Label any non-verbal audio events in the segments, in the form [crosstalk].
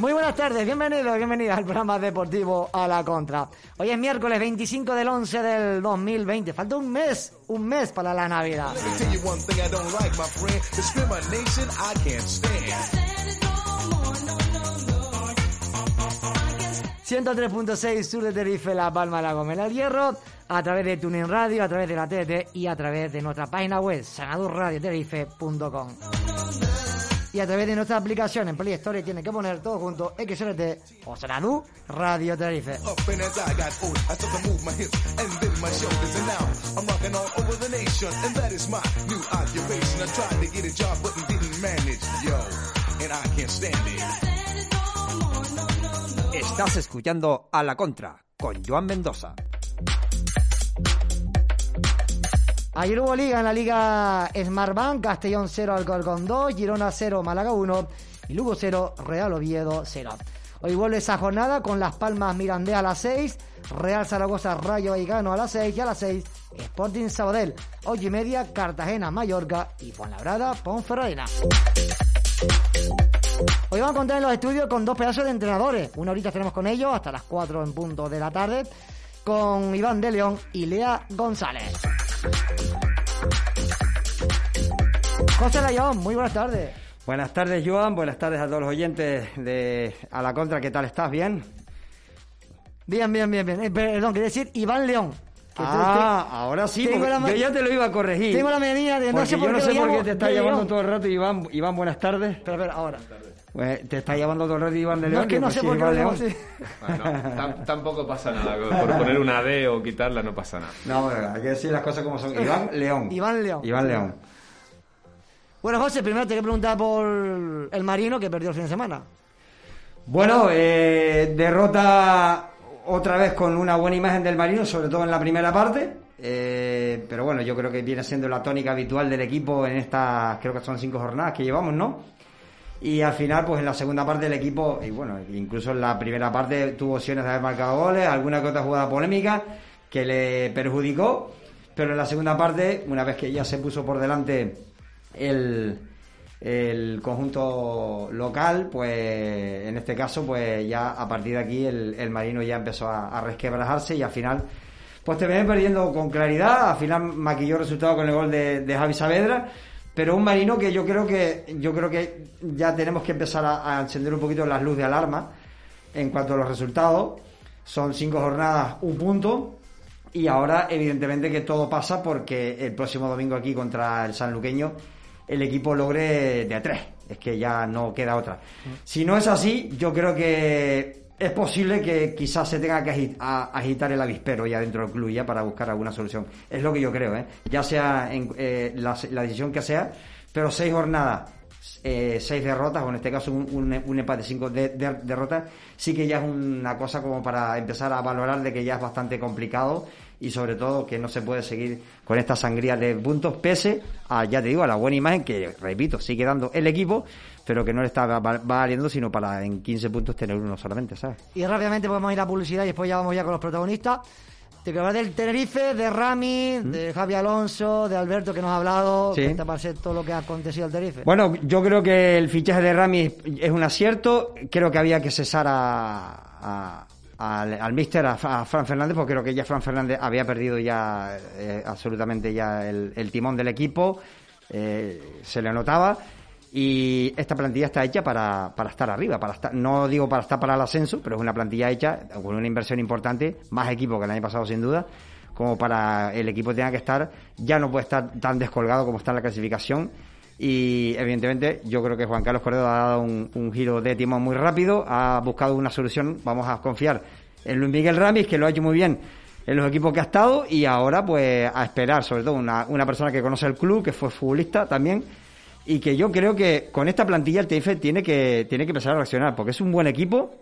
Muy buenas tardes, bienvenidos, bienvenidas al programa deportivo a la contra. Hoy es miércoles 25 del 11 del 2020, falta un mes, un mes para la Navidad. 103.6 sur de Tenerife, La Palma, La Gomera, El Hierro, a través de Tuning Radio, a través de la TDT y a través de nuestra página web, sanadurradiotenerife.com y a través de nuestra aplicación en Play Store tiene que poner todo junto XRT o Sanadú Radio Tenerife. Estás escuchando a la contra con Joan Mendoza. Ayer hubo liga en la liga Smartbank, Castellón 0, Alcorcón 2, Girona 0, Málaga 1 y Lugo 0, Real Oviedo 0. Hoy vuelve esa jornada con Las Palmas Mirandés a las 6, Real Zaragoza Rayo Gano a las 6 y a las 6 Sporting Sabadell, 8 y media Cartagena Mallorca y Fuenlabrada Ponferradina. Hoy vamos a contar en los estudios con dos pedazos de entrenadores. Una horita tenemos con ellos hasta las 4 en punto de la tarde con Iván de León y Lea González. José Layón, muy buenas tardes. Buenas tardes, Joan. Buenas tardes a todos los oyentes de A la Contra. ¿Qué tal estás? ¿Bien? Bien, bien, bien, bien. Eh, perdón, quería decir Iván León. Ah, te, ahora sí, yo ya te lo iba a corregir. Tengo la medida de no sé por yo no qué sé por qué te está llamando todo el rato Iván. Iván, buenas tardes. Pero, pero, ahora. Pues, te está llamando todo el rato Iván de No León. es que no pues sé por qué Iván León. Bueno, tampoco pasa nada. Por poner una D o quitarla no pasa nada. No, bueno, hay que decir las cosas como son. Iván León. Iván León. Iván León. Bueno, José, primero te quiero preguntar por el Marino que perdió el fin de semana. Bueno, eh, derrota otra vez con una buena imagen del Marino, sobre todo en la primera parte. Eh, pero bueno, yo creo que viene siendo la tónica habitual del equipo en estas, creo que son cinco jornadas que llevamos, ¿no? Y al final, pues en la segunda parte del equipo, y bueno, incluso en la primera parte tuvo opciones de haber marcado goles, alguna que otra jugada polémica que le perjudicó, pero en la segunda parte, una vez que ya se puso por delante el, el conjunto local, pues en este caso, pues ya a partir de aquí el, el Marino ya empezó a, resquebrajarse y al final, pues te ven perdiendo con claridad, al final maquilló el resultado con el gol de, de Javi Saavedra, pero un Marino que yo creo que yo creo que ya tenemos que empezar a, a encender un poquito las luces de alarma en cuanto a los resultados. Son cinco jornadas, un punto. Y ahora, evidentemente, que todo pasa porque el próximo domingo aquí contra el sanluqueño el equipo logre de a tres. Es que ya no queda otra. Si no es así, yo creo que es posible que quizás se tenga que agitar el avispero ya dentro del club ya para buscar alguna solución. Es lo que yo creo, ¿eh? Ya sea en, eh, la, la decisión que sea, pero seis jornadas, eh, seis derrotas, o en este caso un, empate, cinco de- de- derrotas, sí que ya es una cosa como para empezar a valorar de que ya es bastante complicado y sobre todo que no se puede seguir con esta sangría de puntos pese a, ya te digo, a la buena imagen que, repito, sigue dando el equipo, pero que no le está va- va- valiendo sino para en 15 puntos tener uno solamente, ¿sabes? Y rápidamente podemos ir a publicidad y después ya vamos ya con los protagonistas. Te hablar del Tenerife, de Rami, de Javi Alonso, de Alberto que nos ha hablado. Sí. ¿Qué parece todo lo que ha acontecido al Tenerife? Bueno, yo creo que el fichaje de Rami es un acierto. Creo que había que cesar a, a- al, al míster, a, a Fran Fernández, porque creo que ya Fran Fernández había perdido ya eh, absolutamente ya el, el timón del equipo. eh, se le notaba. Y esta plantilla está hecha para, para estar arriba, para estar, no digo para estar para el ascenso, pero es una plantilla hecha con una inversión importante, más equipo que el año pasado sin duda, como para el equipo tenga que estar, ya no puede estar tan descolgado como está en la clasificación. Y evidentemente yo creo que Juan Carlos Corredo ha dado un, un giro de timón muy rápido, ha buscado una solución, vamos a confiar en Luis Miguel Ramis, que lo ha hecho muy bien en los equipos que ha estado, y ahora pues a esperar, sobre todo una, una persona que conoce el club, que fue futbolista también, y que yo creo que con esta plantilla el Tenerife tiene que, tiene que empezar a reaccionar, porque es un buen equipo,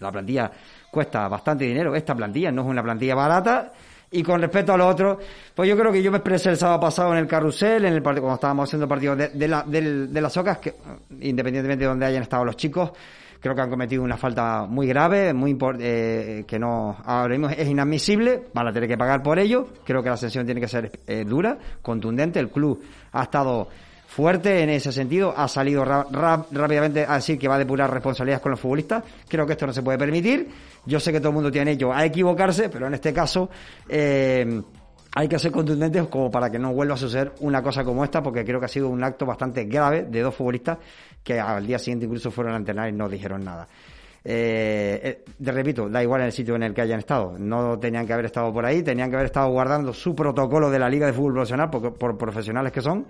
La plantilla cuesta bastante dinero. Esta plantilla no es una plantilla barata. Y con respecto a los otros, pues yo creo que yo me expresé el sábado pasado en el carrusel, en el partido, cuando estábamos haciendo partidos de, de, la, del- de las ocas, que independientemente de donde hayan estado los chicos, creo que han cometido una falta muy grave, muy eh, que no ahora mismo es inadmisible, van a tener que pagar por ello. Creo que la sanción tiene que ser eh, dura, contundente. El club ha estado fuerte en ese sentido, ha salido rápidamente a decir que va a depurar responsabilidades con los futbolistas. Creo que esto no se puede permitir. Yo sé que todo el mundo tiene ello a equivocarse, pero en este caso eh, hay que ser contundentes como para que no vuelva a suceder una cosa como esta, porque creo que ha sido un acto bastante grave de dos futbolistas que al día siguiente incluso fueron a entrenar y no dijeron nada. Eh, eh, te repito, da igual en el sitio en el que hayan estado. No tenían que haber estado por ahí, tenían que haber estado guardando su protocolo de la Liga de Fútbol Profesional, porque, por profesionales que son.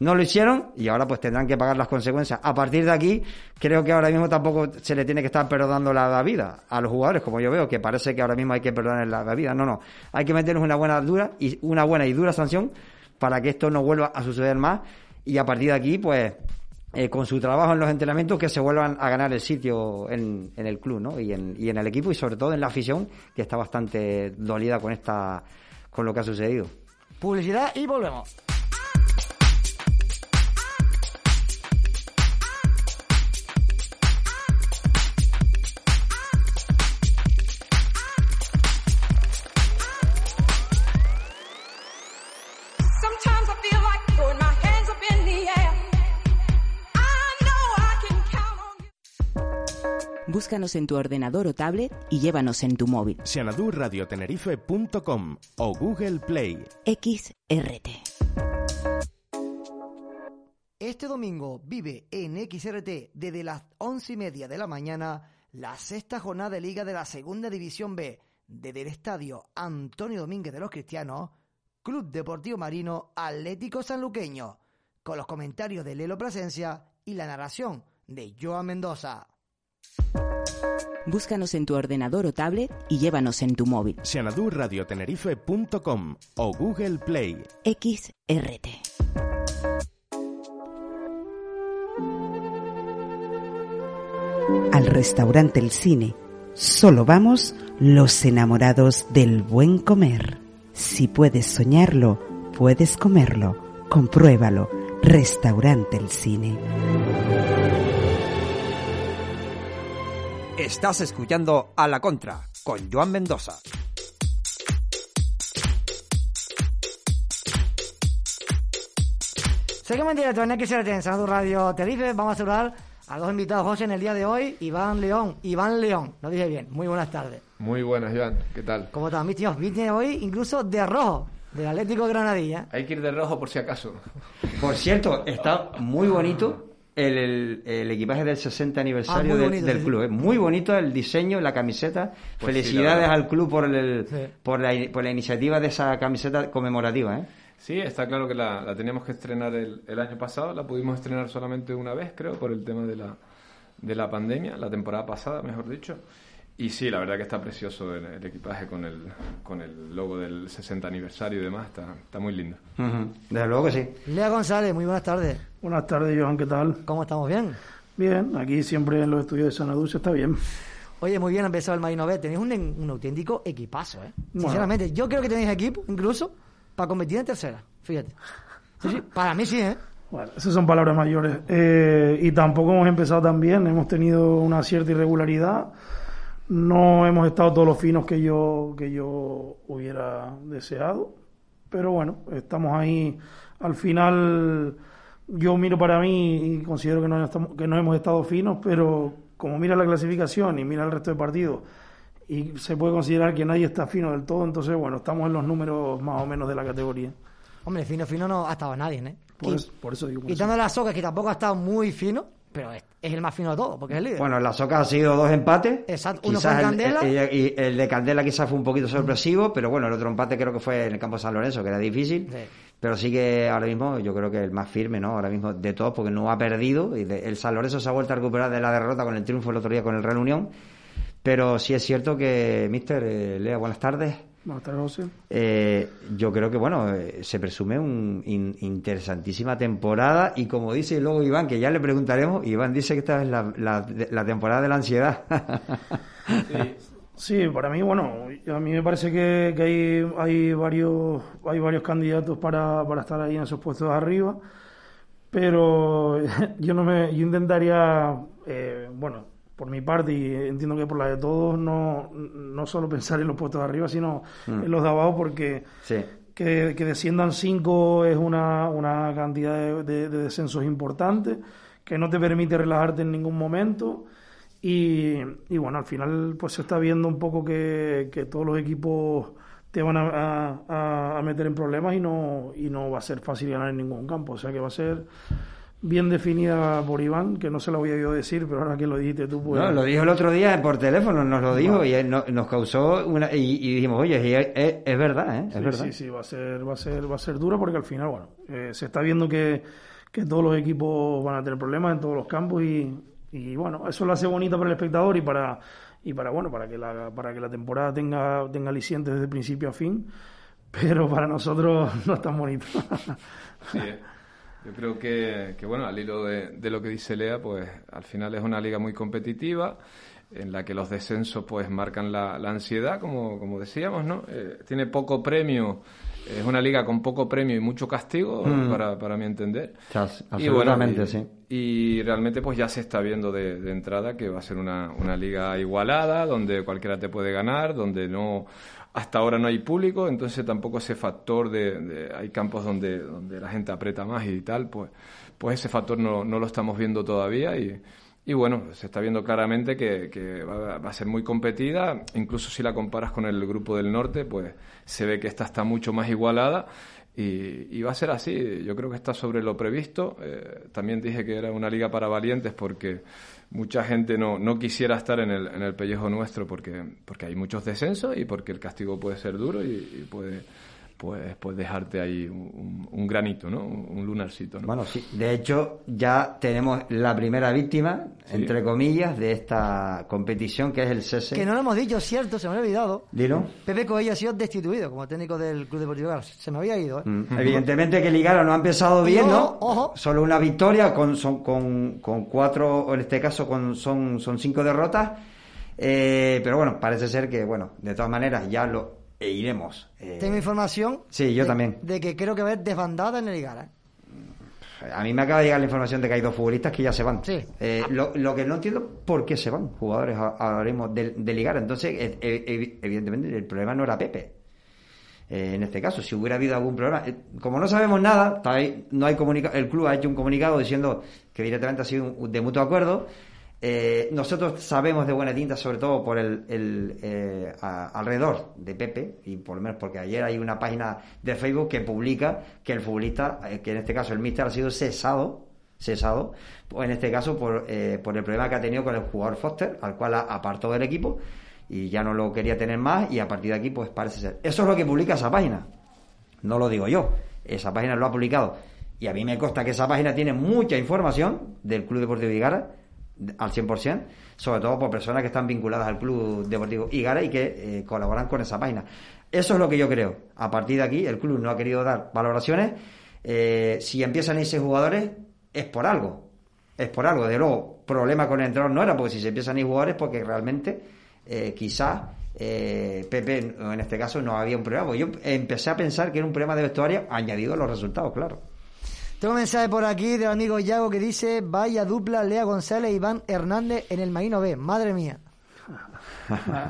No lo hicieron y ahora pues tendrán que pagar las consecuencias. A partir de aquí, creo que ahora mismo tampoco se le tiene que estar perdonando la, vida a los jugadores, como yo veo, que parece que ahora mismo hay que perdonar la, la vida. No, no. Hay que meternos una buena dura y una buena y dura sanción para que esto no vuelva a suceder más y a partir de aquí, pues eh, con su trabajo en los entrenamientos que se vuelvan a ganar el sitio en, en el club ¿no? y, en, y en el equipo y sobre todo en la afición que está bastante dolida con esta con lo que ha sucedido. Publicidad y volvemos. Búscanos en tu ordenador o tablet y llévanos en tu móvil. xanadurradiotenerife.com o Google Play. XRT. Este domingo vive en XRT desde las once y media de la mañana la sexta jornada de Liga de la Segunda División B desde el Estadio Antonio Domínguez de los Cristianos, Club Deportivo Marino Atlético Sanluqueño, con los comentarios de Lelo Plasencia y la narración de Joan Mendoza. Búscanos en tu ordenador o tablet y llévanos en tu móvil. xanadurradiotenerife.com o Google Play. XRT. Al restaurante El Cine solo vamos los enamorados del buen comer. Si puedes soñarlo, puedes comerlo. Compruébalo. Restaurante El Cine. Estás escuchando A la Contra con Joan Mendoza. Seguimos en directo en XRT en Sanadu Radio Tenerife. Vamos a saludar a dos invitados, José, en el día de hoy. Iván León. Iván León, lo dije bien. Muy buenas tardes. Muy buenas, Joan. ¿Qué tal? ¿Cómo están mis tíos? Vine hoy incluso de rojo, del Atlético de Granadilla. Hay que ir de rojo por si acaso. Por cierto, está muy bonito el, el- el equipaje del 60 aniversario Ah, del- bonito, del sí, club. sí. Es muy bonito el diseño, la camiseta. Pues sí, Felicidades la al club por, el, Sí. por, la, por la iniciativa de esa camiseta conmemorativa. ¿eh? Sí, está claro que la, la teníamos que estrenar el, el año pasado. La pudimos estrenar solamente una vez, creo, por el tema de la, de la pandemia, la temporada pasada, mejor dicho. Y sí, la verdad que está precioso el, el equipaje con el, con el logo del 60 aniversario y demás. Está, está muy lindo. Ujú, Desde luego que sí. Lea González, muy buenas tardes. Buenas tardes, Johan, ¿qué tal? ¿Cómo estamos? ¿Bien? Bien, aquí siempre en los estudios de Sanadú se está bien. Oye, muy bien ha empezado el Marino B. Tenéis un, un auténtico equipazo, ¿eh? Bueno. Sinceramente, yo creo que tenéis equipo, incluso, para competir en tercera. Fíjate. Sí, sí, para mí sí, ¿eh? Bueno, esas son palabras mayores. Eh, y tampoco hemos empezado tan bien, hemos tenido una cierta irregularidad. No hemos estado todos los finos que yo, que yo hubiera deseado. Pero bueno, estamos ahí. Al final, yo miro para mí y considero que no, estamos, que no hemos estado finos, pero como mira la clasificación y mira el resto de partidos, y se puede considerar que nadie está fino del todo, entonces bueno, estamos en los números más o menos de la categoría. Hombre, fino, fino no ha estado nadie, ¿eh? Por, eso, por eso digo. Quitando las socas, que tampoco ha estado muy fino, pero es, es el más fino de todos, porque es el líder. Bueno, en las ocas ha sido dos empates. Exacto, uno fue en el- Candela. el- el- y el de Candela quizás fue un poquito sorpresivo, pero bueno, el otro empate creo que fue en el campo de San Lorenzo, que era difícil. Sí. Pero sí que ahora mismo yo creo que el más firme, ¿no? Ahora mismo de todos, porque no ha perdido. Y de- el San Lorenzo se ha vuelto a recuperar de la derrota con el triunfo el otro día con el Real Unión. Pero sí es cierto que, mister, eh, Lea, buenas tardes. Buenas tardes, José. Eh, yo creo que, bueno, eh, se presume una interesantísima temporada y como dice luego Iván, que ya le preguntaremos, Iván dice que esta es la, la- la temporada de la ansiedad. [laughs] Sí, para mí, bueno, a mí me parece que, que hay, hay varios hay varios candidatos para, para estar ahí en esos puestos de arriba, pero [laughs] yo no me yo intentaría, eh, bueno, por mi parte y entiendo que por la de todos, no, no solo pensar en los puestos de arriba, sino Mm. en los de abajo, porque Sí. que, que desciendan cinco es una, una cantidad de, de- de descensos importante, que no te permite relajarte en ningún momento. Y, y bueno, al final pues se está viendo un poco que, que todos los equipos te van a, a- a- a meter en problemas y no, y no va a ser fácil ganar en ningún campo. O sea que va a ser bien definida por Iván, que no se lo había oído decir, pero ahora que lo dijiste tú, pues... No, lo dijo el otro día por teléfono, nos lo dijo y él no- nos causó una. Y, y dijimos, oye, y es, es- es verdad, ¿eh? Es Sí, verdad. sí, sí, va a ser, va a ser, va a ser dura porque al final, bueno, eh, se está viendo que, que todos los equipos van a tener problemas en todos los campos y, y, bueno, eso lo hace bonita para el espectador y para y para bueno, para que la, para que la temporada tenga, tenga alicientes desde principio a fin, pero para nosotros [laughs] no es tan bonito. Sí, eh. yo creo que, que, bueno, al hilo de, de lo que dice Lea, pues al final es una liga muy competitiva en la que los descensos pues marcan la, la ansiedad, como, como decíamos, ¿no? Eh, tiene poco premio, es una liga con poco premio y mucho castigo, Mm. para, para mi entender. Sea, Y bueno, absolutamente, y- sí. Y realmente pues ya se está viendo de, de entrada que va a ser una, una liga igualada, donde cualquiera te puede ganar, donde no hasta ahora no hay público, entonces tampoco ese factor de, de- hay campos donde, donde la gente aprieta más y tal, pues, pues ese factor no, no lo estamos viendo todavía y, y bueno, se está viendo claramente que, va, a ser muy competida, incluso si la comparas con el grupo del norte, pues se ve que esta está mucho más igualada. Y, va a ser así, yo creo que está sobre lo previsto. Eh, también dije que era una liga para valientes porque mucha gente no, no quisiera estar en el, en el pellejo nuestro porque, porque hay muchos descensos y porque el castigo puede ser duro y puede pues, pues dejarte ahí un, granito, ¿no? Un, un lunarcito, ¿no? Bueno, sí. De hecho, ya tenemos la primera víctima, Sí. entre comillas, de esta competición, que es el cese. Que no lo hemos dicho, cierto, se me había olvidado. Dilo. Pepe Coello ha sido destituido como técnico del Club Deportivo Gar. Se me había ido, ¿eh? Mm. Evidentemente que Ligara no ha empezado bien, ¿no? Ojo, ojo. Solo una victoria con, son, con, con cuatro, o en este caso con, son, son cinco derrotas. Eh, pero bueno, parece ser que, bueno, de todas maneras ya lo e iremos. eh, Tengo información. Sí, yo de- también. De que creo que va a haber desbandada en el Igara. A mí me acaba de llegar la información de que hay dos futbolistas que ya se van. Sí. Eh, lo, lo que no entiendo por qué se van jugadores ahora mismo de, de Ligara. Entonces, eh, evi- evidentemente, el problema no era Pepe. Eh, en este caso, si hubiera habido algún problema, eh, como no sabemos nada, no hay el club ha hecho un comunicado diciendo que directamente ha sido un- de mutuo acuerdo. Eh, nosotros sabemos de buena tinta, sobre todo por el, eh, alrededor de Pepe, y por lo menos porque ayer hay una página de Facebook que publica que el futbolista, eh, que en este caso el míster ha sido cesado, cesado, en este caso por, eh, por el problema que ha tenido con el jugador Foster, al cual apartó del equipo y ya no lo quería tener más y a partir de aquí pues parece ser. Eso es lo que publica esa página. No lo digo yo, esa página lo ha publicado. Y a mí me consta que esa página tiene mucha información del Club Deportivo Igara, al 100%, sobre todo por personas que están vinculadas al Club Deportivo Igara y que eh, colaboran con esa página. Eso es lo que yo creo. A partir de aquí, el club no ha querido dar valoraciones. Eh, si empiezan a irse jugadores, es por algo. Es por algo. De luego, problema con el entrenador no era, porque si se empiezan a ir jugadores, porque realmente eh, quizás eh, Pepe, en este caso, no había un problema. Porque yo empecé a pensar que era un problema de vestuario añadido a los resultados, claro. Tengo un mensaje por aquí del amigo Yago que dice: Vaya dupla Lea González e Iván Hernández en el Marino B. Madre mía.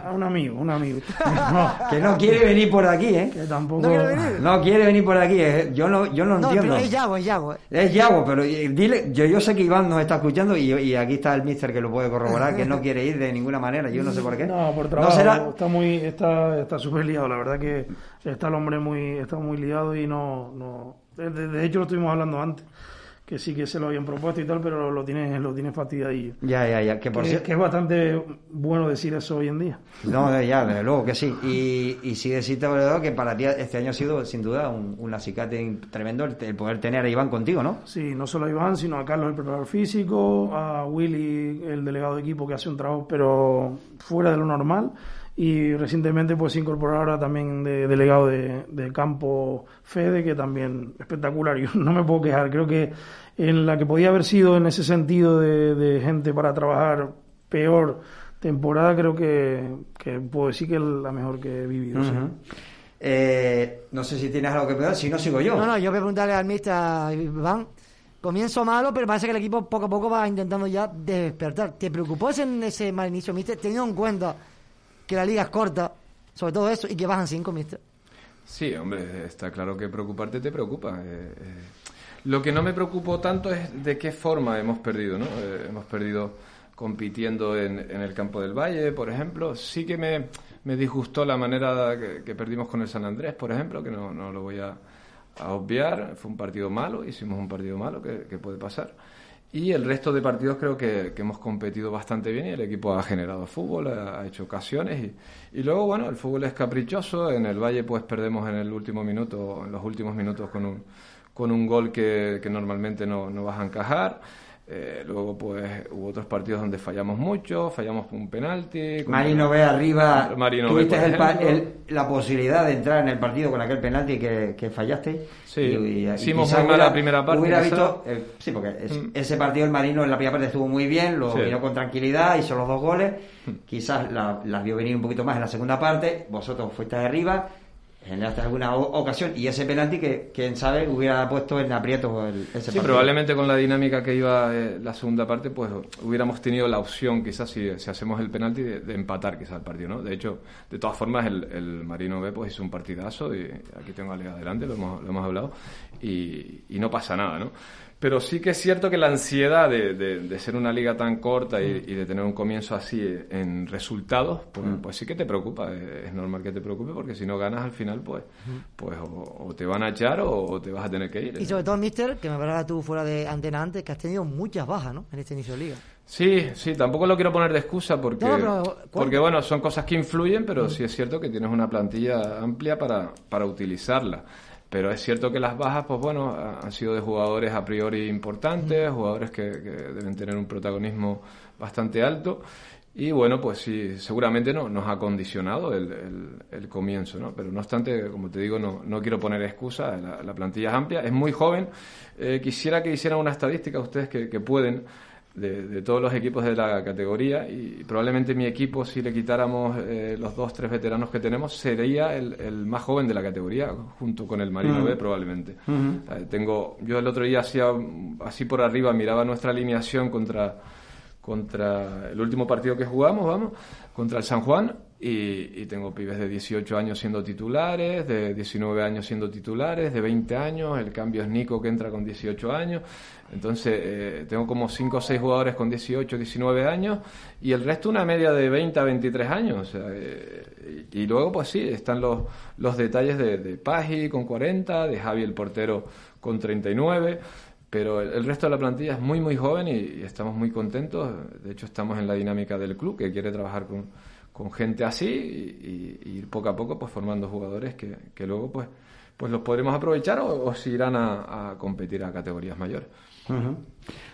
A un amigo, un amigo. [laughs] No, Que no quiere venir por aquí, ¿eh? que tampoco... ¿No quiere venir? No quiere venir por aquí. eh. Yo no, yo no, No, entiendo. pero es Yago, es Yago. eh. Es Yago, pero dile, yo, yo sé que Iván nos está escuchando y, y aquí está el mister que lo puede corroborar, que no quiere ir de ninguna manera, yo no sé por qué. No, por trabajo. será- Está muy, está, está súper liado. La verdad que está el hombre muy, está muy liado y no, no. De, de- hecho lo estuvimos hablando antes, que sí que se lo habían propuesto y tal, pero lo tiene, lo tiene fastidiadillo. Ya, ya, ya, que por Que, cierto... que es bastante bueno decir eso hoy en día. No, ya, desde luego que sí. Y, y sí decirte, verdad, que para ti este año ha sido sin duda un, un acicate tremendo el, el poder tener a Iván contigo, ¿no? Sí, no solo a Iván, sino a Carlos, el preparador físico, a Willy, el delegado de equipo, que hace un trabajo, pero fuera de lo normal. Y recientemente pues se incorporó ahora también de delegado de, de campo Fede, que también espectacular. [laughs] Yo no me puedo quejar. Creo que en la que podía haber sido en ese sentido de, de gente para trabajar peor, temporada creo que, que puedo decir que es la mejor que he vivido. sí. Ujú. Eh, no sé si tienes algo que pedir, si no sigo yo. No, no, yo voy a preguntarle al mister Iván. Comienzo malo, pero parece que el equipo poco a poco va intentando ya despertar. ¿Te preocupó ese, ese mal inicio, mister? Teniendo en cuenta que la liga es corta, sobre todo eso, y que bajan cinco, mister. Sí, hombre, está claro que preocuparte te preocupa. Eh, eh, lo que no me preocupó tanto es de qué forma hemos perdido, ¿no? Eh, hemos perdido compitiendo en, en el campo del Valle, por ejemplo. Sí que me, me disgustó la manera que, perdimos con el San Andrés, por ejemplo, que no, no lo voy a, a obviar. Fue un partido malo, hicimos un partido malo que, que puede pasar. Y el resto de partidos creo que, hemos competido bastante bien y el equipo ha generado fútbol, ha, hecho ocasiones y, y luego, bueno, el fútbol es caprichoso. En el Valle pues perdemos en el último minuto, en los últimos minutos con un, con un gol que, que normalmente no, no vas a encajar. Eh, luego pues hubo otros partidos donde fallamos mucho, fallamos un penalti. Marino ve arriba. Marino tuviste el pa- el- la posibilidad de entrar en el partido con aquel penalti que, que fallaste. Sí, Y- y- hicimos muy mal la primera parte, Hubiera visto. eh, sí, porque es- Mm. ese partido el Marino en la primera parte estuvo muy bien, lo Sí. Mm. vino con tranquilidad, hizo los dos goles. Quizás la- las vio venir un poquito más en la segunda parte. Vosotros fuiste de arriba. Generaste alguna ocasión y ese penalti que, quién sabe, hubiera puesto en aprietos el, ese Sí, partido. probablemente con la dinámica que iba eh, la segunda parte, pues hubiéramos tenido la opción, quizás si, si hacemos el penalti, de, de empatar quizás el partido, ¿no? De hecho, de todas formas, el, el Marino B pues hizo un partidazo y aquí tengo a Lea adelante, lo hemos, lo hemos hablado, y, y no pasa nada, ¿no? Pero sí que es cierto que la ansiedad de, de- de ser una liga tan corta y, y de tener un comienzo así eh, en resultados, pues, pues sí que te preocupa. eh, Es normal que te preocupe porque si no ganas al final, pues, pues o, o te van a echar o, o te vas a tener que ir. Y sobre todo, mister, que me hablarás tú fuera de antena antes, que has tenido muchas bajas, ¿no? En este inicio de liga. Sí, sí, tampoco lo quiero poner de excusa porque, No, pero, ¿cuál? porque bueno, son cosas que influyen, pero sí es cierto que tienes una plantilla amplia para, para utilizarla. Pero es cierto que las bajas, pues bueno, ha- han sido de jugadores a priori importantes, jugadores que, que deben tener un protagonismo bastante alto. Y bueno, pues sí, seguramente no, nos ha condicionado el, el- el comienzo, ¿no? Pero no obstante, como te digo, no, no quiero poner excusa, la, la plantilla es amplia, es muy joven. Eh, quisiera que hicieran una estadística ustedes que, que pueden de, de todos los equipos de la categoría y probablemente mi equipo, si le quitáramos eh, los dos, tres veteranos que tenemos, sería el, el más joven de la categoría, junto con el Marino Ujú. B probablemente. Ujú. O sea, tengo, yo el otro día hacía así por arriba, miraba nuestra alineación contra, contra el último partido que jugamos, vamos, contra el San Juan, y, y tengo pibes de 18 años siendo titulares, de 19 años siendo titulares, de 20 años, el cambio es Nico que entra con 18 años, entonces eh, tengo como 5 o 6 jugadores con 18, 19 años, y el resto una media de 20 a 23 años, o sea, eh, y, y luego pues sí, están los, los detalles de, de Pagi con 40, de Javi el portero con 39, pero el, resto de la plantilla es muy muy joven y estamos muy contentos. De hecho, estamos en la dinámica del club que quiere trabajar con, con gente así y, ir poco a poco pues formando jugadores que, que luego pues pues los podremos aprovechar o, o se irán a, competir a categorías mayores.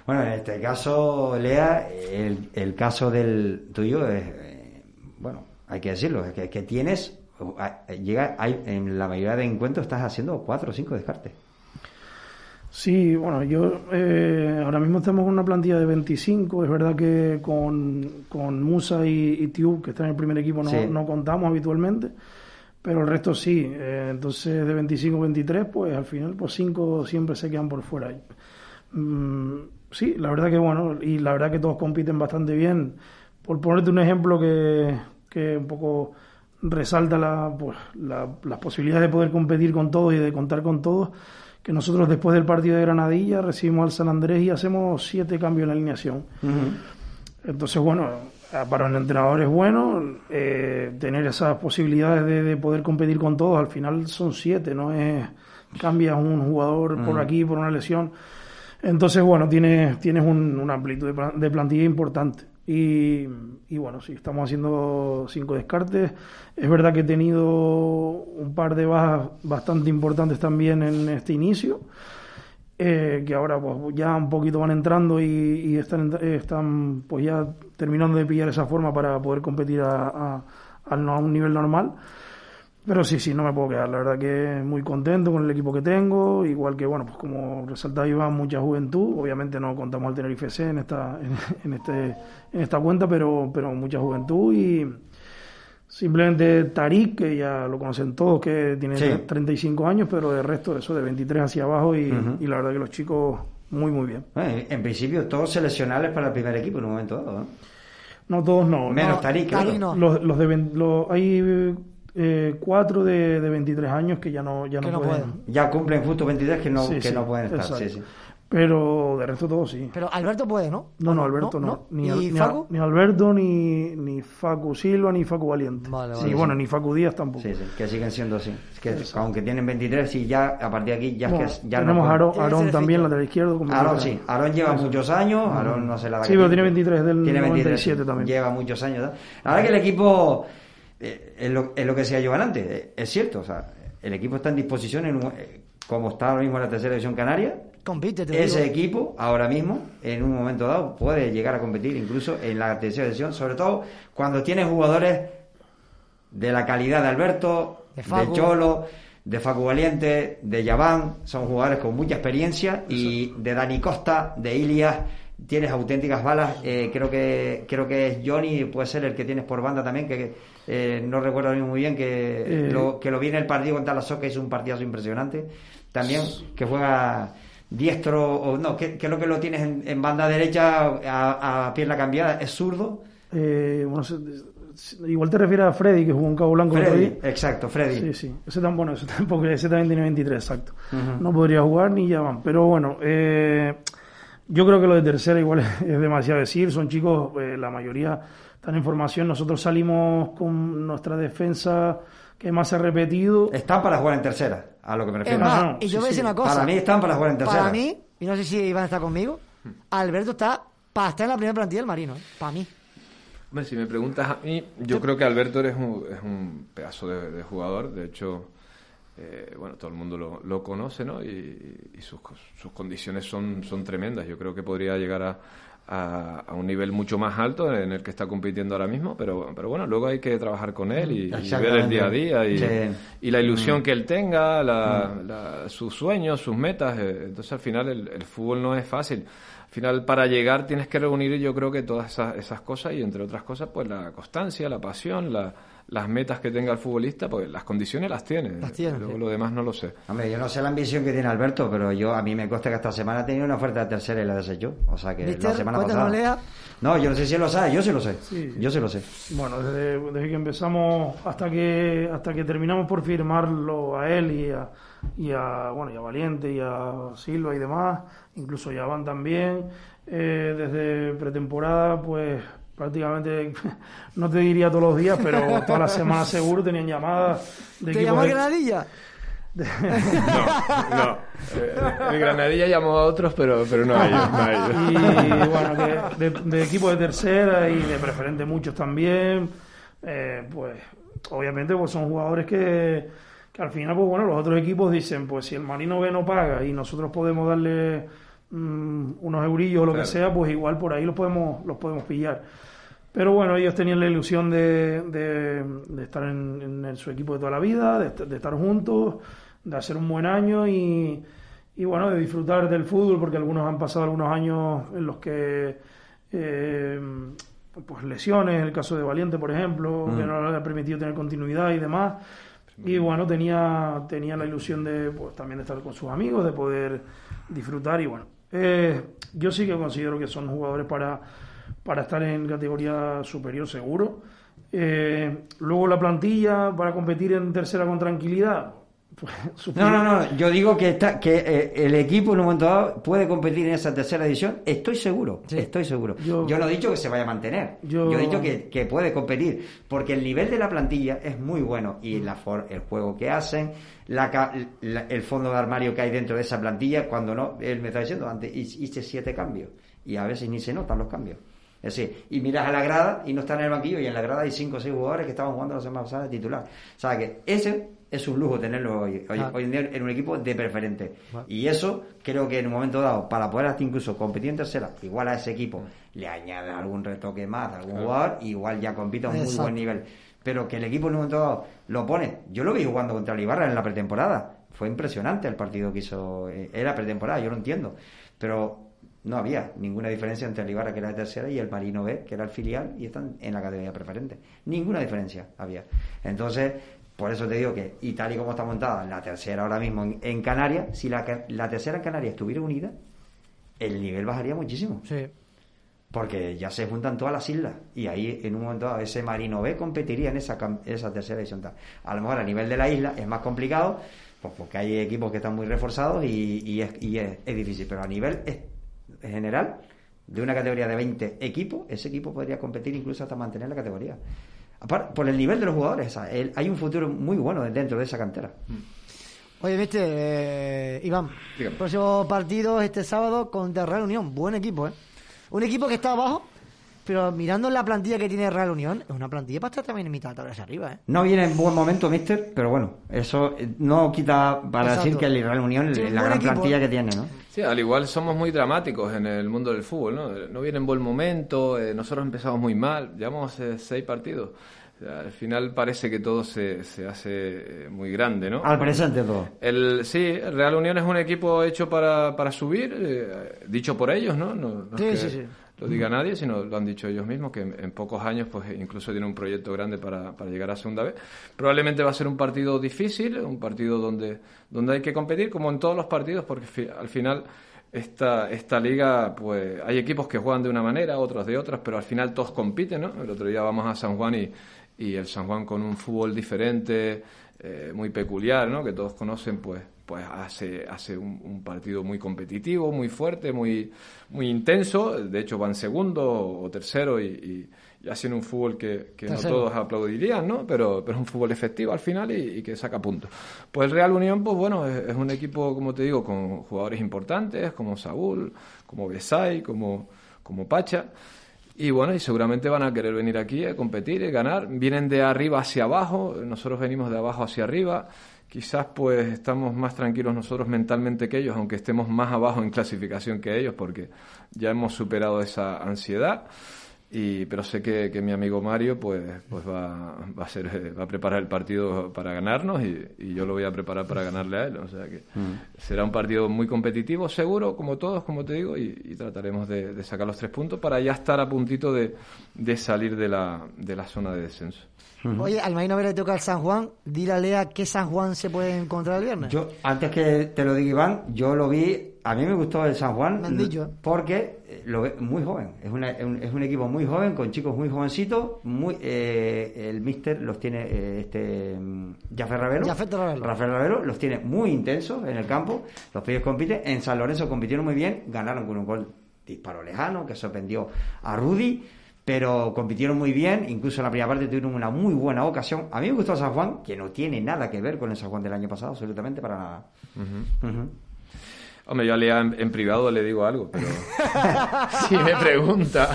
Bueno, en este caso, Lea, el, el caso del tuyo es, eh, bueno, hay que decirlo, es que, que tienes, llega, hay, en la mayoría de encuentros estás haciendo cuatro o cinco descartes. Sí, bueno, yo eh, ahora mismo estamos con una plantilla de 25. Es verdad que con, con Musa y, y Tiub, que están en el primer equipo, no, Sí. no contamos habitualmente, pero el resto sí. Eh, entonces, de 25-23, pues al final, pues 5 siempre se quedan por fuera. Mm, sí, la verdad que bueno, y la verdad que todos compiten bastante bien. Por ponerte un ejemplo que, que un poco resalta la, pues, la, las posibilidades de poder competir con todos y de contar con todos, que nosotros después del partido de Granadilla recibimos al San Andrés y hacemos siete cambios en la alineación. Entonces, bueno, eh, para un entrenador es bueno eh, tener esas posibilidades de, de poder competir con todos. Al final son siete, no es cambias un jugador por aquí por una lesión. Entonces, bueno, tienes, tienes un, una amplitud de plantilla importante. Y, bueno, sí, estamos haciendo cinco descartes. Es verdad que he tenido un par de bajas bastante importantes también en este inicio eh, que ahora pues ya un poquito van entrando y, y están, están pues ya terminando de pillar esa forma para poder competir a, a- a un nivel normal. Pero sí, sí, no me puedo quedar. La verdad que muy contento con el equipo que tengo. Igual que, bueno, pues como resaltaba Iván, mucha juventud. Obviamente no contamos al Tenerife C en esta, en, en este, en esta cuenta, pero, pero mucha juventud y simplemente Tarik, que ya lo conocen todos, que tiene Sí. 35 años, pero de resto, eso de 23 hacia abajo y, y la verdad que los chicos muy, muy bien. Eh, en principio, todos seleccionables para el primer equipo en un momento dado. ¿no? No, todos no. Menos No, Tarik. Tarik no. Los, los de los- hay eh, cuatro de, de 23 años que ya no, ya Que no, no pueden. pueden. Ya cumplen justo 23 que no, Sí, que sí, no pueden estar. exacto. Sí, sí. Pero de resto todos sí. Pero Alberto puede, ¿no? No, no, Alberto no. Ni, ¿Y ni, Facu? Ni Alberto, ni, ni Facu Silva, ni Facu Valiente. Vale, Sí, bueno, ni Facu Díaz tampoco. Sí, sí, que siguen siendo así. Es que aunque tienen 23, sí, ya a partir de aquí ya Bueno, es que ya tenemos no. Aarón, Aarón también, lateral izquierdo. Aarón sí, Aarón lleva muchos años, Aarón no se la da Sí, que pero tiene. tiene 23 del Tiene 23, 97 también. Lleva muchos años. ¿no? La verdad que el equipo, eh, es, lo, es lo que decía Joan antes, eh, es cierto, o sea, el equipo está en disposición, en un- eh, como está ahora mismo en la tercera división canaria, Compite, te ese digo. equipo ahora mismo, en un momento dado, puede llegar a competir incluso en la tercera división, sobre todo cuando tiene jugadores de la calidad de Alberto, De de. Cholo, de Facu Valiente, de Yaván, son jugadores con mucha experiencia y de Dani Costa, de Ilias, tienes auténticas balas, eh, creo que creo que es Johnny, puede ser el que tienes por banda también, que eh, no recuerdo muy bien, que, Eh. lo, que lo vi en el partido contra la Soca, hizo un partidazo impresionante, también que juega diestro, o no, que, que lo que lo tienes en, en banda derecha a, a pierna cambiada, es zurdo, bueno, igual te refieres a Freddy, que jugó en Cabo Blanco Freddy, exacto, Freddy. Sí, sí. Ese, tan, bueno, ese, tampoco, ese también tiene 23, exacto. No podría jugar ni ya van. Pero bueno, eh, yo creo que lo de tercera igual es, [laughs] es demasiado decir. Son chicos, eh, la mayoría están en formación. Nosotros salimos con nuestra defensa que más se ha repetido. Están para jugar en tercera, a lo que me Es refiero. más, no, y sí, yo voy a sí. decir una cosa. Para mí están para jugar en tercera. Para mí, y no sé si Iván está conmigo, Alberto está para estar en la primera plantilla del Marino, ¿eh? para mí. Hombre, si me preguntas a mí, yo creo que Alberto es un, es un pedazo de, de jugador. De hecho, eh, bueno, todo el mundo lo, lo conoce, ¿no? Y, y sus, sus condiciones son, son tremendas. Yo creo que podría llegar a, a, a un nivel mucho más alto en el que está compitiendo ahora mismo. Pero, pero bueno, luego hay que trabajar con él y, y ver el día a día y, Sí. y la ilusión que él tenga, la- la- sus sueños, sus metas. eh, Entonces, al final, el, el fútbol no es fácil. Al final, para llegar tienes que reunir, yo creo que todas esas, esas cosas y, entre otras cosas, pues la constancia, la pasión, la- las metas que tenga el futbolista, pues las condiciones las tiene. Las tiene, Luego sí. lo demás no lo sé. Hombre, yo no sé la ambición que tiene Alberto, pero yo a mí me consta que esta semana ha tenido una oferta de tercera y la desechó. O sea que Mister, la semana pasada. Lea. No, yo no sé si él lo sabe, yo sí lo sé. Sí. Yo sí lo sé. Bueno, desde, desde que empezamos hasta que hasta que terminamos por firmarlo a él y a, y a bueno y a Valiente y a Silva y demás, incluso ya van también. eh, desde pretemporada, pues prácticamente [laughs] no te diría todos los días, pero todas las semanas seguro tenían llamadas de ¿Te llamó de- Granadilla? [laughs] No, no. Eh, el Granadilla llamó a otros, pero, pero no a ellos. No a ellos. y bueno, de, de, de equipos de tercera y de preferente muchos también. Eh, pues obviamente pues son jugadores que, que al final, pues bueno, los otros equipos dicen, pues si el Marino B no paga y nosotros podemos darle mm, unos eurillos o lo Claro. que sea, pues igual por ahí los podemos, los podemos pillar. Pero bueno, ellos tenían la ilusión de, de, de estar en, en su equipo de toda la vida, de, de estar juntos, de hacer un buen año y, y bueno, de disfrutar del fútbol, porque algunos han pasado algunos años en los que eh, pues lesiones, en el caso de Valiente, por ejemplo, que no le ha permitido tener continuidad y demás. Y bueno, tenía, tenía la ilusión de pues, también de estar con sus amigos, de poder disfrutar y bueno. eh, yo sí que considero que son jugadores para, para estar en categoría superior seguro. Eh, luego la plantilla para competir en tercera con tranquilidad. [laughs] pues, No, no, no. Yo digo que está, que eh, el equipo en un momento dado puede competir en esa tercera edición. Estoy seguro. Estoy seguro. Yo- Yo, no he dicho que se vaya a mantener. Yo- Yo, he dicho que, que puede competir. Porque el nivel de la plantilla es muy bueno. Y la for- el juego que hacen, la, el fondo de armario que hay dentro de esa plantilla, cuando no, él me está diciendo, antes hice siete cambios. Y a veces ni se notan los cambios. Es decir, y miras a la grada y no están en el banquillo y en la grada hay cinco o seis jugadores que estaban jugando la semana pasada de titular. O sea que ese es un lujo tenerlo hoy, hoy, Ah. hoy en día en un equipo de preferente. Y eso creo que en un momento dado, para poder hasta incluso competir en tercera, igual a ese equipo le añade algún retoque más de algún jugador, igual ya compite a un muy buen nivel. pero que el equipo en un momento dado lo pone. Yo lo vi jugando contra el Ibarra en la pretemporada. Fue impresionante el partido que hizo. eh, Era pretemporada, yo lo entiendo. Pero no había ninguna diferencia entre el Ibarra, que era de tercera, y el Marino B, que era el filial, y están en la categoría preferente. Ninguna diferencia había. Entonces, por eso te digo que, y tal y como está montada la tercera ahora mismo en, en Canarias, si la, la tercera en Canarias estuviera unida, el nivel bajaría muchísimo. Sí. Porque ya se juntan todas las islas y ahí en un momento dado ese Marino B competiría en esa, esa tercera división. tal. A lo mejor a nivel de la isla es más complicado, pues porque hay equipos que están muy reforzados y, y es, y es, es difícil. Pero a nivel general, de una categoría de 20 equipos, ese equipo podría competir incluso hasta mantener la categoría. Aparte, por el nivel de los jugadores, el- hay un futuro muy bueno dentro de esa cantera. Oye, viste, eh, Iván, Dígame. próximo partido este sábado contra Real Unión. Buen equipo, ¿eh? Un equipo que está abajo, pero mirando la plantilla que tiene Real Unión, es una plantilla para estar también en mitad de tabla hacia arriba, ¿eh? No viene en buen momento, mister, pero bueno, eso eh, no quita para Exacto. decir que el Real Unión, Sí, un la gran equipo, plantilla ¿eh? que tiene, ¿no? Sí, al igual somos muy dramáticos en el mundo del fútbol, ¿no? No viene en buen momento, eh, nosotros empezamos muy mal, llevamos eh, seis partidos. Al final parece que todo se, se hace muy grande, ¿no? Al presente todo. El, sí, Real Unión es un equipo hecho para, para subir, eh, dicho por ellos, ¿no? No, no Sí, es que sí, sí. Lo diga nadie, sino lo han dicho ellos mismos, que en, en pocos años pues incluso tiene un proyecto grande para, para llegar a segunda vez. Probablemente va a ser un partido difícil, un partido donde, donde hay que competir, como en todos los partidos, porque fi- al final esta, esta liga, pues hay equipos que juegan de una manera, otros de otras, pero al final todos compiten, ¿no? El otro día vamos a San Juan y, y el San Juan con un fútbol diferente, eh, muy peculiar, ¿no? Que todos conocen, pues, pues hace, hace un, un partido muy competitivo, muy fuerte, muy, muy intenso. De hecho, van segundo o tercero y, y- y hacen un fútbol que, que no todos aplaudirían, ¿no? Pero, pero es un fútbol efectivo al final y, y que saca puntos. Pues el Real Unión, pues bueno, es, es un equipo, como te digo, con jugadores importantes, como Saúl, como Besay, como, como Pacha. Y bueno, y seguramente van a querer venir aquí a competir y ganar. Vienen de arriba hacia abajo, nosotros venimos de abajo hacia arriba. Quizás pues estamos más tranquilos nosotros mentalmente que ellos, aunque estemos más abajo en clasificación que ellos, porque ya hemos superado esa ansiedad. Y, pero sé que, que mi amigo Mario pues, pues va, va, a ser, va a preparar el partido para ganarnos y, y yo lo voy a preparar para ganarle a él. O sea que será un partido muy competitivo, seguro, como todos, como te digo, y, y trataremos de, de sacar los tres puntos para ya estar a puntito de, de salir de la, de la zona de descenso. Oye, al Marino B le toca el San Juan. Dile a Lea qué San Juan se puede encontrar el viernes. Yo, antes que te lo diga Iván, yo lo vi, a mí me gustó el San Juan Me han dicho. porque eh, lo ve muy joven, es, una- es un, equipo muy joven, con chicos muy jovencitos, muy eh, el míster los tiene eh, este mm, Jafet Ravelo, Jafet Ravelo. Rafael Ravelo, los tiene muy intensos en el campo, los pibes compiten, en San Lorenzo compitieron muy bien, ganaron con un gol disparo lejano que sorprendió a Rudy, pero compitieron muy bien, incluso en la primera parte tuvieron una muy buena ocasión. A mí me gustó San Juan, que no tiene nada que ver con el San Juan del año pasado, absolutamente para nada. Hombre, yo a Lea en, en privado le digo algo, pero [laughs] si me pregunta,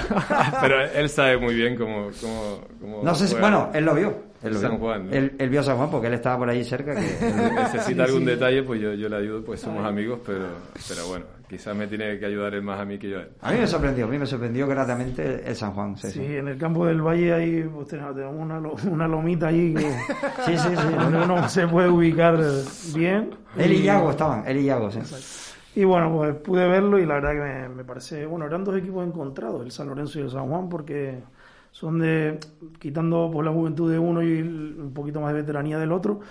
pero él sabe muy bien cómo... cómo, cómo No sé si, bueno, él lo vio. Él lo San vio. Juan, ¿no? Él, él vio a San Juan porque él estaba por allí cerca. Que, [laughs] necesita algún detalle, pues yo, yo le ayudo, pues somos amigos, pero, pero bueno, quizás me tiene que ayudar él más a mí que yo a él. a mí me sorprendió, a mí me sorprendió gratamente el San Juan. Sí, Sí, sí. en el campo del Valle ahí pues, tenemos una, lo- una lomita ahí que [laughs] Sí, sí, sí. donde uno se puede ubicar bien. Él y Iago estaban, él y Iago, sí. Y bueno, pues pude verlo y la verdad que me, me parece, bueno, eran dos equipos encontrados, el San Lorenzo y el San Juan, porque son de, quitando pues, la juventud de uno y un poquito más de veteranía del otro,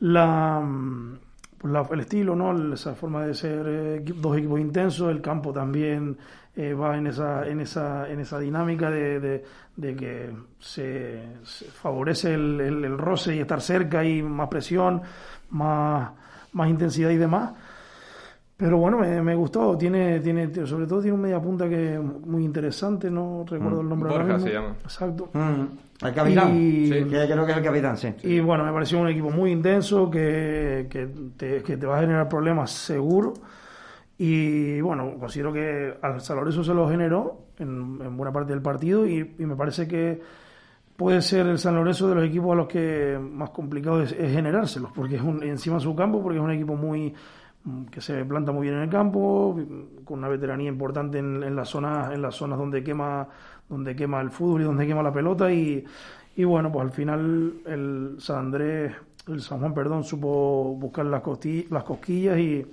la, mm, pues, la- el estilo, ¿no? Esa forma de ser eh, dos equipos intensos, el campo también eh, va en esa, en esa, en esa dinámica de, de- de que se, se favorece el, el- el roce y estar cerca y más presión, más, más intensidad y demás. Pero bueno, me, me gustó. Tiene, tiene, sobre todo tiene un media punta que es muy interesante, no recuerdo el nombre ahora Borja mismo. se llama. Exacto. Mm, el capitán. Y- Sí, que creo que es el capitán, sí. Y bueno, me pareció un equipo muy intenso que, que, te, que te va a generar problemas seguro. Y bueno, considero que al San Lorenzo se lo generó en, en buena parte del partido y, y me parece que puede ser el San Lorenzo de los equipos a los que más complicado es, es generárselos, porque es un, encima de su campo, porque es un equipo muy mm, que se planta muy bien en el campo, mm, con una veteranía importante en, en las zonas, en las zonas donde quema, donde quema el fútbol y donde quema la pelota y, Y bueno, pues al final el San Andrés, el San Juan, perdón, supo buscar las, las cosquillas y,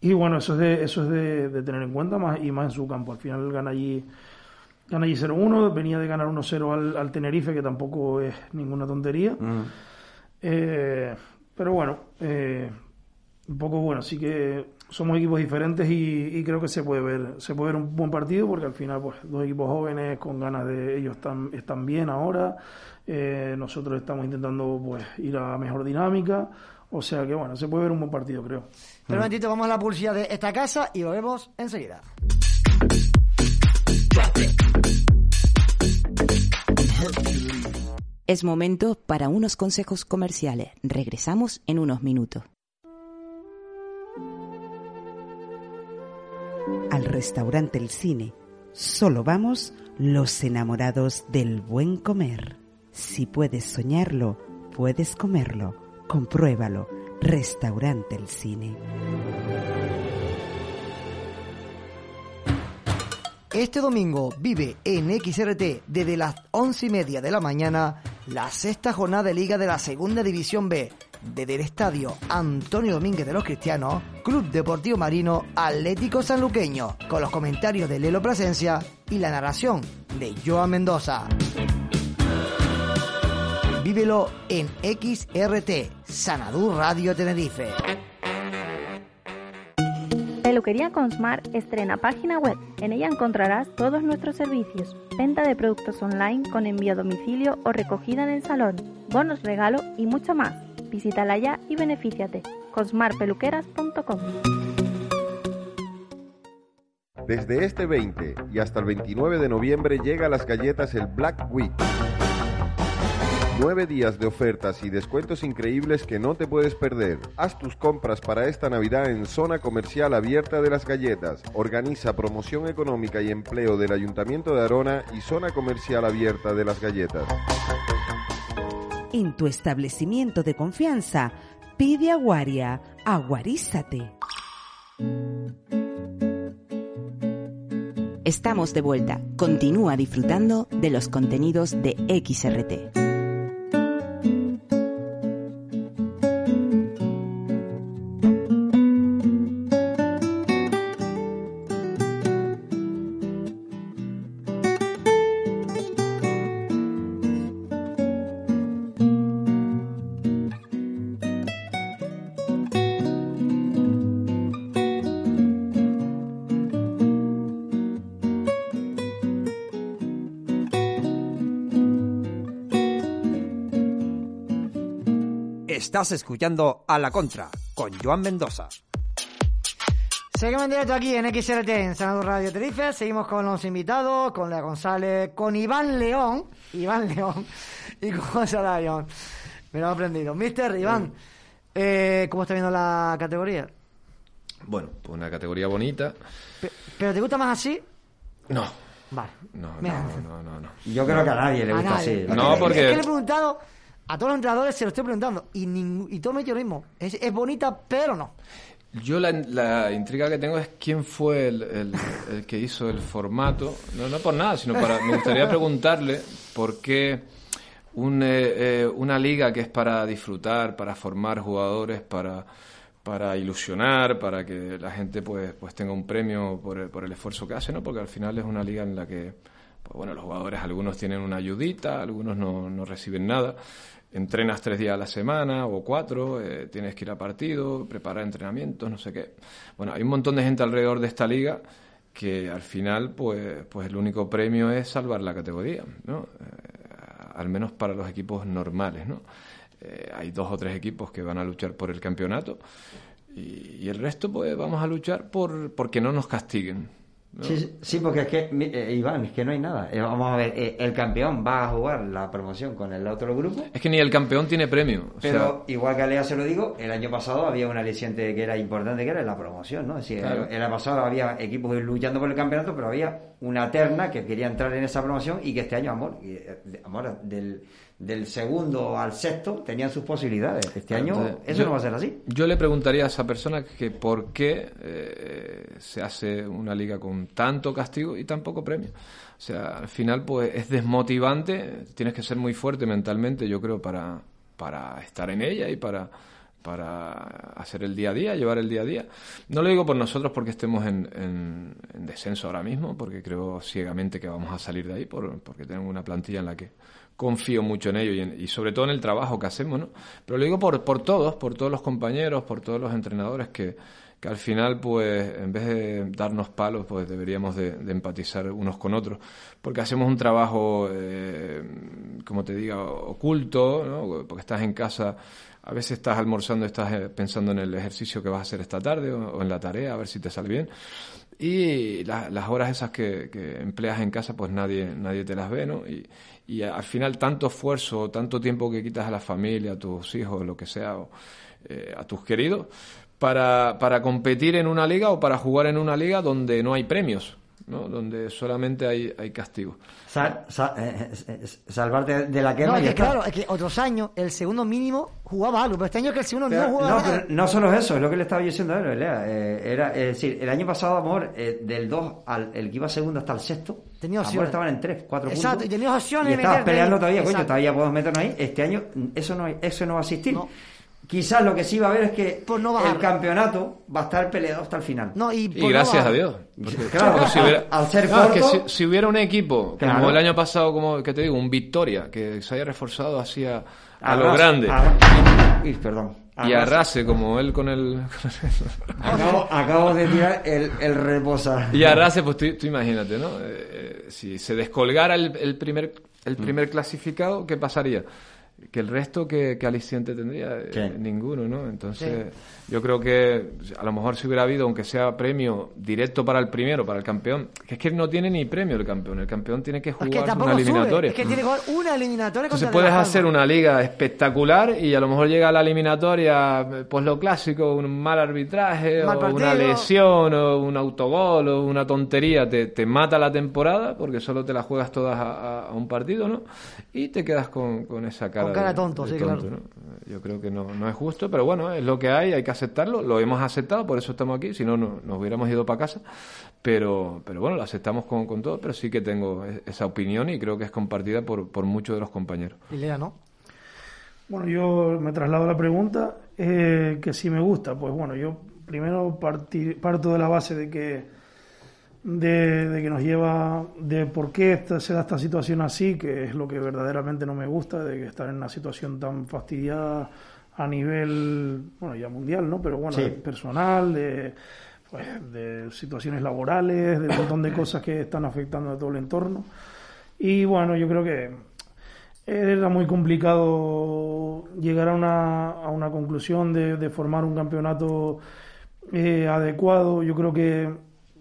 y bueno, eso es de, eso es de, de tener en cuenta más y más en su campo. Al final gana allí, gana allí 0-1, venía de ganar 1-0 al, al Tenerife, que tampoco es ninguna tontería. Eh, pero bueno, eh, un poco bueno, sí que somos equipos diferentes y, y creo que se puede ver, se puede ver un buen partido porque al final pues dos equipos jóvenes con ganas de ellos están, están bien ahora, eh, nosotros estamos intentando pues ir a mejor dinámica, o sea que bueno, se puede ver un buen partido creo. Pero un momentito, vamos a la publicidad de esta casa y volvemos enseguida. Es momento para unos consejos comerciales. Regresamos en unos minutos. Al restaurante El Cine solo vamos los enamorados del buen comer. Si puedes soñarlo, puedes comerlo. Compruébalo. Restaurante El Cine. Este domingo vive en XRT desde las once y media de la mañana la sexta jornada de Liga de la Segunda División B desde el estadio Antonio Domínguez de los Cristianos, Club Deportivo Marino Atlético Sanluqueño, con los comentarios de Lelo Plasencia y la narración de Joan Mendoza. Vívelo en XRT, Sanadú Radio Tenerife. Peluquería Consmar estrena página web. En ella encontrarás todos nuestros servicios. Venta de productos online con envío a domicilio o recogida en el salón, bonos regalo y mucho más. Visítala ya y benefíciate. consmarpeluqueras.com Desde este 20 y hasta el 29 de noviembre llega a las galletas el Black Week. Nueve días de ofertas y descuentos increíbles que no te puedes perder. Haz tus compras para esta Navidad en Zona Comercial Abierta de las Galletas. Organiza promoción económica y empleo del Ayuntamiento de Arona y Zona Comercial Abierta de las Galletas. En tu establecimiento de confianza, pide aguaria. Aguarízate. Estamos de vuelta. Continúa disfrutando de los contenidos de XRT. Estás escuchando a la contra con Joan Mendoza. Seguimos en directo aquí en XRT, en Sanado Radio Tenerife. Seguimos con los invitados, con Lea González, con Iván León. [laughs] Iván León y con José León. Me lo he aprendido. Mister Iván, eh, ¿cómo está viendo la categoría? Bueno, pues una categoría bonita. Pe- ¿Pero te gusta más así? No, Vale. no, no, no, no, no. Yo creo que a nadie le gusta nadie. así. No, porque- Es que le he preguntado a todos los entrenadores, se lo estoy preguntando. Y, ningú- y todos me dicen lo mismo. Es, es bonita, pero no. Yo la, la intriga que tengo es quién fue el, el- el que hizo el formato. No, no por nada, sino para. Me gustaría preguntarle por qué un, eh, eh, una liga que es para disfrutar, para formar jugadores, para, para ilusionar, para que la gente pues, pues tenga un premio por el, por el esfuerzo que hace, ¿no? Porque al final es una liga en la que, pues bueno, los jugadores algunos tienen una ayudita, algunos no, no reciben nada. Entrenas tres días a la semana o cuatro, eh, tienes que ir a partido, preparar entrenamientos, no sé qué. Bueno, hay un montón de gente alrededor de esta liga que al final, pues, pues el único premio es salvar la categoría, ¿no? Eh, al menos para los equipos normales, ¿no? Eh, hay dos o tres equipos que van a luchar por el campeonato y, y el resto, pues, vamos a luchar por porque no nos castiguen. ¿No? Sí, sí, porque es que, eh, Iván, es que no hay nada. Eh, vamos a ver, eh, el campeón va a jugar la promoción con el otro grupo. Es que ni el campeón tiene premio. O Pero sea, igual que a Lea se lo digo, el año pasado había una aliciente que era importante, que era la promoción, ¿no? Es decir, Claro. el, el año pasado había equipos luchando por el campeonato, pero había una terna que quería entrar en esa promoción y que este año, amor, eh, amor del, del segundo al sexto tenían sus posibilidades. Este año Entonces, eso yo- no va a ser así. Yo le preguntaría a esa persona que por qué eh, se hace una liga con tanto castigo y tan poco premio. O sea, al final pues es desmotivante, tienes que ser muy fuerte mentalmente, yo creo, para, para estar en ella y para, para hacer el día a día, llevar el día a día. No lo digo por nosotros porque estemos en, en- en descenso ahora mismo, porque creo ciegamente que vamos a salir de ahí, por- porque tenemos una plantilla en la que confío mucho en ello y, en- y sobre todo en el trabajo que hacemos, ¿no? Pero lo digo por, por todos, por todos los compañeros, por todos los entrenadores que, que al final, pues, en vez de darnos palos, pues deberíamos de, empatizar unos con otros, porque hacemos un trabajo, eh, como te diga, oculto, ¿no? Porque estás en casa, a veces estás almorzando, estás eh, pensando en el ejercicio que vas a hacer esta tarde o en la tarea, a ver si te sale bien. Y la- las horas esas que, que empleas en casa, pues nadie, nadie te las ve, ¿no? Y, y al final tanto esfuerzo, tanto tiempo que quitas a la familia, a tus hijos, lo que sea, o, eh, a tus queridos, para, para competir en una liga o para jugar en una liga donde no hay premios, ¿no? Donde solamente hay, hay castigo. Sal- sa- eh, eh, salvarte de la quema No, y es ya que claro, es que otros años el segundo mínimo jugaba algo, pero este año es que el segundo Pero- no jugaba no, nada. no solo es eso, es lo que le estaba diciendo a él, Lea. Eh, era, es decir, el año pasado, amor, eh, del 2 al el que iba segundo hasta el sexto, Tenía amor, opciones. estaban en 3, 4 puntos. Exacto, y tenías opciones Y de estabas peleando ahí. todavía, coño, Exacto. todavía podemos meternos ahí. Este año mm, eso no, eso no va a existir. Quizás lo que sí va a haber es que Pues no va a el campeonato va a estar peleado hasta el final. No, y, Y pues no gracias a Dios. [laughs] Claro, si hubiera, al ser No, es que corto- si, si hubiera un equipo, Claro. como el año pasado, como que te digo, un Victoria, que se haya reforzado así a, a lo grande. Uy, perdón. Y Arras- arrase como él [laughs] con el... Acabo, acabo de tirar el, el reposa. y arrase, pues tú, tú imagínate, ¿no? Eh, eh, si se descolgara el, el primer, el primer clasificado, ¿qué pasaría? Que el resto, ¿qué, qué aliciente tendría? Eh, ¿Qué? ninguno, ¿no? Entonces, yo creo que a lo mejor si hubiera habido, aunque sea premio directo para el primero, para el campeón, que es que no tiene ni premio el campeón, el campeón tiene que Es jugar que tampoco una sube, eliminatoria. es que tiene que jugar una eliminatoria Entonces puedes hacer una liga espectacular y a lo mejor llega a la eliminatoria, eh, pues lo clásico, un mal arbitraje, Mal o una lesión, o un autogol, o una tontería, te, te mata la temporada porque solo te la juegas todas a, a- a un partido, ¿no? Y te quedas con, con esa cara, Con cara de, tonto, de sí, claro. ¿no? Yo creo que no, no es justo, pero bueno, es lo que hay, hay que aceptarlo, lo hemos aceptado, por eso estamos aquí, si no, no nos hubiéramos ido para casa, pero, pero bueno, lo aceptamos con, con todo, pero sí que tengo e- esa opinión y creo que es compartida por, por muchos de los compañeros. Y Lea, ¿no? Bueno, yo me traslado a la pregunta, eh, que si me gusta, pues bueno, yo primero parti- parto de la base de que de, de que nos lleva de por qué esta- se da esta situación así, que es lo que verdaderamente no me gusta, de que estar en una situación tan fastidiada a nivel, bueno, ya mundial, ¿no? Pero bueno, Sí. personal, de, pues, de situaciones laborales, de un montón de cosas que están afectando a todo el entorno. Y bueno, yo creo que era muy complicado llegar a una, a una conclusión de, de formar un campeonato eh, adecuado. Yo creo que,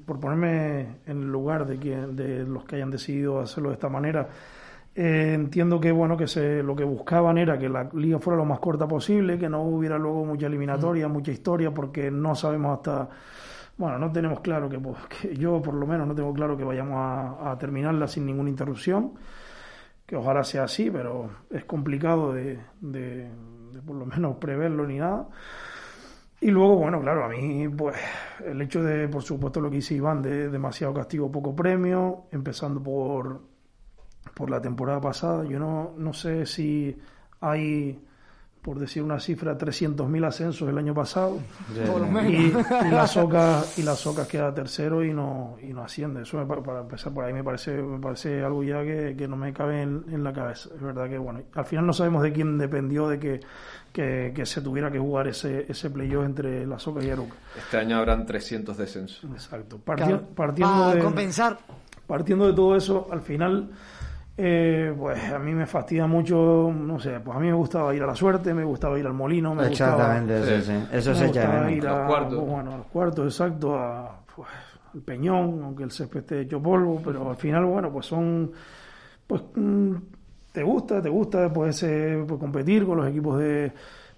por ponerme en el lugar de, quien, de los que hayan decidido hacerlo de esta manera, eh, entiendo que bueno que se, lo que buscaban era que la liga fuera lo más corta posible, que no hubiera luego mucha eliminatoria, mucha historia, porque no sabemos hasta bueno, no tenemos claro que, pues, que yo por lo menos no tengo claro que vayamos a, a terminarla sin ninguna interrupción, que ojalá sea así, pero es complicado de, de- de por lo menos preverlo ni nada. Y luego, bueno, claro, a mí, pues, el hecho de, por supuesto, lo que dice Iván, de demasiado castigo, poco premio, empezando por, por la temporada pasada. Yo no, no sé si hay, por decir una cifra, 300.000 ascensos el año pasado. Menos. Y, y la Soca y la Soca queda tercero y no y no asciende eso me pa- para empezar por ahí me parece me parece algo ya que, que no me cabe en, en la cabeza es verdad que bueno al final no sabemos de quién dependió de que, que, que se tuviera que jugar ese ese playoff entre la Soca y Aruca Este año habrán 300 descensos. exacto Claro, Parti- partiendo para de compensar. partiendo de todo eso, al final, eh, pues a mí me fastidia mucho, no sé, pues a mí me gustaba ir a la suerte, me gustaba ir al molino, me Exactamente, gustaba, sí, sí. Eso me se gustaba ir A los cuartos. pues, bueno, a los cuartos, exacto, a, pues, al peñón, aunque el césped esté hecho polvo, pero al final, bueno, pues son, pues mm, te gusta, te gusta, pues, eh, pues, competir con los equipos de,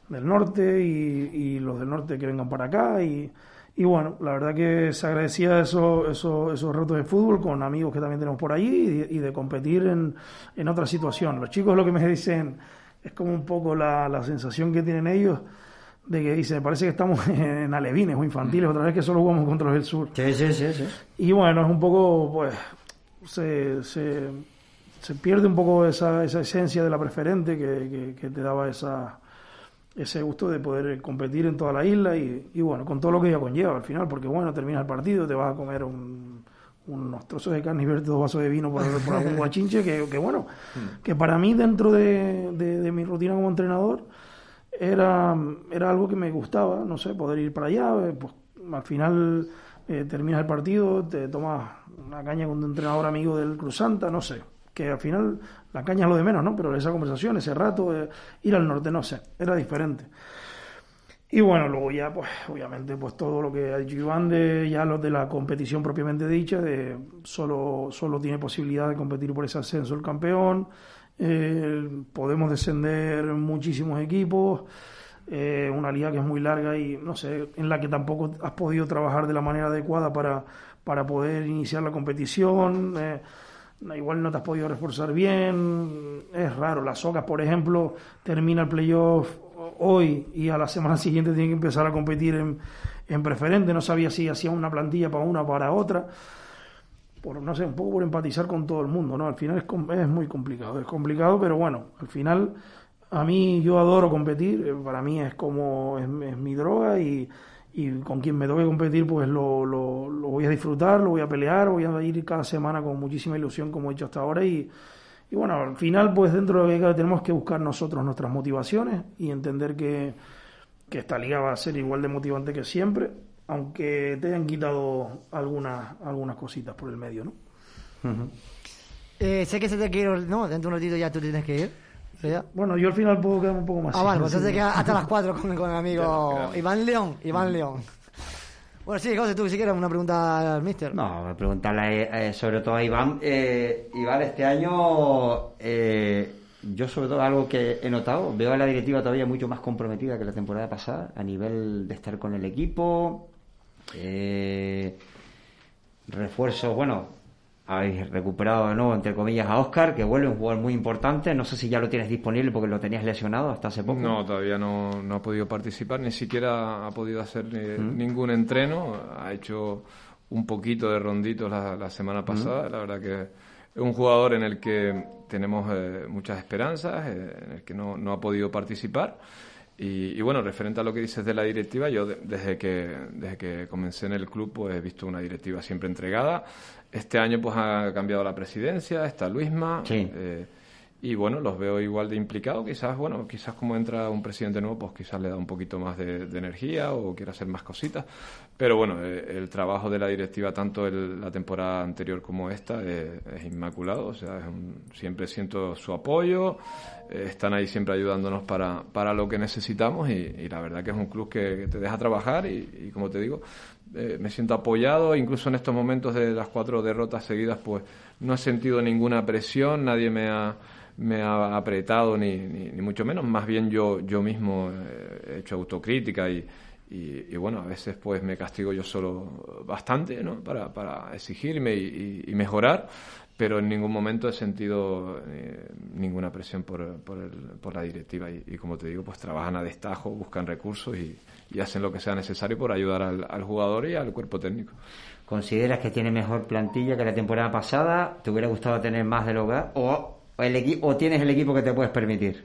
del norte y, y los del norte que vengan para acá y Y bueno, la verdad que se agradecía esos, esos, esos retos de fútbol con amigos que también tenemos por allí y, y de competir en, en otra situación. Los chicos lo que me dicen es como un poco la, la sensación que tienen ellos de que dicen, parece que estamos [laughs] en alevines o infantiles, otra vez que solo jugamos contra los del sur. Sí, sí, sí, sí. Y bueno, es un poco, pues, se, se, se pierde un poco esa, esa esencia de la preferente que, que, que te daba esa, ese gusto de poder competir en toda la isla y, y bueno, con todo lo que ella conlleva al final, porque bueno, terminas el partido, te vas a comer un, unos trozos de carne y verte dos vasos de vino por, por algún [laughs] guachinche, que, que bueno, que para mí dentro de, de, de mi rutina como entrenador era, era algo que me gustaba, no sé, poder ir para allá, eh, pues al final eh, terminas el partido, te tomas una caña con un entrenador amigo del Cruz Santa, no sé, que al final la caña es lo de menos, ¿no? Pero esa conversación, ese rato, eh, ir al norte, no sé, era diferente. Y bueno, luego ya, pues, obviamente, pues todo lo que ha dicho Iván ya los de la competición propiamente dicha, de solo, solo tiene posibilidad de competir por ese ascenso el campeón, eh, podemos descender muchísimos equipos, eh, una liga que es muy larga y no sé, en la que tampoco has podido trabajar de la manera adecuada para, para poder iniciar la competición. Igual no te has podido reforzar bien, es raro. Las Socas, por ejemplo, termina el playoff hoy y a la semana [laughs] siguiente tiene que empezar a competir en, en preferente. No sabía si hacía una plantilla para una o para otra. Por, no sé, un poco por empatizar con todo el mundo, ¿no? Al final es, es muy complicado, es complicado, pero bueno, al final a mí yo adoro competir, eh, para mí es como, es mi droga y, y con quien me toque competir pues lo, lo, lo voy a disfrutar, lo voy a pelear, voy a ir cada semana con muchísima ilusión como he hecho hasta ahora y, y bueno, al final pues dentro de lo que tenemos que buscar nosotros nuestras motivaciones y entender que, que esta liga va a ser igual de motivante que siempre, aunque te hayan quitado algunas, algunas cositas por el medio, ¿no? Eh, sé que se te quiere no, dentro de un ratito ya tú tienes que ir. Bueno, yo al final puedo quedar un poco más. Ah, vale, pues entonces queda hasta las 4 con, con el amigo [laughs] Iván León. Iván León. Bueno, sí, José, tú si quieres una pregunta al mister. No, preguntarle eh, sobre todo a Iván. Eh, Iván, este año eh, yo sobre todo algo que he notado, veo a la directiva todavía mucho más comprometida que la temporada pasada a nivel de estar con el equipo. Eh, refuerzos, bueno, habéis recuperado de nuevo, entre comillas, a Oscar, que vuelve un jugador muy importante. No sé si ya lo tienes disponible porque lo tenías lesionado hasta hace poco. No, todavía no, no ha podido participar, ni siquiera ha podido hacer eh, Mm. ningún entreno. Ha hecho un poquito de ronditos la, la semana Mm. pasada. La verdad que es un jugador en el que tenemos eh, muchas esperanzas, eh, en el que no, no ha podido participar. Y, y bueno, referente a lo que dices de la directiva, yo de- desde que desde que comencé en el club pues he visto una directiva siempre entregada. Este año pues ha cambiado la presidencia, está Luisma. Sí. eh, y bueno, los veo igual de implicados. Quizás, bueno, quizás como entra un presidente nuevo, pues quizás le da un poquito más de, de energía o quiere hacer más cositas. Pero bueno, eh, el trabajo de la directiva, tanto el- la temporada anterior como esta, eh, es inmaculado. O sea, es un- siempre siento su apoyo. eh, están ahí siempre ayudándonos para, para lo que necesitamos. Y, y la verdad que es un club que, que te deja trabajar. Y, y como te digo, eh, me siento apoyado. Incluso en estos momentos de las cuatro derrotas seguidas, pues no he sentido ninguna presión. Nadie me ha me ha apretado ni, ni, ni mucho menos, más bien yo, yo mismo eh, he hecho autocrítica y, y, y bueno, a veces pues me castigo yo solo bastante, ¿no? Para, para exigirme y, y- y mejorar, pero en ningún momento he sentido eh, ninguna presión por, por, el- por la directiva y, y como te digo, pues trabajan a destajo, buscan recursos y, y hacen lo que sea necesario por ayudar al, al jugador y al cuerpo técnico. ¿Consideras que tiene mejor plantilla que la temporada pasada? ¿Te hubiera gustado tener más del hogar? ¿O, el equi- o tienes el equipo que te puedes permitir?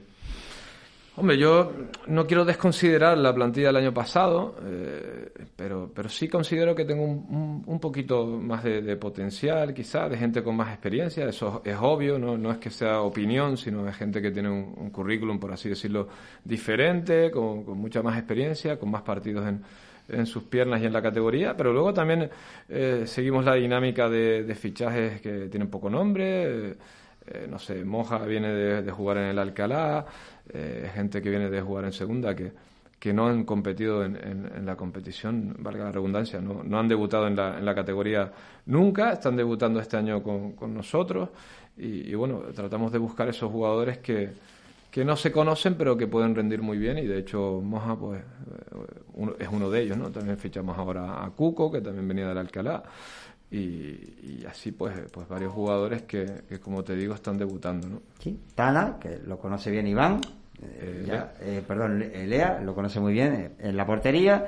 Hombre, yo no quiero desconsiderar la plantilla del año pasado, eh, pero, pero sí considero que tengo un, un- un poquito más de, de potencial, quizá, de gente con más experiencia. Eso es obvio, ¿no? no es que sea opinión, sino es gente que tiene un, currículum, por así decirlo, diferente, con, con mucha más experiencia, con más partidos en, en sus piernas y en la categoría, pero luego también eh, seguimos la dinámica de, de fichajes que tienen poco nombre. Eh, no sé, Moja viene de, jugar en el Alcalá, eh, gente que viene de jugar en segunda que, que no han competido en, la competición, valga la redundancia, no, no han debutado en la, en la categoría nunca, están debutando este año con, con nosotros y, y bueno, tratamos de buscar esos jugadores que, que no se conocen pero que pueden rendir muy bien y de hecho Moja pues eh, uno- es uno de ellos, ¿no? También fichamos ahora a Cuco, que también venía del Alcalá y, y así pues, pues varios jugadores que, que, como te digo están debutando, ¿no? Sí, Tana, que lo conoce bien Iván, eh, ya, eh, perdón, Le- Lea, lo conoce muy bien eh, en la portería,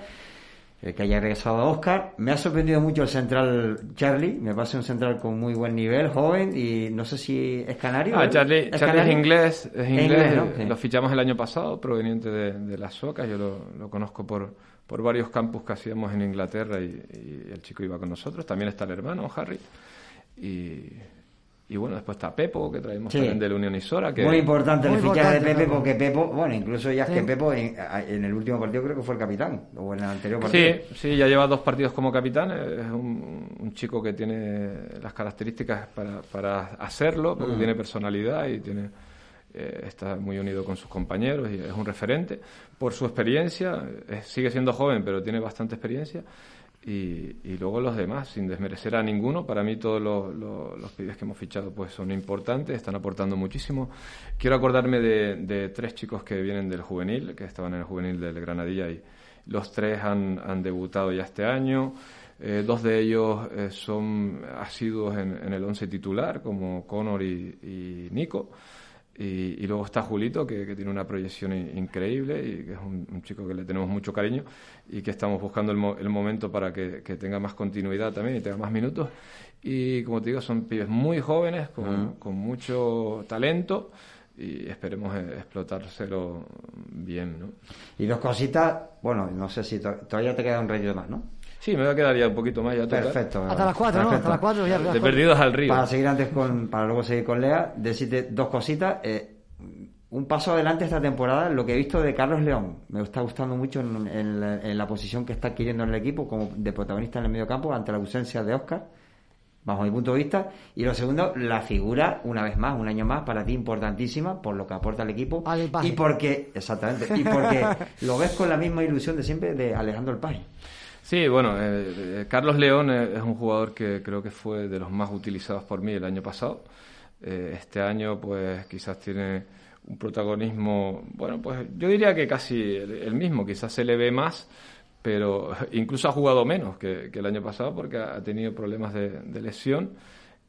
que haya regresado a Oscar. Me ha sorprendido mucho el central Charlie, me parece un central con muy buen nivel, joven, y no sé si es canario. Ah, ¿eh? Charlie, ¿Es Charlie es inglés, es Es inglés, ¿no? eh, Sí. lo fichamos el año pasado, proveniente de, de las Socas, yo lo, lo conozco por, por varios campus que hacíamos en Inglaterra y, y el chico iba con nosotros, también está el hermano, Harry, y, y bueno, después está Pepo, que traemos Sí. también de la Unión Isora, que Muy importante el Muy fichaje importante, de Pepe, Pepo. porque Pepo, bueno, incluso ya es Sí. que Pepo en, en el último partido creo que fue el capitán, o en el anterior partido. Sí, sí, ya lleva dos partidos como capitán. Es un, un chico que tiene las características para, para hacerlo, porque Mm. tiene personalidad y tiene eh, está muy unido con sus compañeros y es un referente por su experiencia. eh, sigue siendo joven, pero tiene bastante experiencia. Y, y luego los demás, sin desmerecer a ninguno, para mí todos los, los, los pibes que hemos fichado pues son importantes, están aportando muchísimo. Quiero acordarme de, de tres chicos que vienen del juvenil, que estaban en el juvenil del Granadilla y los tres han, han debutado ya este año. Eh, dos de ellos eh, son asiduos en, en el once titular, como Conor y, y Nico. Y, y luego está Julito, que, que tiene una proyección in- increíble y que es un, un chico que le tenemos mucho cariño y que estamos buscando el, mo- el momento para que, que tenga más continuidad también y tenga más minutos. Y como te digo, son pibes muy jóvenes, con, con mucho talento y esperemos explotárselo bien, ¿no? Y dos cositas, bueno, no sé si to- todavía te queda un ratito más, ¿no? Sí, me voy a quedar ya un poquito más. Ya. Perfecto. Hasta las 4, ¿no? Hasta las 4 ya. De perdidos al río. Para seguir antes con, para luego seguir con Lea, decirte dos cositas. Eh, un paso adelante esta temporada, lo que he visto de Carlos León, me está gustando mucho en, en la, en la posición que está adquiriendo en el equipo como de protagonista en el medio campo ante la ausencia de Oscar, bajo mi punto de vista. Y lo segundo, la figura, una vez más, un año más, para ti importantísima por lo que aporta el equipo. Y porque, exactamente, y porque [laughs] lo ves con la misma ilusión de siempre de Alejandro El Pay. Sí, bueno, eh, eh, Carlos León eh, es un jugador que creo que fue de los más utilizados por mí el año pasado. Este año, pues quizás tiene un protagonismo, bueno, pues yo diría que casi el, mismo, quizás se le ve más, pero [laughs] incluso ha jugado menos que, el año pasado porque ha, ha tenido problemas de, de lesión.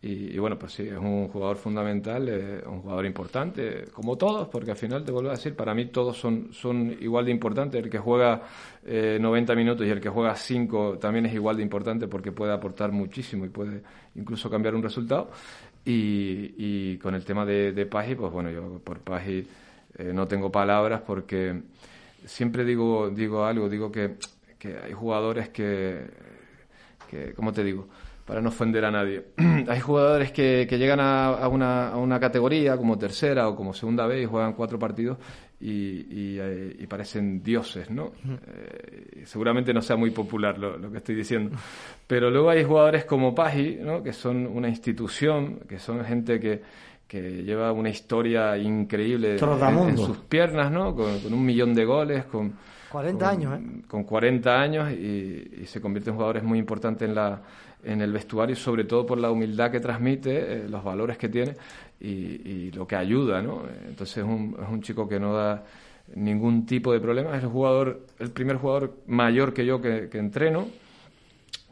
Y, bueno, pues sí, es un jugador fundamental, eh, un jugador importante, como todos, porque al final te vuelvo a decir, para mí todos son, son igual de importantes. El que juega eh, 90 minutos y el que juega 5 también es igual de importante porque puede aportar muchísimo y puede incluso cambiar un resultado. Y, con el tema de, de Pagi, pues bueno, yo por Pagi eh, no tengo palabras porque siempre digo, digo algo, digo que, que hay jugadores que, que, ¿cómo te digo? Para no ofender a nadie. [clears throat] Hay jugadores que, que llegan a, a, una, a, una, categoría como tercera o como segunda vez y juegan cuatro partidos y, y, eh, y parecen dioses, ¿no? Eh, seguramente no sea muy popular lo, lo, que estoy diciendo. Pero luego hay jugadores como Pagi, ¿no? Que son una institución, que son gente que, que lleva una historia increíble en, en, sus piernas, ¿no? Con, con, un millón de goles, con... 40 con, años, ¿eh? Con 40 años y, y se convierte en jugadores muy importantes en la en el vestuario, sobre todo por la humildad que transmite, eh, los valores que tiene y, y, lo que ayuda, ¿no? Entonces es un, es un chico que no da ningún tipo de problema, es el jugador, el primer jugador mayor que yo que, que entreno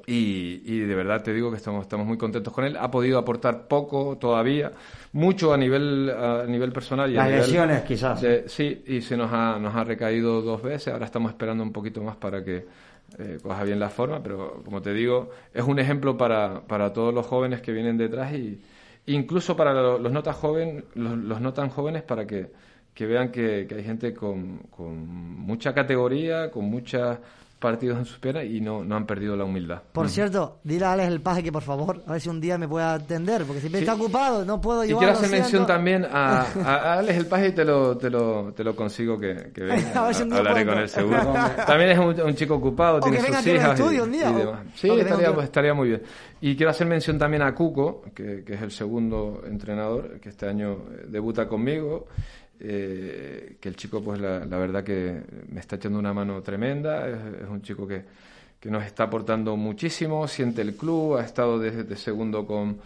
y, y, de verdad te digo que estamos, estamos muy contentos con él. Ha podido aportar poco todavía, mucho a nivel, a nivel personal. Y Las a nivel lesiones quizás. De, sí, y se nos ha, nos ha recaído dos veces, ahora estamos esperando un poquito más para que eh, coja bien la forma, pero como te digo, es un ejemplo para, para todos los jóvenes que vienen detrás y incluso para los, los no tan joven, los, los, no tan jóvenes para que, que vean que, que hay gente con, con, mucha categoría, con muchos partidos en sus piernas y no, no han perdido la humildad. Por uh -huh. cierto, dile a Alex el paje que por favor, a ver si un día me pueda atender, porque siempre sí. está ocupado, no puedo Y llevar. quiero hacer mención también a, [laughs] a, Alex el paje y te lo, te lo, te lo consigo que, que venga. [laughs] a ver si un día hablaré puedo. con él seguro. [laughs] también es un, un, chico ocupado, o tiene que venga sus hijas. estudio y, un día. y demás. Sí, estaría, estaría muy bien. Y quiero hacer mención también a Cuco, que, que es el segundo entrenador, que este año debuta conmigo. Eh, que el chico, pues la, la, verdad que me está echando una mano tremenda. Es, es un chico que, que, nos está aportando muchísimo, siente el club, ha estado desde de segundo con,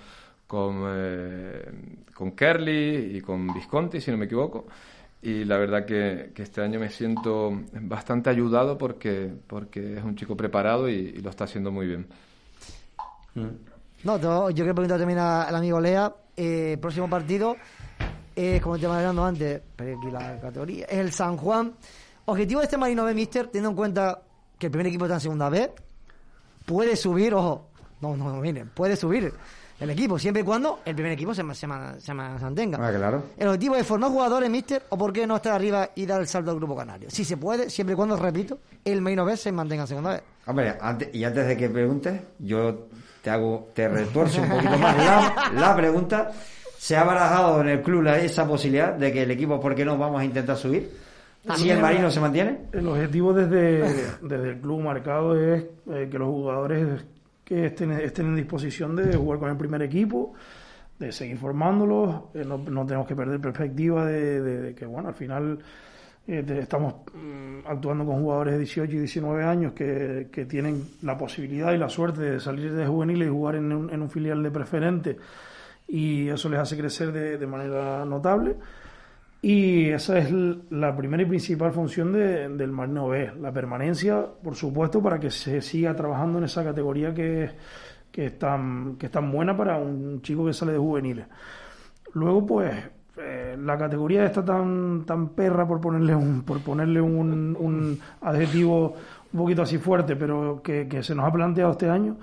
con, eh, con Kerly y con Visconti, si no me equivoco. y la verdad que, que este año me siento bastante ayudado porque, porque es un chico preparado y, y lo está haciendo muy bien. No, te- yo quiero preguntar también al amigo Lea. eh, próximo partido es, como te estaba hablando antes, pero aquí la categoría, es el San Juan. Objetivo de este Marino B, Mister, teniendo en cuenta que el primer equipo está en segunda B, puede subir, ojo, no, no, miren, puede subir el equipo, siempre y cuando el primer equipo se, se, se ma- se mantenga. Ah, claro. El objetivo es formar jugadores, Mister, o por qué no estar arriba y dar el salto al grupo canario. Si se puede, siempre y cuando, repito, el Marino B se mantenga en segunda B. Hombre, antes, y antes de que preguntes, yo te hago, te retuerzo un poquito más la, la pregunta. ¿Se ha barajado en el club la- esa posibilidad de que el equipo, ¿por qué no vamos a intentar subir? Si el Marino se mantiene. El objetivo desde, [laughs] desde el club marcado es eh, que los jugadores que estén, estén en disposición de jugar con el primer equipo, de seguir formándolos. eh, no, no tenemos que perder perspectiva de, de- de que, bueno, al final eh, de- estamos mm, actuando con jugadores de 18 y 19 años que, que tienen la posibilidad y la suerte de salir de juveniles y jugar en un, en un filial de preferente y eso les hace crecer de, de manera notable. Y esa es la primera y principal función de- del Marino B, la permanencia, por supuesto, para que se siga trabajando en esa categoría que, que, es tan, que es tan buena para un chico que sale de juveniles. Luego, pues, eh, la categoría está tan, tan perra, por ponerle un, por ponerle un, un adjetivo un poquito así fuerte, pero que, que se nos ha planteado este año,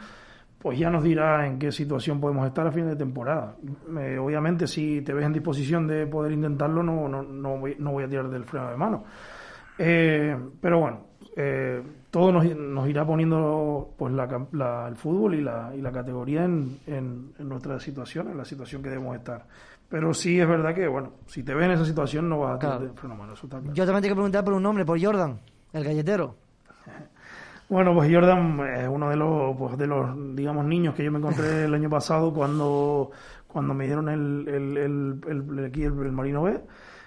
pues ya nos dirá en qué situación podemos estar a fin de temporada. Eh, obviamente, si te ves en disposición de poder intentarlo, no, no, no, voy, no voy a tirar del freno de mano. Eh, pero bueno, eh, todo nos, nos irá poniendo pues la, cam- la- el fútbol y la, y la categoría en, en, en nuestra situación, en la situación que debemos estar. Pero sí es verdad que, bueno, si te ves en esa situación no vas a tirar Claro. del freno de mano, eso está claro. Yo también tengo que preguntar por un nombre, por Jordan, el galletero. Bueno, pues Jordan es uno de los, pues, de los, digamos, niños que yo me encontré [laughs] el año pasado cuando, cuando me dieron el, el, el, aquí el, el Marino B,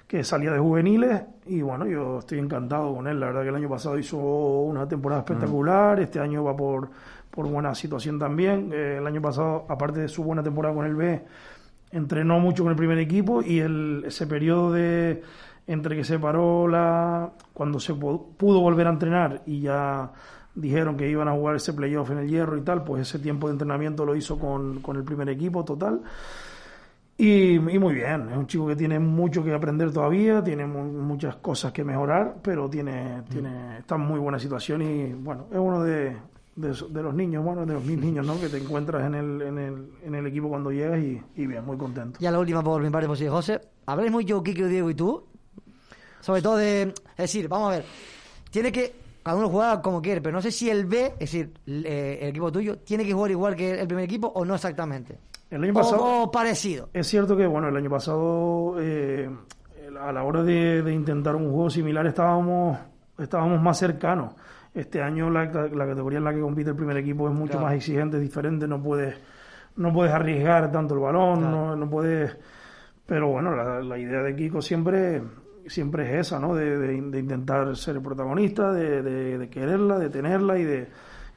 que salía de juveniles y bueno, yo estoy encantado con él. La verdad que el año pasado hizo una temporada espectacular, este año va por, por buena situación también. Eh, el año pasado, aparte de su buena temporada con el B, entrenó mucho con el primer equipo y el, ese periodo de entre que se paró la cuando se pu- pudo volver a entrenar y ya dijeron que iban a jugar ese playoff en el hierro y tal, pues ese tiempo de entrenamiento lo hizo con, con el primer equipo total. Y, y muy bien, es un chico que tiene mucho que aprender todavía, tiene mu- muchas cosas que mejorar, pero tiene, tiene, está en muy buena situación y bueno, es uno de, de, los niños, bueno, de los mis niños, ¿no? Que te encuentras en el, en el, en el equipo cuando llegas y, y bien, muy contento. Ya la última por mi parte, posible, José. Habláis mucho, Kiki, Diego y tú. Sobre todo de. Es decir, vamos a ver. Tiene que. Cada uno juega como quiere, pero no sé si el B, es decir, el, eh, el equipo tuyo, tiene que jugar igual que el primer equipo o no exactamente. El año O- pasado... o parecido. Es cierto que, bueno, el año pasado, eh, a la hora de, de intentar un juego similar, estábamos, estábamos más cercanos. Este año la, la categoría en la que compite el primer equipo es mucho Claro. más exigente, es diferente, no puedes, no puedes arriesgar tanto el balón, no, no puedes... Pero bueno, la, la idea de Kiko siempre, siempre es esa, ¿no? De, de- intentar ser el protagonista, de, de- quererla, de tenerla y de...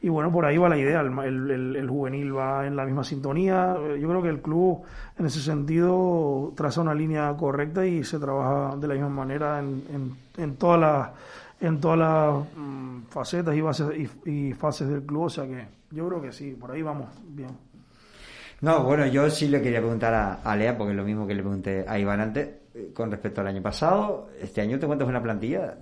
Y bueno, por ahí va la idea, el, el- el- juvenil va en la misma sintonía. Yo creo que el club en ese sentido traza una línea correcta y se trabaja de la misma manera en, en, todas las en todas las mm, facetas y, bases, y, y fases del club, o sea que yo creo que sí, por ahí vamos bien. No, bueno, yo sí le quería preguntar a, a Lea, porque es lo mismo que le pregunté a Iván antes, con respecto al año pasado. Este año te encuentras una plantilla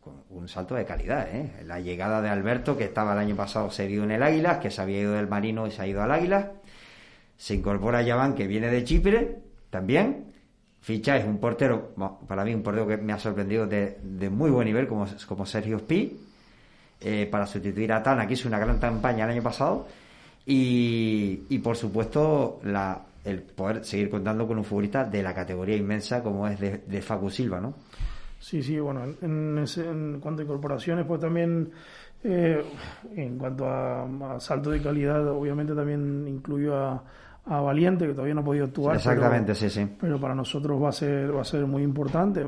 con un salto de calidad, ¿eh? La llegada de Alberto, que estaba el año pasado cedido en el Águila, que se había ido del Marino y se ha ido al Águila. Se incorpora Yaván, que viene de Chipre, también. Ficha es un portero, para mí un portero que me ha sorprendido de, de muy buen nivel, como, como Sergio Spi, eh, para sustituir a Tana, que hizo una gran campaña el año pasado. Y, y por supuesto, la, el poder seguir contando con un futbolista de la categoría inmensa como es de, de Facu Silva, ¿no? Sí, sí, bueno, en, ese- en cuanto a incorporaciones, pues también eh, en cuanto a, a salto de calidad, obviamente también incluyo a, a Valiente, que todavía no ha podido actuar. Exactamente, pero, sí, sí. Pero para nosotros va a ser va a ser muy importante.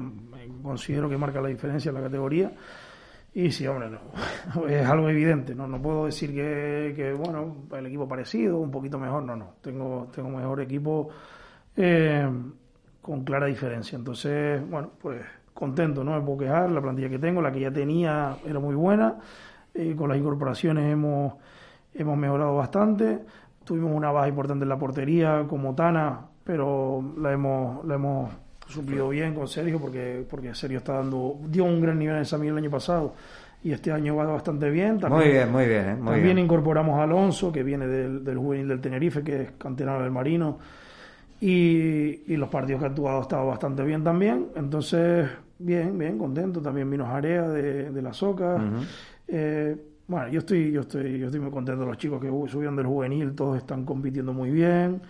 Considero que marca la diferencia en la categoría. Y sí, hombre, no, [laughs] es algo evidente. No, no puedo decir que, que, bueno, el equipo parecido, un poquito mejor. No, no. Tengo, tengo mejor equipo eh, con clara diferencia. Entonces, bueno, pues contento, no me puedo quejar, la plantilla que tengo, la que ya tenía era muy buena, eh, con las incorporaciones hemos, hemos mejorado bastante, tuvimos una baja importante en la portería como Tana, pero la hemos, la hemos suplido bien con Sergio porque, porque Sergio está dando, dio un gran nivel en San Miguel el año pasado y este año va bastante bien. muy bien, muy bien. eh, muy también bien. incorporamos a Alonso, que viene del, del juvenil del Tenerife, que es canterano del Marino. Y, y los partidos que ha actuado ha estado bastante bien también. Entonces, bien, bien, contento. También vino Jarea de, de la Soca. Eh, bueno, yo estoy, yo estoy, yo estoy muy contento. Los chicos que subieron del juvenil, todos están compitiendo muy bien.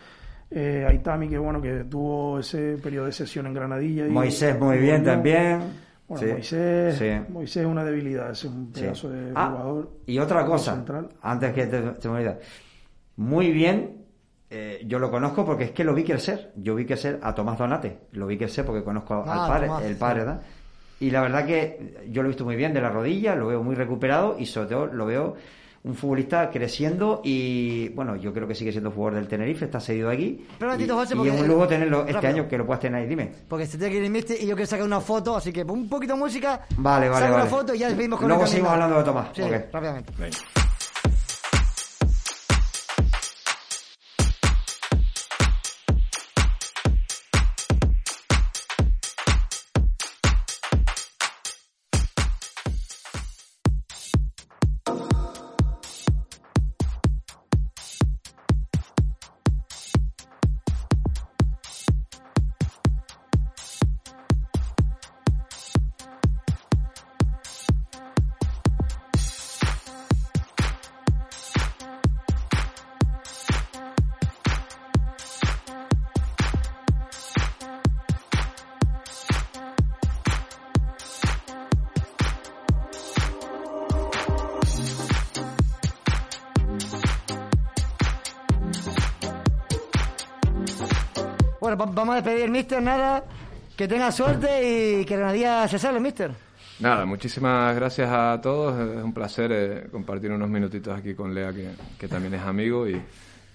Eh, Aitami, que bueno, que tuvo ese periodo de sesión en Granadilla. y- Moisés muy bien también. Bueno, Sí, Moisés, sí. Moisés es una debilidad, es un Sí. pedazo de Ah, jugador. Y otra cosa, central. antes que te, te me. Muy bien, eh, yo lo conozco porque es que lo vi crecer. Yo vi crecer a Tomás Donate. Lo vi crecer porque conozco Ah, al padre, Tomás, el padre, sí. ¿verdad? Y la verdad que yo lo he visto muy bien de la rodilla, lo veo muy recuperado y sobre todo lo veo un futbolista creciendo y bueno, yo creo que sigue siendo jugador del Tenerife, está cedido aquí. Pero ratito, y, José, y porque- es un lujo tenerlo este año que lo puedas tener ahí, dime. Porque se tiene que ir mister y yo quiero sacar una foto, así que un poquito de música. Vale, vale, saco vale. una foto y ya despedimos con Luego el seguimos hablando de Tomás. Sí, rápidamente. Vamos a despedir, mister, nada. Que tenga suerte y que Granadilla se salve, mister. Nada, muchísimas gracias a todos. Es un placer eh, compartir unos minutitos aquí con Lea, que, que también es amigo, y,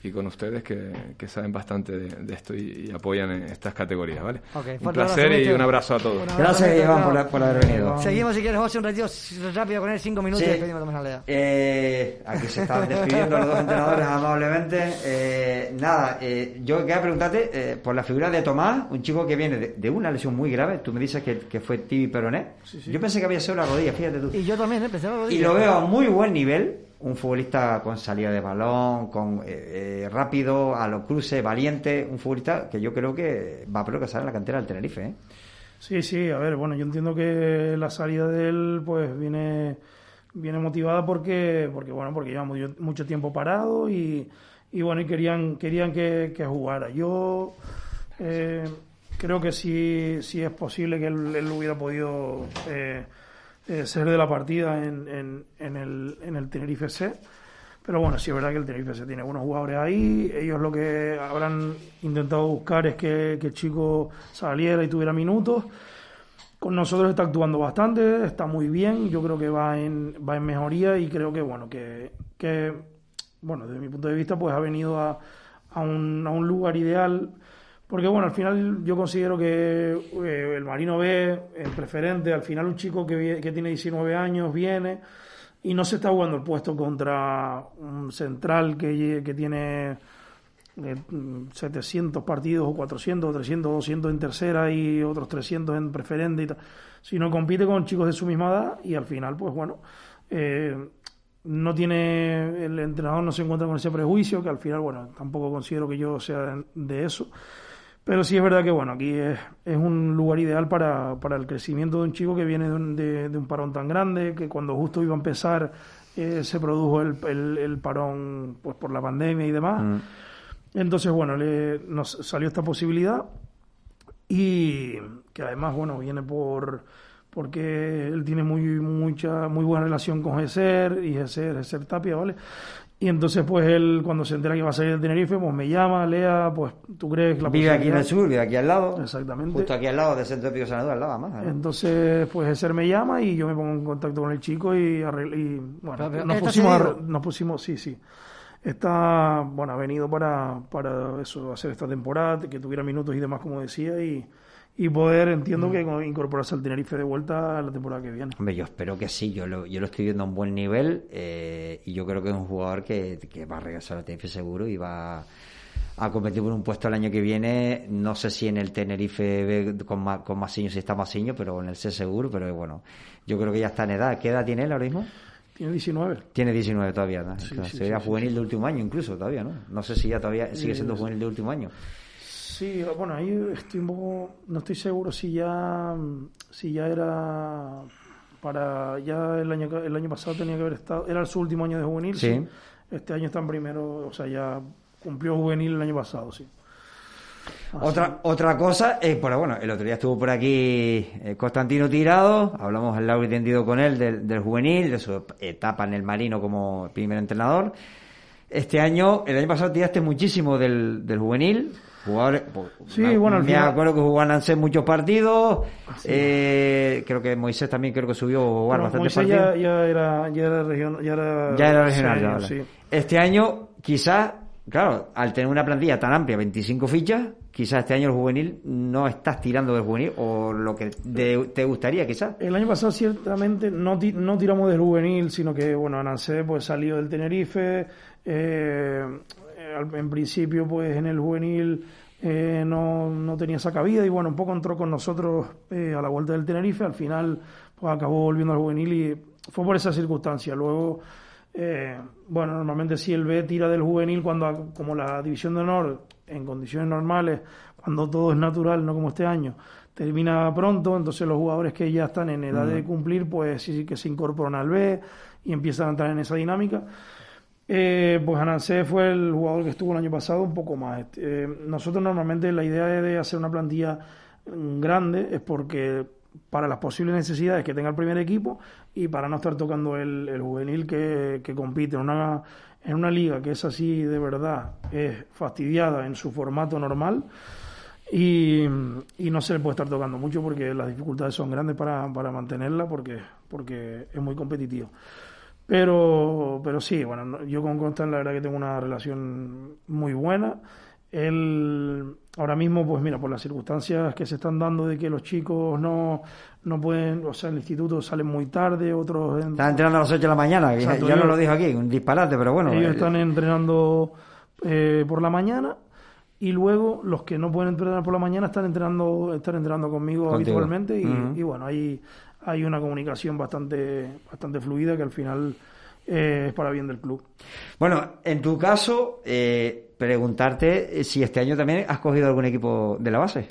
y con ustedes que, que saben bastante de, de esto y, y apoyan en estas categorías, ¿vale? Ok, un placer y un abrazo a todos. Abrazo, Gracias, Iván, por, por haber venido. Seguimos si quieres, José, un ratito rápido con él, cinco minutos Sí. y despedimos también a Lea. Eh, aquí se están despidiendo los dos entrenadores amablemente. Eh, nada, eh, yo quería preguntarte eh, por la figura de Tomás, un chico que viene de, de una lesión muy grave. Tú me dices que, que fue tibi peroné. Yo pensé que había sido la rodilla, fíjate tú. Y yo también, ¿eh? Pensé en la Y rodilla. lo veo a muy buen nivel. Un futbolista con salida de balón, con eh, eh, rápido, a los cruces, valiente. Un futbolista que yo creo que va a progresar en la cantera del Tenerife. ¿eh? Sí, sí, a ver, bueno, yo entiendo que la salida de él pues viene viene motivada porque porque bueno, porque lleva mucho, tiempo parado y, y bueno, y querían querían que, que jugara. Yo eh, creo que sí, sí es posible que él, él hubiera podido eh, ser de la partida en, en, en el, en el Tenerife C. Pero bueno, sí es verdad que el Tenerife C tiene buenos jugadores ahí. Ellos lo que habrán intentado buscar es que, que el chico saliera y tuviera minutos. Con nosotros está actuando bastante, está muy bien. Yo creo que va en, va en mejoría y creo que, bueno, que, que bueno, desde mi punto de vista, pues ha venido a, a, un, a un lugar ideal. Porque, bueno, al final yo considero que eh, el Marino B, el preferente, al final un chico que, tiene 19 años viene y no se está jugando el puesto contra un central que, que tiene eh, 700 partidos o 400 o 300 200 en tercera y otros 300 en preferente y tal, sino compite con chicos de su misma edad y al final pues bueno eh, no tiene el entrenador no se encuentra con ese prejuicio que al final bueno tampoco considero que yo sea de eso pero sí es verdad que bueno aquí es, es un lugar ideal para, para el crecimiento de un chico que viene de un, de, de un parón tan grande que cuando justo iba a empezar eh, se produjo el, el, el parón pues por la pandemia y demás entonces, bueno, le, nos salió esta posibilidad y que además, bueno, viene por porque él tiene muy mucha muy buena relación con Geser y Geser, Geser Tapia, ¿vale? Y entonces, pues él cuando se entera que va a salir de Tenerife, pues me llama, Lea, pues tú crees que la Vive aquí en el sur, vive aquí al lado. Exactamente. Justo aquí al lado del Centro Épico Sanador, al lado, además. ¿eh? Entonces, pues Geser me llama y yo me pongo en contacto con el chico y, arregl- y bueno, Pero, pero, nos ¿está pusimos, a nos pusimos, sí, sí. Está, bueno, ha venido para, para eso, hacer esta temporada, que tuviera minutos y demás, como decía, y, y poder, entiendo que con- incorporarse al Tenerife de vuelta la temporada que viene. Hombre, yo espero que sí, yo lo, yo lo estoy viendo a un buen nivel eh, y yo creo que es un jugador que, que va a regresar al Tenerife seguro y va a competir por un puesto el año que viene, no sé si en el Tenerife con, Ma- con Masiño, si está Masiño, pero en el C seguro, pero bueno, yo creo que ya está en edad. ¿Qué edad tiene él ahora mismo? Tiene 19. Tiene 19 todavía, ¿no? Sí, Claro, sí, sería sí, juvenil de último año incluso todavía, ¿no? No sé si ya todavía sigue siendo Eh, juvenil de último año. Sí, bueno, ahí estoy un poco, no estoy seguro si ya, si ya era para, ya el año, el año pasado tenía que haber estado, era su último año de juvenil, Sí. sí. Este año está en primero, o sea, ya cumplió juvenil el año pasado, sí. Así- Otra, otra cosa, eh, pero bueno, el otro día estuvo por aquí eh, Constantino Tirado, hablamos al largo y tendido con él del, del juvenil, de su etapa en el Marino como primer entrenador. Este año, el año pasado tiraste muchísimo del, del juvenil. Jugadores, Sí, me, bueno, al me final- acuerdo que jugó Nancy muchos partidos. eh, creo que Moisés también creo que subió a jugar Bueno, bastantes Moisés partidos. ya, ya era, ya era regional, ya era, Ya era regional, ya, vale. sí. Este año, quizás, claro, al tener una plantilla tan amplia, 25 fichas, quizás este año el juvenil no estás tirando del juvenil o lo que de- te gustaría, quizás. El año pasado ciertamente no, no tiramos del juvenil, sino que, bueno, Anancé pues salió del Tenerife, eh, en principio pues en el juvenil eh, no, no tenía esa cabida y bueno, un poco entró con nosotros eh, a la vuelta del Tenerife, al final pues acabó volviendo al juvenil y fue por esa circunstancia. Luego, eh, bueno, normalmente si el B tira del juvenil cuando, como la división de honor, en condiciones normales, cuando todo es natural, no como este año, termina pronto, entonces los jugadores que ya están en edad de Ujú. cumplir, pues sí, sí que se incorporan al B y empiezan a entrar en esa dinámica. Eh, pues Anancé fue el jugador que estuvo el año pasado un poco más. Eh, nosotros normalmente la idea de hacer una plantilla mm, grande es porque para las posibles necesidades que tenga el primer equipo y para no estar tocando el, juvenil que, compite en una, en una liga que es así de verdad, es fastidiada en su formato normal y, y no se le puede estar tocando mucho porque las dificultades son grandes para, para mantenerla porque, porque es muy competitivo. Pero, pero sí, bueno, no- yo con Constant la verdad que tengo una relación muy buena. Él, ahora mismo, pues mira, por las circunstancias que se están dando de que los chicos no, no pueden, o sea, el instituto salen muy tarde, otros... en- Estás entrenando a las 8 de la mañana, que ya, ya no lo dijo aquí, un disparate, pero bueno. Ellos eh, están entrenando eh, por la mañana y luego los que no pueden entrenar por la mañana están entrenando, están entrenando conmigo Contigo. habitualmente y, y bueno, hay, hay una comunicación bastante, bastante fluida que al final eh, es para bien del club. Bueno, en tu caso, eh, preguntarte eh, si este año también has cogido algún equipo de la base.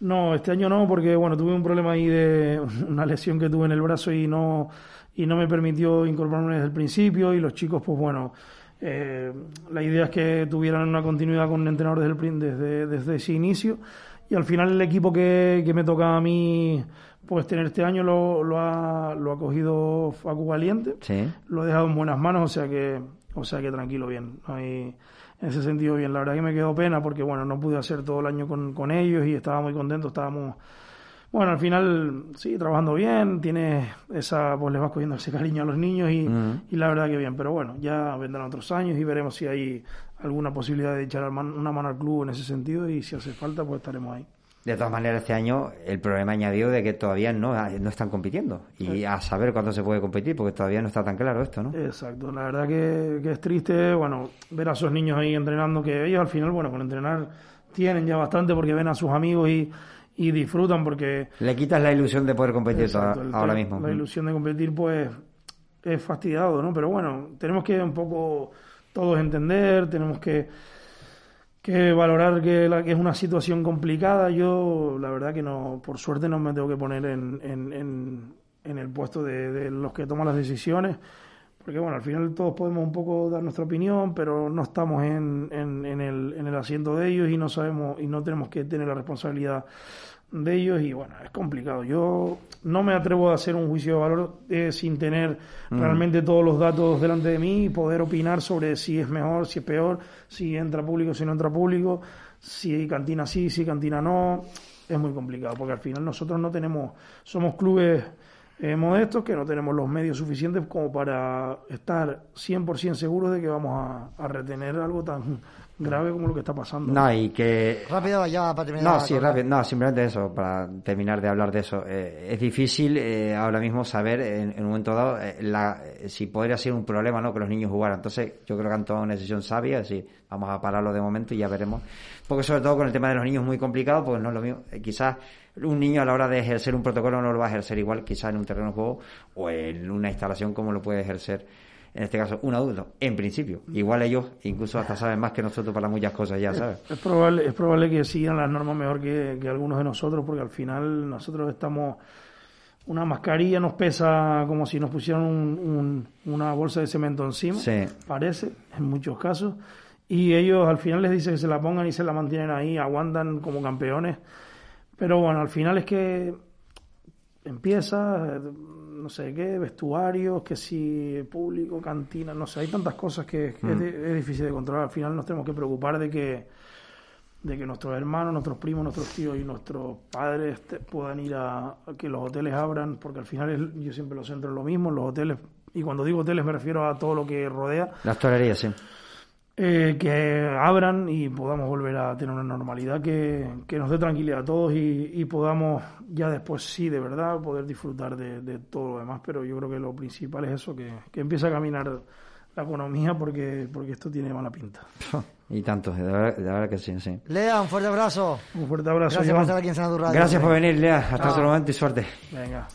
No, este año no, porque bueno, tuve un problema ahí de [laughs] una lesión que tuve en el brazo y no, y no me permitió incorporarme desde el principio. Y los chicos, pues bueno, eh, la idea es que tuvieran una continuidad con el entrenador desde, el desde, desde ese inicio. Y al final el equipo que, que me toca a mí pues tener este año lo, lo, ha, lo ha cogido Facu Valiente. Sí. Lo he dejado en buenas manos, o sea que, o sea que tranquilo, bien. No hay- en ese sentido, bien. La verdad que me quedó pena porque, bueno, no pude hacer todo el año con, con ellos y estaba muy contento. Estábamos, bueno, al final, sí, trabajando bien. Tienes esa, pues les vas cogiendo ese cariño a los niños y, y la verdad que bien. Pero bueno, ya vendrán otros años y veremos si hay alguna posibilidad de echar una mano al club en ese sentido y si hace falta, pues estaremos ahí. De todas maneras, este año el problema añadido de que todavía no, no están compitiendo. Y a saber cuándo se puede competir, porque todavía no está tan claro esto, ¿no? Exacto, la verdad que, que es triste, bueno, ver a esos niños ahí entrenando, que ellos al final, bueno, con entrenar tienen ya bastante porque ven a sus amigos y, y disfrutan porque... Le quitas la ilusión de poder competir Exacto, toda- el ahora mismo. La ilusión de competir, pues, es fastidiado, ¿no? Pero bueno, tenemos que un poco todos entender, tenemos que, que valorar que, la, que es una situación complicada. Yo, la verdad que no, por suerte no me tengo que poner en, en, en, en el puesto de, de los que toman las decisiones. Porque bueno, al final todos podemos un poco dar nuestra opinión, pero no estamos en, el, en el asiento de ellos y no sabemos y no tenemos que tener la responsabilidad de ellos y bueno, es complicado. Yo no me atrevo a hacer un juicio de valor eh, sin tener Mm. realmente todos los datos delante de mí y poder opinar sobre si es mejor, si es peor, si entra público, si no entra público, si cantina sí, si cantina no. Es muy complicado porque al final nosotros no tenemos, somos clubes eh, modestos, que no tenemos los medios suficientes como para estar 100% seguros de que vamos a, a retener algo tan grave como lo que está pasando. No, y que Rápido, ya para terminar. No, sí, rápido. No, simplemente eso, para terminar de hablar de eso. Eh, es difícil eh, ahora mismo saber en, en un momento dado eh, la, eh, si podría ser un problema no que los niños jugaran. Entonces, yo creo que han tomado una decisión sabia, es decir, vamos a pararlo de momento y ya veremos. Porque sobre todo con el tema de los niños es muy complicado, porque no es lo mismo. Eh, quizás un niño a la hora de ejercer un protocolo no lo va a ejercer igual, quizás en un terreno de juego o en una instalación como lo puede ejercer. En este caso, un adulto, en principio. Igual ellos incluso hasta saben más que nosotros para muchas cosas, ya sabes. Es probable, es probable que sigan las normas mejor que, que algunos de nosotros, porque al final nosotros estamos. Una mascarilla nos pesa como si nos pusieran un- un- una bolsa de cemento encima, Sí. parece, en muchos casos. Y ellos al final les dicen que se la pongan y se la mantienen ahí, aguantan como campeones. Pero bueno, al final es que empieza, no sé qué, vestuarios, que si público, cantina, no sé, hay tantas cosas que, que es, Mm. es difícil de controlar. Al final nos tenemos que preocupar de que de que nuestros hermanos, nuestros primos, nuestros tíos y nuestros padres te- puedan ir a, a que los hoteles abran, porque al final es- yo siempre lo centro en lo mismo, los hoteles, y cuando digo hoteles me refiero a todo lo que rodea, Las torerías, sí. Eh, que abran y podamos volver a tener una normalidad que, que nos dé tranquilidad a todos y, y podamos ya después sí, de verdad, poder disfrutar de, de todo lo demás. Pero yo creo que lo principal es eso, que, que empiece a caminar la economía porque, porque esto tiene mala pinta. [laughs] Y tanto, de verdad, de verdad que sí, sí. Lea, un fuerte abrazo. Un fuerte abrazo. Gracias por estar aquí en Sanadu Radio. Gracias por venir, Lea. Hasta Chao. otro momento y suerte. Venga.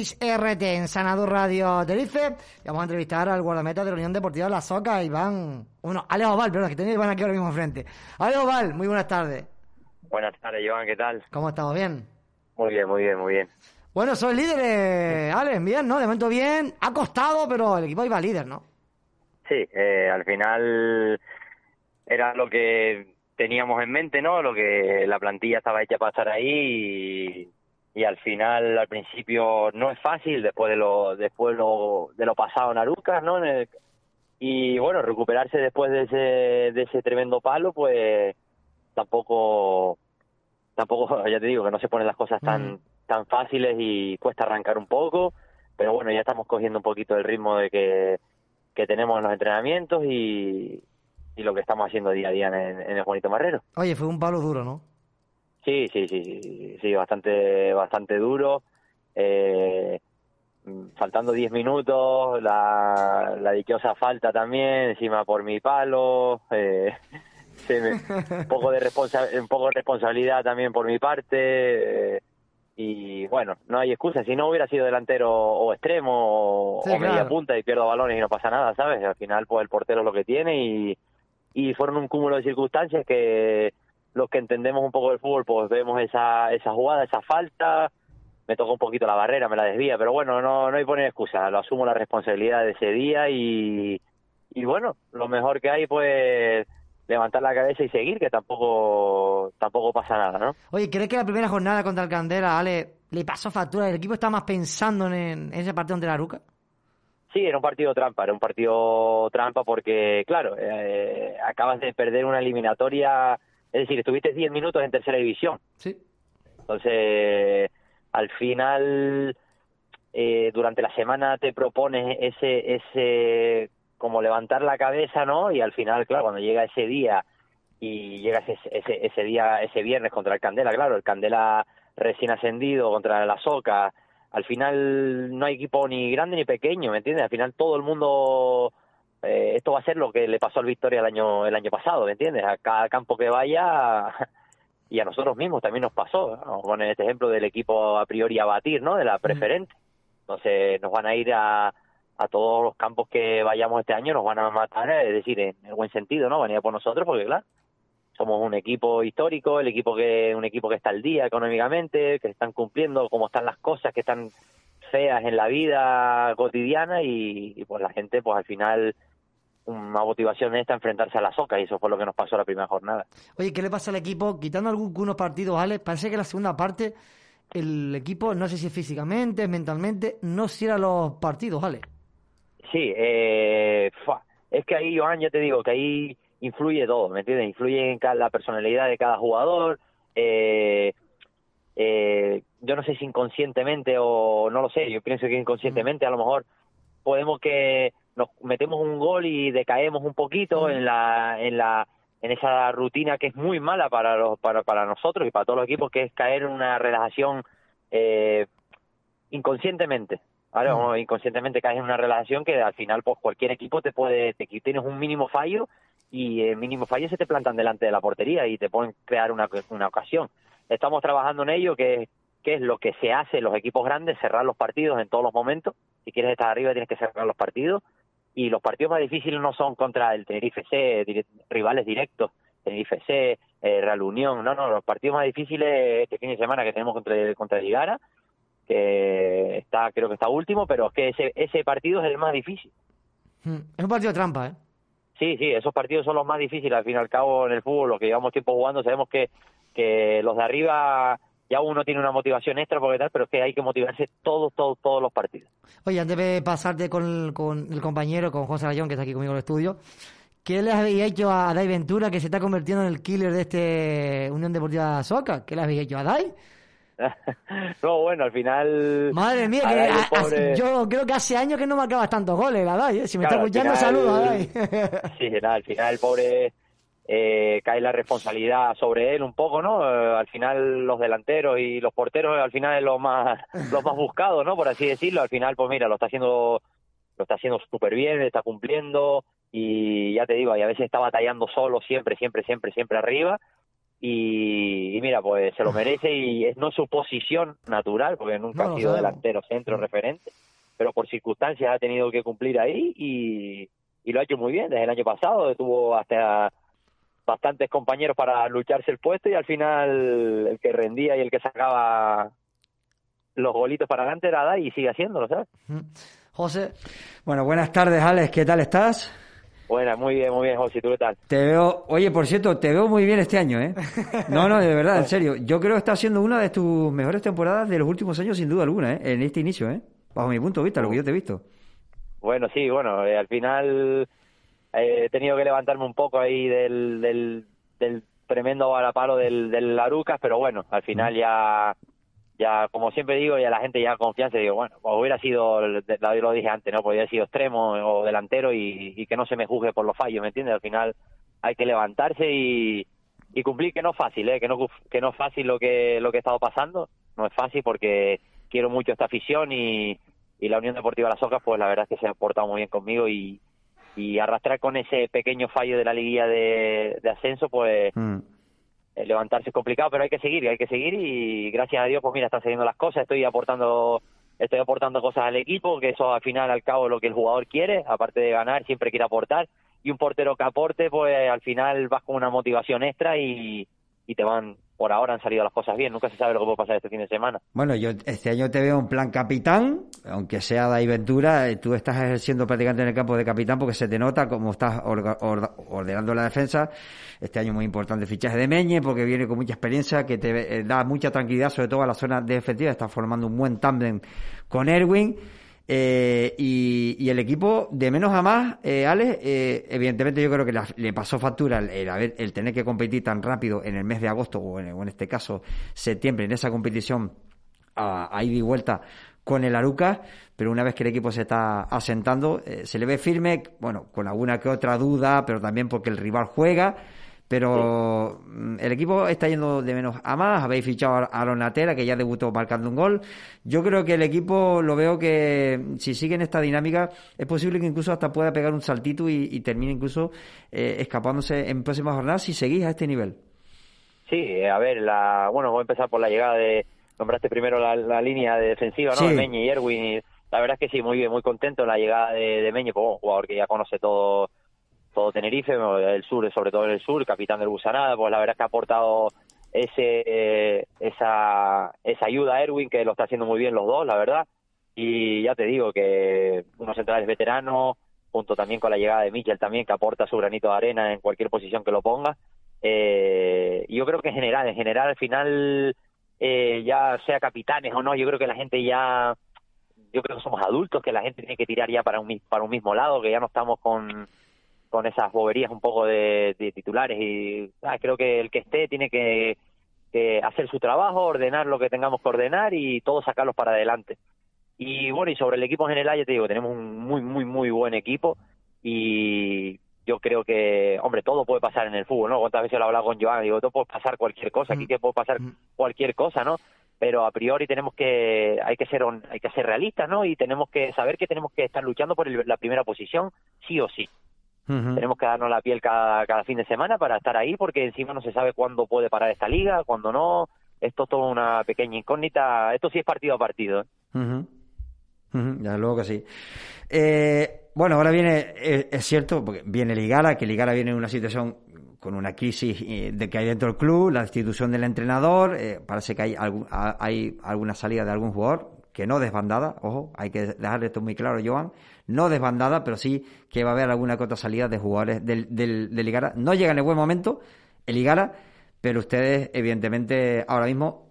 Aquí en Sanadu Radio Tenerife. Y vamos a entrevistar al guardameta de la Unión Deportiva La Soca, Iván. Bueno, Alex Oval, perdón, que tenía Iván aquí ahora mismo enfrente. Alex Oval, muy buenas tardes. Buenas tardes, Joan, ¿qué tal? ¿Cómo estamos? ¿Bien? Muy bien, muy bien, muy bien. Bueno, soy líder, eh, Alex, bien, ¿no? De momento bien. Ha costado, pero el equipo iba líder, ¿no? Sí, eh, al final era lo que teníamos en mente, ¿no? Lo que la plantilla estaba hecha para estar ahí y, y al final, al principio, no es fácil después de lo después lo, de lo pasado en Arucas, ¿no? En el- y bueno, recuperarse después de ese, de ese tremendo palo, pues tampoco, tampoco, [laughs] ya te digo, que no se ponen las cosas tan, tan fáciles y cuesta arrancar un poco, pero bueno, ya estamos cogiendo un poquito el ritmo de que, que tenemos en los entrenamientos y, y lo que estamos haciendo día a día en, en el Juanito Marrero. Oye, fue un palo duro, ¿no? Sí, sí, sí, sí, bastante, bastante duro. Eh, faltando 10 minutos, la, la dichosa falta también, encima por mi palo. Eh, [laughs] un, poco de un poco de responsabilidad también por mi parte. eh, y bueno, no hay excusa. Si no hubiera sido delantero o extremo o, Sí, o media claro. punta y pierdo balones y no pasa nada, ¿sabes? Al final, pues el portero es lo que tiene y, y fueron un cúmulo de circunstancias que los que entendemos un poco del fútbol, pues vemos esa, esa jugada, esa falta, me tocó un poquito la barrera, me la desvía, pero bueno, no, no hay poner excusa, lo asumo la responsabilidad de ese día y, y bueno, lo mejor que hay pues levantar la cabeza y seguir, que tampoco tampoco pasa nada, ¿no? Oye, ¿crees que la primera jornada contra el Candela, Ale, le pasó factura? ¿El equipo está más pensando en, en ese partido ante la Ruca? Sí, era un partido trampa, era un partido trampa porque, claro, eh, acabas de perder una eliminatoria, es decir, estuviste 10 minutos en tercera división. Sí. Entonces, al final, eh, durante la semana te propones ese, ese, como levantar la cabeza, ¿no? Y al final, claro, cuando llega ese día y llega ese, ese, ese día, ese viernes contra el Candela, claro, el Candela recién ascendido contra la Soca, al final no hay equipo ni grande ni pequeño, ¿me entiendes? Al final todo el mundo eh, esto va a ser lo que le pasó al Victoria el año el año pasado, ¿me entiendes? A cada campo que vaya [laughs] y a nosotros mismos también nos pasó. ¿no? Vamos a poner este ejemplo del equipo a priori a batir, ¿no? De la preferente. Entonces nos van a ir a, a todos los campos que vayamos este año, nos van a matar, es decir, en el buen sentido, ¿no? Van a ir por nosotros porque, claro, somos un equipo histórico, el equipo que un equipo que está al día económicamente, que están cumpliendo cómo están las cosas, que están feas en la vida cotidiana y, y, pues la gente pues al final una motivación esta enfrentarse a la soca y eso fue lo que nos pasó la primera jornada. Oye, ¿qué le pasa al equipo? Quitando algunos partidos, Alex, parece que la segunda parte el equipo, no sé si físicamente, mentalmente, no cierra los partidos, ¿vale? Sí, eh, es que ahí, Joan, ya te digo, que ahí influye todo, ¿me entiendes? Influye en la personalidad de cada jugador, eh, eh, yo no sé si inconscientemente o no lo sé, yo pienso que inconscientemente a lo mejor podemos que nos metemos un gol y decaemos un poquito en la en la en esa rutina que es muy mala para los para para nosotros y para todos los equipos que es caer en una relajación eh, inconscientemente ¿vale? Inconscientemente caes en una relación que al final pues cualquier equipo te puede te tienes un mínimo fallo y el mínimo fallo se te plantan delante de la portería y te pueden crear una, una ocasión. Estamos trabajando en ello que que es lo que se hace en los equipos grandes cerrar los partidos en todos los momentos. Si quieres estar arriba tienes que cerrar los partidos y los partidos más difíciles no son contra el Tenerife C, rivales directos, Tenerife C, eh, Real Unión, no, no, los partidos más difíciles este fin de semana que tenemos contra, contra Ligara, que está, creo que está último, pero es que ese, ese partido es el más difícil. Mm, Es un partido de trampa, ¿eh? Sí, sí, esos partidos son los más difíciles, al fin y al cabo en el fútbol, los que llevamos tiempo jugando, sabemos que, que los de arriba ya uno tiene una motivación extra porque tal, pero es que hay que motivarse todos, todos, todos los partidos. Oye, antes de pasarte con el, con el compañero, con José Rayón, que está aquí conmigo en el estudio, ¿qué le habéis hecho a Dai Ventura, que se está convirtiendo en el killer de este Unión Deportiva Soca? ¿Qué le habéis hecho a Dai? [laughs] no, bueno, al final... Madre mía, que pobre- yo creo que hace años que no marcabas tantos goles, la Dai. ¿eh? Si me Claro, está escuchando, saludos a Dai. [laughs] Sí, nada, al final el pobre eh, cae la responsabilidad sobre él un poco, ¿no? Eh, al final los delanteros y los porteros al final es lo más [laughs] los más buscados, ¿no? Por así decirlo. Al final, pues mira, lo está haciendo lo está haciendo súper bien, está cumpliendo y ya te digo, y a veces está batallando solo siempre, siempre, siempre, siempre arriba. Y, y mira, pues se lo merece y es no su posición natural, porque nunca No, ha sido delantero, centro, referente, pero por circunstancias ha tenido que cumplir ahí y, y lo ha hecho muy bien desde el año pasado, tuvo hasta bastantes compañeros para lucharse el puesto y al final el que rendía y el que sacaba los golitos para adelante era Dai y sigue haciéndolo, ¿sabes? José. Bueno, buenas tardes, Alex. ¿Qué tal estás? Bueno, muy bien, muy bien, José, ¿tú qué tal? Te veo, oye, por cierto, te veo muy bien este año, ¿eh? No, no, de verdad, en [laughs] serio. Yo creo que está siendo una de tus mejores temporadas de los últimos años, sin duda alguna, ¿eh? En este inicio, ¿eh? Bajo mi punto de vista, lo que yo te he visto. Bueno, sí, bueno, eh, al final eh, he tenido que levantarme un poco ahí del, del, tremendo balapalo del, del Larucas, pero bueno, al final ya, ya como siempre digo, ya la gente ya confianza, digo, bueno, pues hubiera sido, lo lo dije antes, ¿no? Podría haber sido extremo o delantero y, que no se me juzgue por los fallos, ¿me entiendes? Al final hay que levantarse y, y cumplir, que no es fácil, ¿eh? Que no, que no es fácil lo que, lo que ha estado pasando, no es fácil porque quiero mucho esta afición y, y la Unión Deportiva Las Ocas, pues la verdad es que se ha portado muy bien conmigo y, y arrastrar con ese pequeño fallo de la liguilla de, de ascenso, pues Mm. eh, levantarse es complicado, pero hay que seguir, hay que seguir y gracias a Dios, pues mira, están saliendo las cosas, estoy aportando estoy aportando cosas al equipo, que eso al final al cabo es lo que el jugador quiere, aparte de ganar, siempre quiere aportar y un portero que aporte, pues al final vas con una motivación extra y, y te van, por ahora han salido las cosas bien, nunca se sabe lo que puede pasar este fin de semana. Bueno, yo este año te veo en plan capitán, aunque sea Dai Ventura, eh, tú estás ejerciendo prácticamente en el campo de capitán porque se te nota como estás ordenando la defensa. Este año muy importante el fichaje de Meñe porque viene con mucha experiencia que te eh, da mucha tranquilidad, sobre todo a la zona defensiva, está formando un buen tándem con Erwin. Eh, y, el equipo, de menos a más, eh, Alex, eh, evidentemente yo creo que la- le pasó factura el, haber- el tener que competir tan rápido en el mes de agosto o en, o en este caso septiembre en esa competición a, a ida y vuelta con el Aruca, pero una vez que el equipo se está asentando, eh, se le ve firme, bueno, con alguna que otra duda, pero también porque el rival juega, Pero mm, el equipo está yendo de menos a más. Habéis fichado a Aaron Natera, que ya debutó marcando un gol. Yo creo que el equipo lo veo que si sigue en esta dinámica, es posible que incluso hasta pueda pegar un saltito y, y termine incluso eh, escapándose en próximas jornadas si seguís a este nivel. Sí, eh, a ver, la, bueno, voy a empezar por la llegada de, nombraste primero la, la línea de defensiva, ¿no? Sí. De Meñe y Erwin. la verdad es que sí, muy bien, muy contento la llegada de, de Meñe, pues, un jugador que ya conoce todo todo Tenerife, el sur, sobre todo en el sur, capitán del Busanada, pues la verdad es que ha aportado ese eh, esa esa ayuda a Erwin que lo está haciendo muy bien los dos, la verdad. Y ya te digo que unos centrales veteranos, junto también con la llegada de Michel también, que aporta su granito de arena en cualquier posición que lo ponga. Eh, yo creo que en general, en general al final, eh, ya sea capitanes o no, yo creo que la gente ya, yo creo que somos adultos, que la gente tiene que tirar ya para un, para un mismo lado, que ya no estamos con, con esas boberías un poco de, de titulares y ah, creo que el que esté tiene que, que hacer su trabajo, ordenar lo que tengamos que ordenar y todos sacarlos para adelante. Y bueno, y sobre el equipo en general, ya te digo, tenemos un muy, muy, muy buen equipo y yo creo que, hombre, todo puede pasar en el fútbol, ¿no? Cuántas veces lo he hablado con Joan, digo, todo puede pasar cualquier cosa, aquí que puede pasar cualquier cosa, ¿no? Pero a priori tenemos que, hay que ser, hay que ser realistas, ¿no? Y tenemos que saber que tenemos que estar luchando por el- la primera posición, sí o sí. Tenemos que darnos la piel cada, cada fin de semana para estar ahí, porque encima no se sabe cuándo puede parar esta liga, cuándo no. Esto es toda una pequeña incógnita. Esto sí es partido a partido. Ujú. Ujú, Desde luego que sí. Eh, bueno, ahora viene, eh, es cierto, porque viene Ligara, que Ligara viene en una situación con una crisis eh, de que hay dentro del club, la destitución del entrenador, eh, parece que hay, algún- a- hay alguna salida de algún jugador, que no desbandada, ojo, hay que dejarle esto muy claro, Joan, no desbandada, pero sí que va a haber alguna otra salida de jugadores del, del, del Ligara. No llega en el buen momento el Ligara, pero ustedes, evidentemente, ahora mismo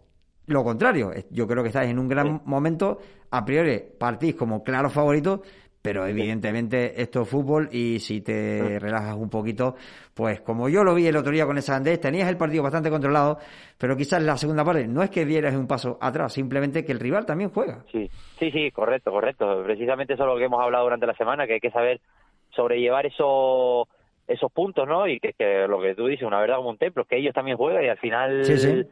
lo contrario, yo creo que estáis en un gran momento. A priori partís como claros favoritos, pero evidentemente esto es fútbol y si te relajas un poquito, pues como yo lo vi el otro día con el Sandés, tenías el partido bastante controlado, pero quizás la segunda parte no es que dieras un paso atrás, simplemente que el rival también juega. Sí, sí, sí, correcto, correcto. Precisamente eso es lo que hemos hablado durante la semana, que hay que saber sobrellevar esos esos puntos, ¿no? Y que, que lo que tú dices, una verdad como un templo, es que ellos también juegan y al final, Sí, sí.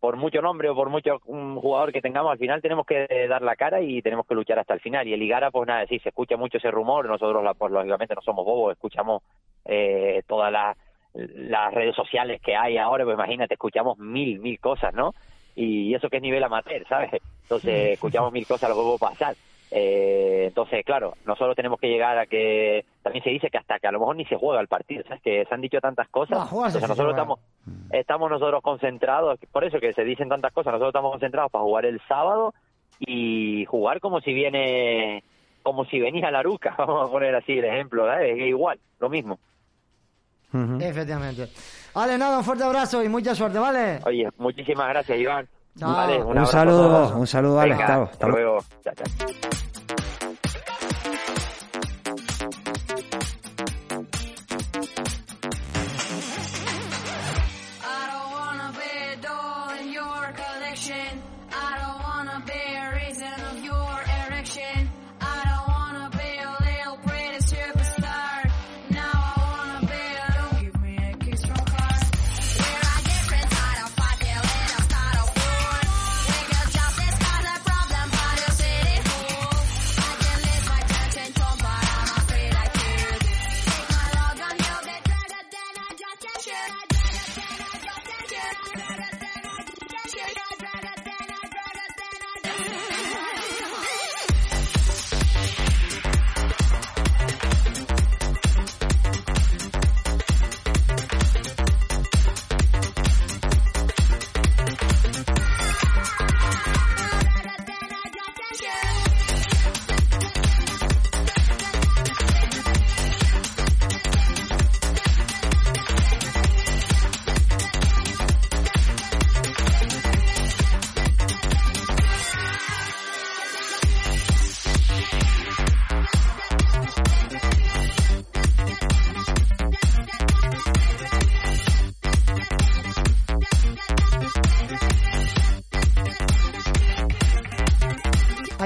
Por mucho nombre o por mucho un jugador que tengamos, al final tenemos que dar la cara y tenemos que luchar hasta el final. Y el Igara, pues nada, sí, se escucha mucho ese rumor, nosotros, pues lógicamente no somos bobos, escuchamos eh, todas las las redes sociales que hay ahora, pues imagínate, escuchamos mil, mil cosas, ¿no? Y eso que es nivel amateur, ¿sabes? Entonces, escuchamos mil cosas, lo que puede pasar. Eh, entonces, claro, nosotros tenemos que llegar a que, también se dice que hasta que a lo mejor ni se juega el partido, ¿sabes? Que se han dicho tantas cosas. No, se nosotros juega. estamos, estamos nosotros concentrados, por eso que se dicen tantas cosas, nosotros estamos concentrados para jugar el sábado y jugar como si viene, como si venía la ruca, [laughs] vamos a poner así el ejemplo, ¿sabes? Es igual, lo mismo. Efectivamente. Vale, nada, un fuerte abrazo y mucha suerte, ¿vale? Oye, muchísimas gracias, Iván. Vale, Un saludo, un saludo, Venga, hasta hasta luego. luego. Chao, chao.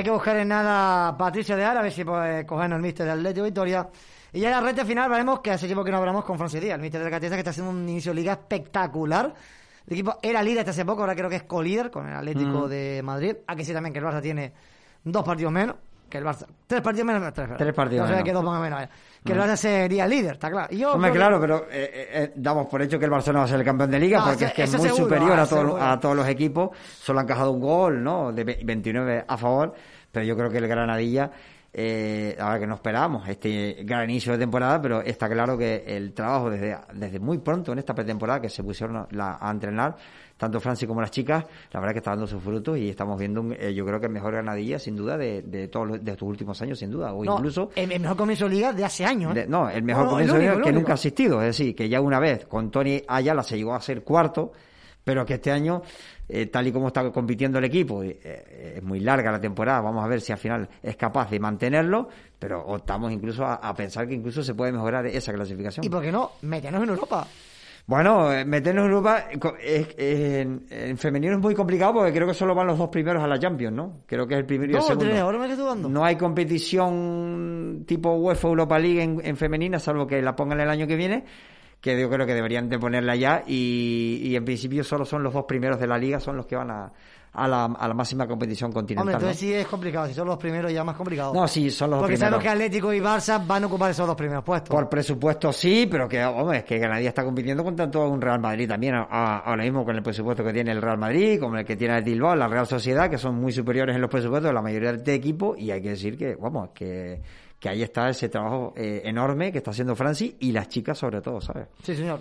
Hay que buscar en nada Patricio de Ara, a ver si puede cogernos el mister del Atlético Victoria. Y ya en la recta final veremos que hace tiempo que no hablamos con Francis Díaz, el míster de Gatesa, que está haciendo un inicio de liga espectacular. El equipo era líder hasta hace poco, ahora creo que es colíder con el Atlético Mm. de Madrid. Aquí sí también que el Barça tiene dos partidos menos que el Barça. Tres partidos menos. Tres, Tres partidos No sé menos. que dos más o menos. Que el. Barça sería líder, está claro. Y yo Hombre, que- claro, pero eh, eh, eh, damos por hecho que el Barcelona va a ser el campeón de liga No, porque es que es muy seguro, superior ah, a, todos, a todos los equipos. Solo han encajado un gol, ¿no? De ve- 29 a favor, pero yo creo que el Granadilla, eh, ahora que no esperábamos este gran inicio de temporada, pero está claro que el trabajo desde, desde muy pronto en esta pretemporada que se pusieron a, la- a entrenar, tanto Francis como las chicas, la verdad que está dando sus frutos y estamos viendo, un- eh, yo creo que el mejor Granadilla, sin duda, de, de todos los- de estos últimos años, sin duda, o No, incluso el, el mejor comienzo de liga de hace años. ¿eh? de- no, el mejor No, comienzo el de único, liga que único. nunca ha existido. Es decir, que ya una vez con Tony Ayala se llegó a ser cuarto, pero que este año, eh, tal y como está compitiendo el equipo, eh, es muy larga la temporada. Vamos a ver si al final es capaz de mantenerlo, pero optamos incluso a, a pensar que incluso se puede mejorar esa clasificación. ¿Y por qué no? Meternos en Europa. Bueno, eh, meternos en Europa eh, en, en femenino es muy complicado porque creo que solo van los dos primeros a la Champions, ¿no? Creo que es el primero y el No, segundo. tres, ahora me dudando. No hay competición tipo UEFA Europa League en, en femenina, salvo que la pongan el año que viene, que yo creo que deberían de ponerla ya y, y en principio solo son los dos primeros de la liga, son los que van a, a, la, a la máxima competición continental. Hombre, ¿no? entonces sí es complicado. Si son los primeros ya más complicado. No, sí, son los Porque primeros. sabemos que Atlético y Barça van a ocupar esos dos primeros puestos. Por presupuesto sí, pero que, hombre, es que Granadilla está compitiendo con tanto un Real Madrid también, a- a- ahora mismo con el presupuesto que tiene el Real Madrid, como el que tiene el Bilbao, la Real Sociedad, que son muy superiores en los presupuestos de la mayoría de equipos, y hay que decir que, vamos, que, que ahí está ese trabajo eh, enorme que está haciendo Francis y las chicas sobre todo, ¿sabes? Sí, señor.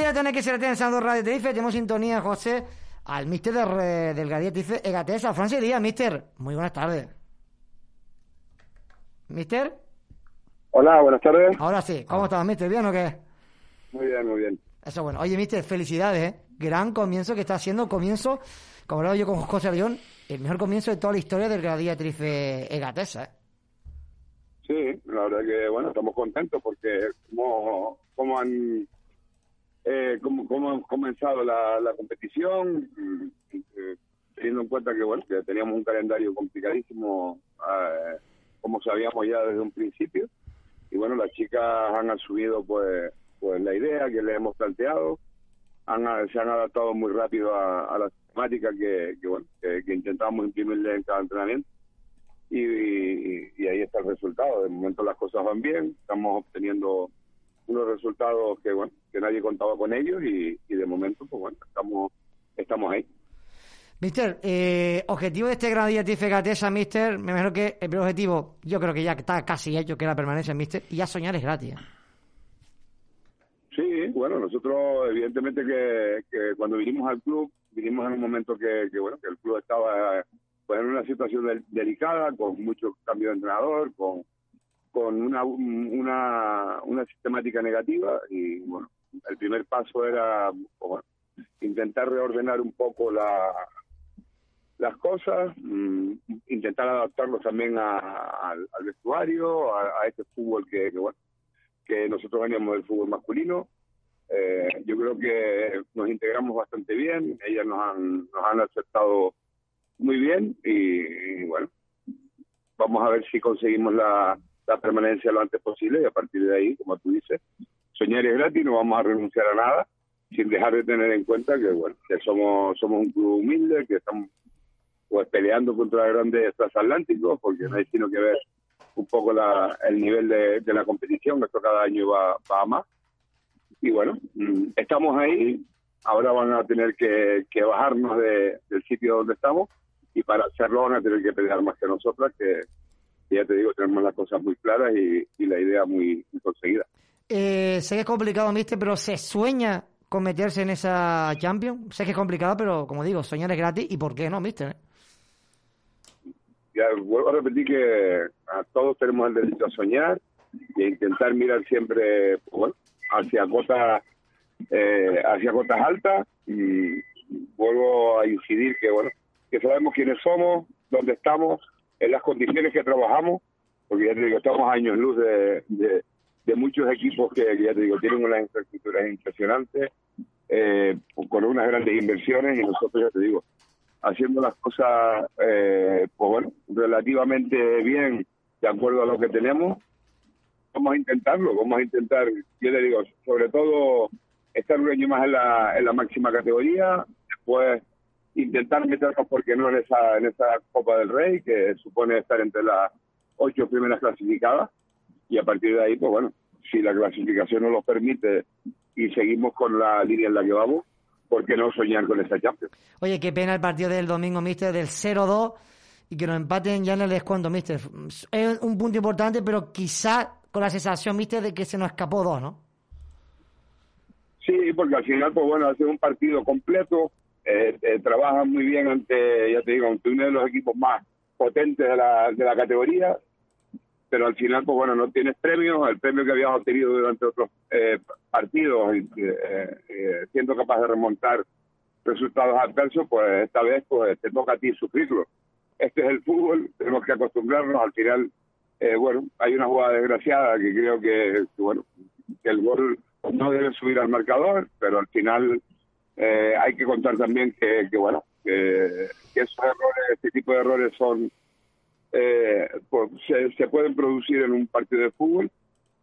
Seguimos en directo en XRT en Santo Radio Tenerife. Tenemos sintonía, José, al mister de, del Gadía Tenerife, Egatesa. Francis Díaz, mister. Muy buenas tardes. Mister. Hola, buenas tardes. Ahora sí. ¿Cómo estás, mister? ¿Bien o qué? Muy bien, muy bien. Eso bueno. Oye, mister, felicidades, ¿eh? Gran comienzo que está haciendo. Comienzo, como lo hago yo con José Arellón, el mejor comienzo de toda la historia del Gadía Tenerife Egatesa, ¿eh? Sí, la verdad que, bueno, estamos contentos porque como, como han eh, como, como han comenzado la, la competición, eh, teniendo en cuenta que, bueno, que teníamos un calendario complicadísimo, eh, como sabíamos ya desde un principio, y bueno, las chicas han asumido pues pues la idea que les hemos planteado, han, se han adaptado muy rápido a, a la temática que, que, bueno, que, que imprimirle en cada entrenamiento. Y, y- y ahí está el resultado. De momento las cosas van bien, estamos obteniendo unos resultados que bueno que nadie contaba con ellos y, y de momento pues bueno estamos estamos ahí. Mister, eh, objetivo de este Gran Día Tifegatesa, Mister, me imagino que el primer objetivo, yo creo que ya está casi hecho, que la permanencia, Mister, y ya soñar es gratis. Sí, bueno, nosotros evidentemente que, que cuando vinimos al club, vinimos en un momento que, que, bueno, que el club estaba pues en una situación del- delicada, con muchos cambios de entrenador, con, con una, una, una sistemática negativa y bueno, el primer paso era intentar reordenar un poco la, las cosas, mm, intentar adaptarlos también a- al, vestuario, a, este fútbol que, bueno, que nosotros veníamos del fútbol masculino. Eh, yo creo que nos integramos bastante bien, ellas nos han, nos han aceptado muy bien y bueno, vamos a ver si conseguimos la, la permanencia lo antes posible y a partir de ahí, como tú dices, soñar es gratis, no vamos a renunciar a nada sin dejar de tener en cuenta que bueno que somos somos un club humilde que estamos pues peleando contra grandes transatlánticos porque no hay sino que ver un poco la, el nivel de, la competición esto cada año va, va a más. Y bueno mm, estamos ahí ahora van a tener que, bajarnos de- del sitio donde estamos y para hacerlo van a tener que pelear más que nosotras que ya te digo tenemos las cosas muy claras y, y la idea muy, muy conseguida Eh, sé que es complicado, Mister, pero se sueña con meterse en esa Champions. Sé que es complicado, pero como digo, soñar es gratis y ¿por qué no, Mister? ya vuelvo a repetir que a todos tenemos el derecho a soñar y a intentar mirar siempre pues, bueno, hacia cotas eh, hacia cotas altas y vuelvo a incidir que bueno que sabemos quiénes somos dónde estamos en las condiciones que trabajamos porque ya te digo estamos años luz de, de, de muchos equipos que ya te digo tienen unas infraestructuras impresionantes eh, con unas grandes inversiones y nosotros ya te digo haciendo las cosas, eh, pues bueno, relativamente bien, de acuerdo a lo que tenemos. Vamos a intentarlo, vamos a intentar, yo le digo, sobre todo estar un año más en la, en la máxima categoría, después intentar meternos, porque no, en esa, en esa Copa del Rey, que supone estar entre las ocho primeras clasificadas, y a partir de ahí, pues bueno, si la clasificación nos lo permite y seguimos con la línea en la que vamos, ¿por qué no soñar con esa Champions? Oye, qué pena el partido del domingo, Mister, del 0-2 y que nos empaten ya en el descuento, Mister. Es un punto importante, pero quizá con la sensación, Mister, de que se nos escapó dos, ¿no? Sí, porque al final, pues bueno, hace un partido completo, eh, eh, trabajan muy bien ante, ya te digo, ante uno de los equipos más potentes de la, de la categoría, pero al final, pues bueno, no tienes premios, el premio que habías obtenido durante otros eh, partidos, eh, eh, siendo capaz de remontar resultados adversos, pues esta vez pues te toca a ti sufrirlo. Este es el fútbol, tenemos que acostumbrarnos, al final, eh, bueno, hay una jugada desgraciada que creo que, bueno, que el gol no debe subir al marcador, pero al final eh, hay que contar también que, bueno, que, esos errores, este tipo de errores son eh, se, se pueden producir en un partido de fútbol.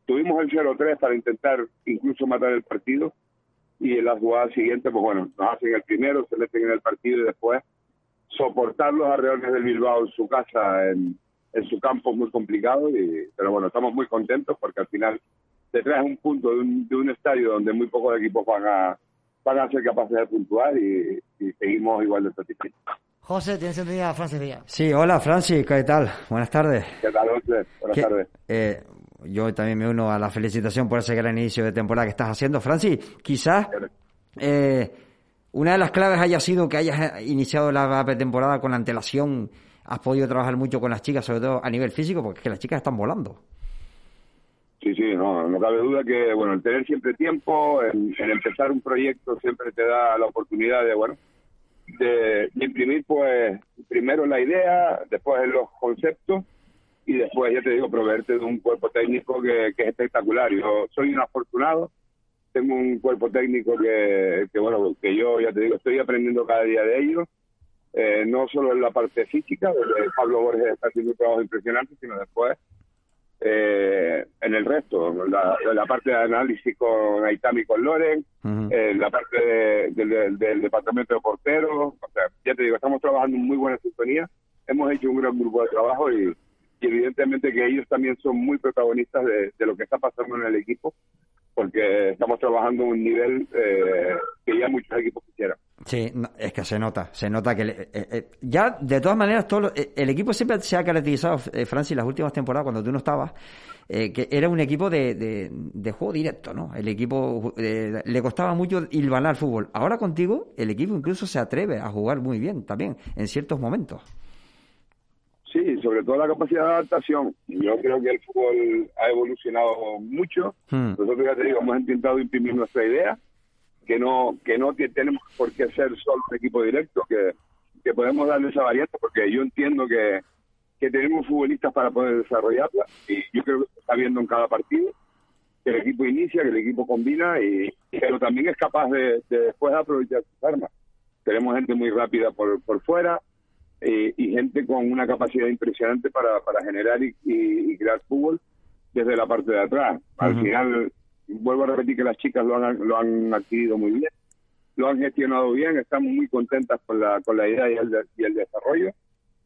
Tuvimos el 0-3 para intentar incluso matar el partido y en la jugada siguiente, pues bueno, nos hacen el primero, se meten en el partido y después soportar los arreones del Bilbao en su casa, en, en su campo es muy complicado, y, pero bueno, estamos muy contentos porque al final te traes un punto de un, de un estadio donde muy pocos equipos van a, van a ser capaces de puntuar y, y seguimos igual de satisfechos. José, tienes entendida Francis Díaz. Sí, hola Francis, ¿qué tal? Buenas tardes. ¿Qué tal, José? Buenas ¿Qué- tardes. eh, yo también me uno a la felicitación por ese gran inicio de temporada que estás haciendo. Francis, quizás eh, una de las claves haya sido que hayas iniciado la pretemporada con antelación. Has podido trabajar mucho con las chicas, sobre todo a nivel físico, porque es que las chicas están volando. Sí, sí, no, no cabe duda que, bueno, el tener siempre tiempo, en empezar un proyecto siempre te da la oportunidad de, bueno, de, imprimir, pues, primero la idea, después los conceptos y después, ya te digo, proveerte de un cuerpo técnico que, que es espectacular. Yo soy un afortunado, tengo un cuerpo técnico que, que, bueno, que yo, ya te digo, estoy aprendiendo cada día de ellos, eh, no solo en la parte física, Pablo Borges está haciendo un trabajo impresionante, sino después eh, en el resto, la, la parte de análisis con Aitami y con Loren, eh, la parte de- del- del- del departamento de porteros, o sea, ya te digo, estamos trabajando en muy buena sintonía, hemos hecho un gran grupo de trabajo y, y evidentemente que ellos también son muy protagonistas de, de lo que está pasando en el equipo, porque estamos trabajando a un nivel eh, que ya muchos equipos quisieran. Sí, es que se nota, se nota que le- eh, eh, ya de todas maneras todo lo- eh, el equipo siempre se ha caracterizado, eh, Francis, las últimas temporadas cuando tú no estabas, eh, que era un equipo de, de, juego directo, ¿no? El equipo eh, le costaba mucho hilvanar fútbol. Ahora contigo el equipo incluso se atreve a jugar muy bien también en ciertos momentos. Sí, sobre todo la capacidad de adaptación. Yo creo que el fútbol ha evolucionado mucho. Hmm. Nosotros, ya te digo, hemos intentado imprimir nuestra idea, que no que no te- tenemos por qué ser solo un equipo directo, que, que podemos darle esa variante, porque yo entiendo que, que tenemos futbolistas para poder desarrollarla, y yo creo que se está viendo en cada partido, que el equipo inicia, que el equipo combina, y pero también es capaz de, de después aprovechar sus armas. Tenemos gente muy rápida por, por fuera, eh, y gente con una capacidad impresionante para, para generar y, y- y crear fútbol desde la parte de atrás. Al final, vuelvo a repetir que las chicas lo han, lo han adquirido muy bien, lo han gestionado bien, estamos muy contentas con la, con la idea y el, y el desarrollo,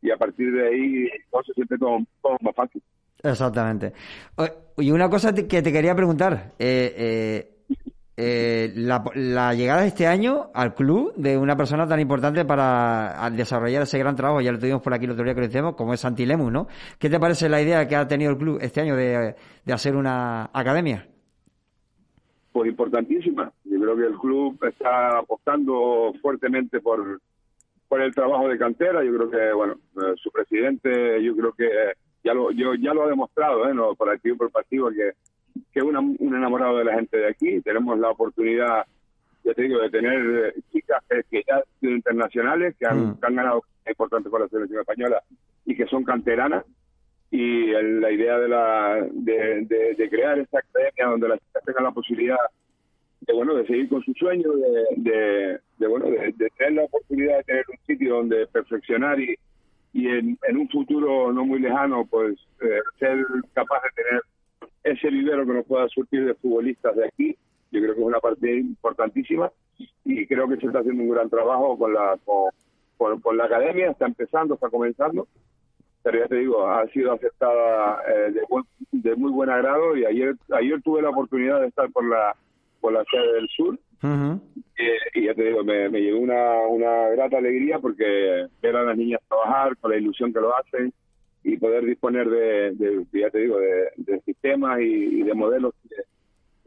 y a partir de ahí todo se siente todo, todo más fácil. Exactamente. Y una cosa que te quería preguntar, eh, eh, eh, la, la llegada de este año al club de una persona tan importante para desarrollar ese gran trabajo, ya lo tuvimos por aquí el otro día que lo hicimos, como es Santi Lemus, ¿no? ¿Qué te parece la idea que ha tenido el club este año de, de hacer una academia? pues importantísima. Yo creo que el club está apostando fuertemente por, por el trabajo de cantera. Yo creo que, bueno, eh, su presidente, yo creo que ya lo, yo, ya lo ha demostrado, ¿eh? No, por activo y por pasivo, que, que es un enamorado de la gente de aquí. Tenemos la oportunidad, ya te digo, de tener eh, chicas que, que ya han sido internacionales, que han, Mm. que han ganado cosas importantes con la selección española y que son canteranas y el- la idea de, la, de, de- de crear esta academia donde las chicas tengan la posibilidad de bueno de seguir con su sueño de, de, bueno de, de tener la oportunidad de tener un sitio donde perfeccionar y, y en, en un futuro no muy lejano pues eh, ser capaz de tener ese vivero que nos pueda surtir de futbolistas de aquí yo creo que es una parte importantísima y creo que se está haciendo un gran trabajo con la con, con- con la academia está empezando está comenzando pero ya te digo, ha sido aceptada eh, de, buen- de muy buen agrado y ayer ayer tuve la oportunidad de estar por la por la sede del sur. Eh, y ya te digo, me, me llegó una, una grata alegría porque ver a las niñas trabajar con la ilusión que lo hacen y poder disponer de, ya te digo, de, sistemas y, y de modelos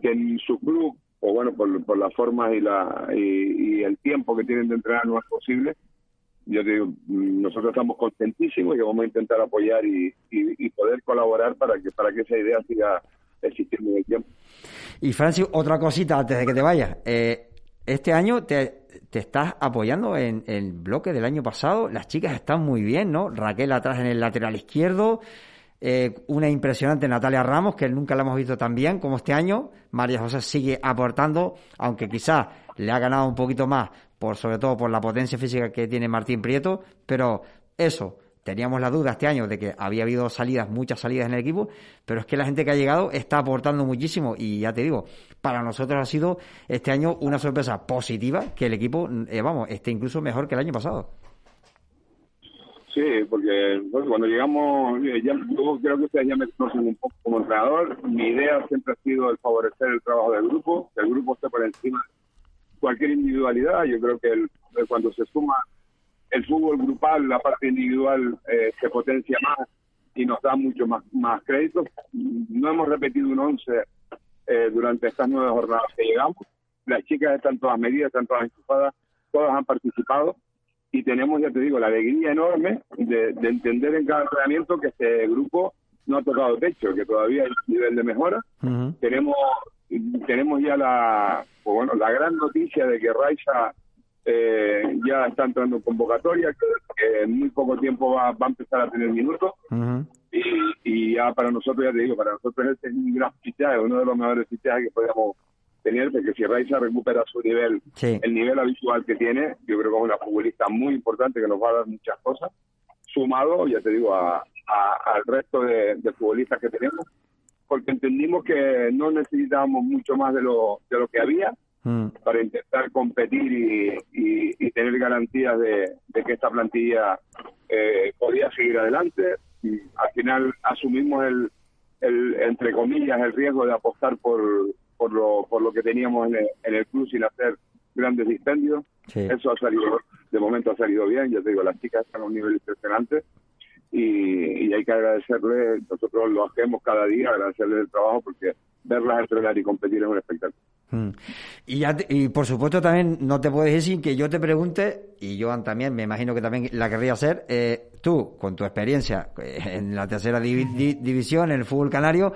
que, en su club, o bueno, por, las formas y, la, y, y el tiempo que tienen de entrenar no es posible. Yo te digo, mm, nosotros estamos contentísimos y vamos a intentar apoyar y, y, y poder colaborar para que para que esa idea siga existiendo en el tiempo. Y Francis, otra cosita antes de que te vayas. Eh, este año te, estás apoyando en el bloque del año pasado. Las chicas están muy bien, ¿no? Raquel atrás en el lateral izquierdo. eh, una impresionante Natalia Ramos, que nunca la hemos visto tan bien como este año. María José sigue aportando, aunque quizás le ha ganado un poquito más, por sobre todo por la potencia física que tiene Martín Prieto. Pero eso, teníamos la duda este año de que había habido salidas, muchas salidas en el equipo, pero es que la gente que ha llegado está aportando muchísimo y ya te digo, para nosotros ha sido este año una sorpresa positiva que el equipo, eh, vamos, esté incluso mejor que el año pasado. Sí, porque bueno, cuando llegamos, eh, ya, yo creo que ustedes ya me conocen un poco como entrenador. Mi idea siempre ha sido el favorecer el trabajo del grupo, que el grupo esté por encima de cualquier individualidad. Yo creo que el- cuando se suma el fútbol grupal, la parte individual eh, se potencia más y nos da mucho más, más crédito. No hemos repetido un 11 eh, durante estas nueve jornadas que llegamos. Las chicas están todas medidas, están todas enchufadas, todas han participado y tenemos, ya te digo, la alegría enorme de, de entender en cada entrenamiento que este grupo no ha tocado techo, que todavía hay nivel de mejora. Tenemos tenemos ya la bueno la gran noticia de que Raiza eh, ya está entrando en convocatoria, que, en muy poco tiempo va, va a empezar a tener minutos y, y ya para nosotros, ya te digo, para nosotros este es un gran fichaje, uno de los mejores fichajes que podríamos tener, porque si Raiza recupera su nivel, Sí. el nivel habitual que tiene, yo creo que es una futbolista muy importante que nos va a dar muchas cosas, sumado, ya te digo, a, a- al resto de, de futbolistas que tenemos, porque entendimos que no necesitábamos mucho más de lo, de lo que había para intentar competir y, y- y tener garantías de, de que esta plantilla eh, podía seguir adelante. Y al final asumimos el, el, entre comillas, el riesgo de apostar por, por, lo, por lo que teníamos en el, en el club sin hacer grandes dispendios. Sí. Eso ha salido, de momento ha salido bien, ya te digo, las chicas están a un nivel impresionante y, y hay que agradecerles, nosotros lo hacemos cada día, agradecerles el trabajo porque verlas entrenar y competir es un espectáculo. Mm. Y, ya te- y por supuesto también no te puedes ir sin que yo te pregunte, y Joan también, me imagino que también la querría hacer, eh, tú, con tu experiencia eh, en la tercera divi- di- división, en el fútbol canario,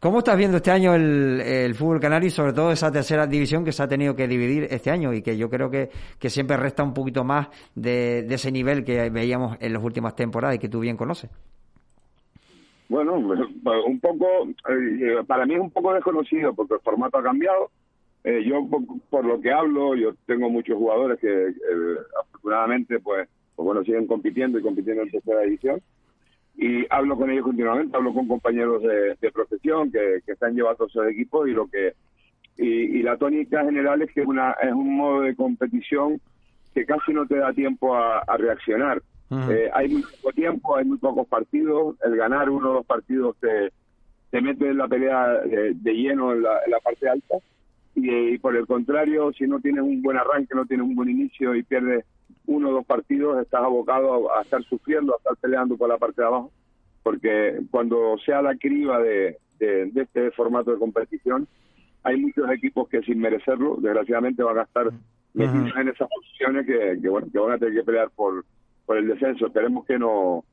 ¿cómo estás viendo este año el, el fútbol canario y sobre todo esa tercera división que se ha tenido que dividir este año y que yo creo que, que siempre resta un poquito más de, de ese nivel que veíamos en las últimas temporadas y que tú bien conoces? Bueno, un poco, eh, para mí es un poco desconocido porque el formato ha cambiado. Eh, yo, por, por lo que hablo, yo tengo muchos jugadores que eh, afortunadamente, pues, pues, bueno, siguen compitiendo y compitiendo en tercera división. Y hablo con ellos continuamente, hablo con compañeros de, de profesión que, que están llevando esos equipos y lo que y, y la tónica general es que es, una, es un modo de competición que casi no te da tiempo a, a reaccionar. Eh, hay muy poco tiempo, hay muy pocos partidos. El ganar uno o dos partidos te, te mete en la pelea de, de lleno en la, en la parte alta. Y, y por el contrario, si no tienes un buen arranque, no tienes un buen inicio y pierdes uno o dos partidos, estás abocado a, a estar sufriendo, a estar peleando por la parte de abajo. Porque cuando sea la criba de, de, de este formato de competición, hay muchos equipos que sin merecerlo, desgraciadamente van a estar metidos en esas posiciones que, que, bueno, que van a tener que pelear por, por el descenso. Esperemos que no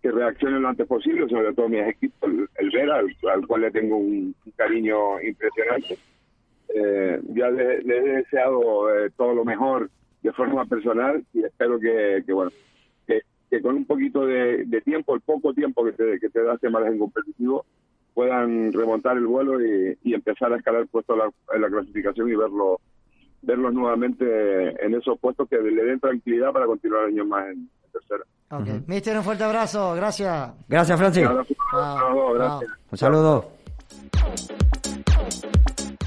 que reaccionen lo antes posible, sobre todo mis equipos, el, el Vera, al, al cual le tengo un, un cariño impresionante. Eh, ya le, le he deseado eh, todo lo mejor de forma personal y espero que, que bueno, que, que con un poquito de, de tiempo, el poco tiempo que te, que te da este margen competitivo, puedan remontar el vuelo y, y empezar a escalar puestos en la, en la clasificación y verlo verlos nuevamente en esos puestos que le den tranquilidad para continuar años más en, en tercera. Ok. Mister, un fuerte abrazo. Gracias. Gracias, Francis. Gracias. Un saludo.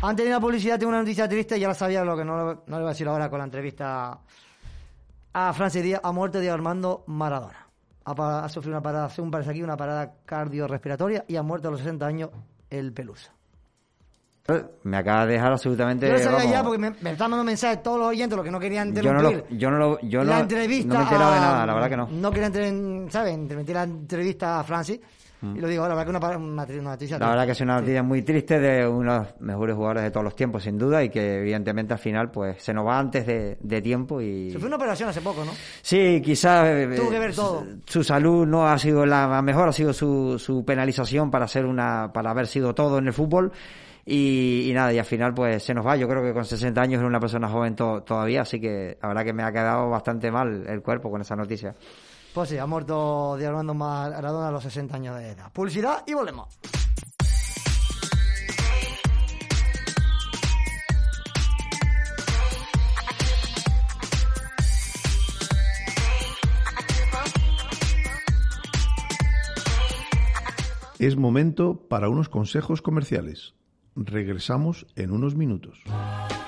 Antes de a la publicidad, tengo una noticia triste, ya la sabía, lo que no, no le voy a decir ahora con la entrevista a Francis Díaz. Ha muerto de Armando Maradona. Ha, ha sufrido una parada, según parece aquí, una parada cardiorrespiratoria y ha muerto a los 60 años el Pelusa. Me acaba de dejar absolutamente... Yo lo sabía vamos, ya porque me, me están mandando mensajes todos los oyentes, los que no querían yo no lo, yo no lo, yo la no, entrevista no me he enterado de a- nada, la verdad que no. No quería, ¿sabes? Interrumpir la entrevista a Francis. Mm. Y lo digo, la verdad que una, una, una noticia La verdad que es una Sí. noticia muy triste de uno de los mejores jugadores de todos los tiempos, sin duda, y que evidentemente al final pues se nos va antes de, de tiempo y... Se fue una operación hace poco, ¿no? Sí, quizás eh, Tuvo que ver todo. su salud no ha sido la mejor, ha sido su, su penalización para ser una, para haber sido todo en el fútbol. Y, y nada, y al final pues se nos va. Yo creo que con 60 años era una persona joven to- todavía, así que la verdad que me ha quedado bastante mal el cuerpo con esa noticia. Pues sí, ha muerto de Armando Maradona a los 60 años de edad. Publicidad y volvemos. Es momento para unos consejos comerciales. Regresamos en unos minutos.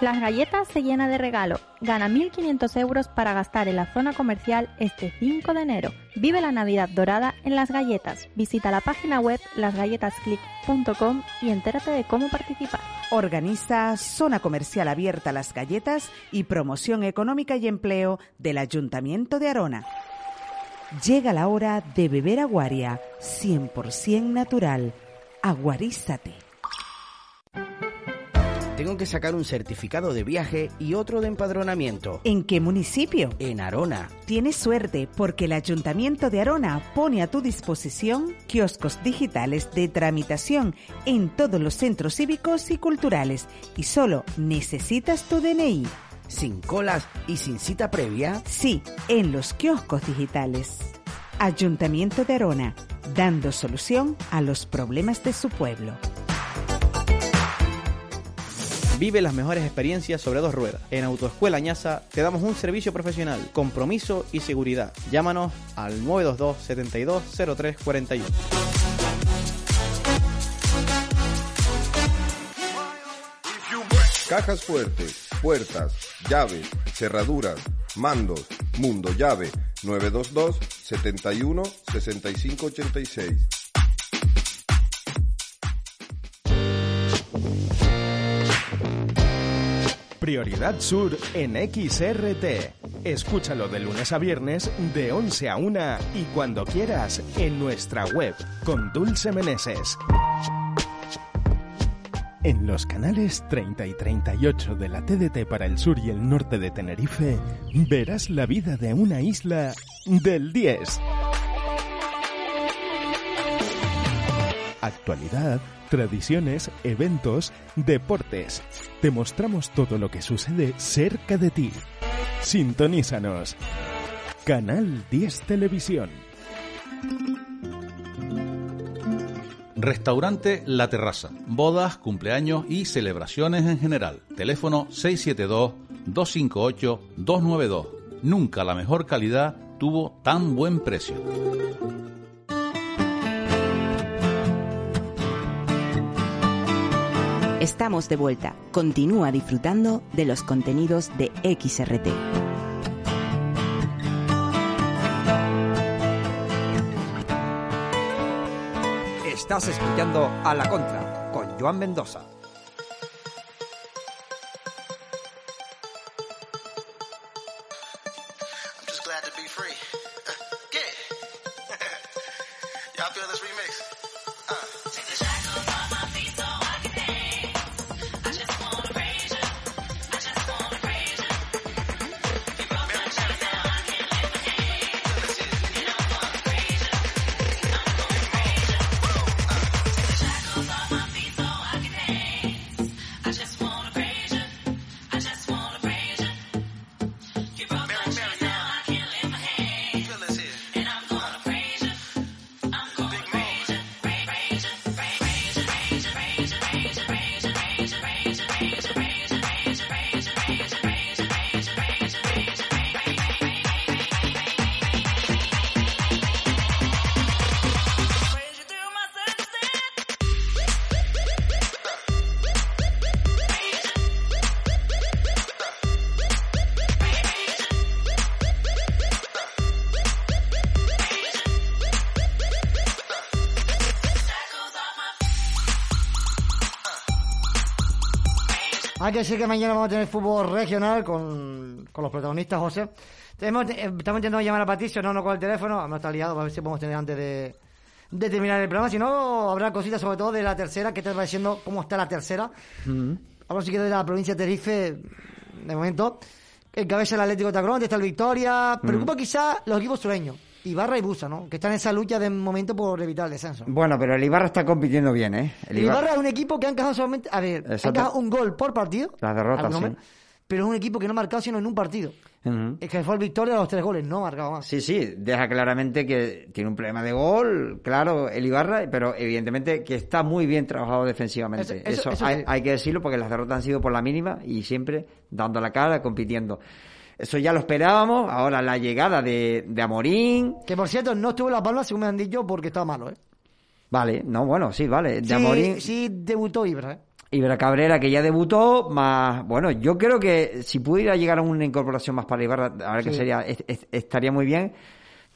Las galletas se llena de regalo. Gana 1.500 euros para gastar en la zona comercial este 5 de enero. Vive la Navidad dorada en Las Galletas. Visita la página web lasgalletasclick.com y entérate de cómo participar. Organiza Zona Comercial Abierta Las Galletas y Promoción Económica y Empleo del Ayuntamiento de Arona. Llega la hora de beber aguaria, 100% natural. Aguarízate. Tengo que sacar un certificado de viaje y otro de empadronamiento. ¿En qué municipio? En Arona. Tienes suerte porque el Ayuntamiento de Arona pone a tu disposición kioscos digitales de tramitación en todos los centros cívicos y culturales y solo necesitas tu DNI. ¿Sin colas y sin cita previa? Sí, en los kioscos digitales. Ayuntamiento de Arona, dando solución a los problemas de su pueblo. Vive las mejores experiencias sobre dos ruedas. En Autoescuela Ñasa te damos un servicio profesional, compromiso y seguridad. Llámanos al 922 72 03 41. Cajas fuertes, puertas, llaves, cerraduras, mandos, mundo llave, 922 71 65 86. Prioridad Sur en XRT. Escúchalo de lunes a viernes de 11 a 1 y cuando quieras en nuestra web con Dulce Meneses. En los canales 30 y 38 de la TDT para el sur y el norte de Tenerife, verás la vida de una isla del 10. Actualidad, tradiciones, eventos, deportes. Te mostramos todo lo que sucede cerca de ti. Sintonízanos. Canal 10 Televisión. Restaurante La Terraza. Bodas, cumpleaños y celebraciones en general. Teléfono 672-258-292. Nunca la mejor calidad tuvo tan buen precio. Estamos de vuelta. Continúa disfrutando de los contenidos de XRT. Estás escuchando A la Contra con Joan Mendoza. Hay que decir que mañana vamos a tener fútbol regional con, con los protagonistas, José. Tenemos- eh, estamos intentando llamar a Patricio, no, no con el teléfono, vamos a estar liados, a ver si podemos tener antes de, de terminar el programa. Si no, habrá cositas sobre todo de la tercera, que te va diciendo cómo está la tercera. Ahora sí que de la provincia de Tenerife, de momento, encabeza el Atlético de Tacrón, está el Victoria. Preocupa quizá los equipos sureños, Ibarra y Busa, ¿no? Que están en esa lucha de momento por evitar el descenso. Bueno, pero el Ibarra está compitiendo bien, ¿eh? El El Ibarra es un equipo que ha encajado solamente, a ver, ha Exacto. encajado un gol por partido. Las derrotas, sí. Pero es un equipo que no ha marcado sino en un partido. Es que fue el Victoria a los tres goles, no ha marcado más. Sí, sí, deja claramente que tiene un problema de gol, claro, el Ibarra, pero evidentemente que está muy bien trabajado defensivamente. Eso- eso- eso hay, hay que decirlo porque las derrotas han sido por la mínima y siempre dando la cara, compitiendo. Eso ya lo esperábamos, ahora la llegada de, de Amorín, Que por cierto, no estuvo en la palma, según me han dicho, porque estaba malo, ¿eh? vale, no, bueno, sí, vale, de Sí, Amorín, sí debutó Ibra, ¿eh? Ibra Cabrera que ya debutó, más, bueno, yo creo que si pudiera llegar a una incorporación más para Ibarra, verdad que Sí. sería, es- es- estaría muy bien.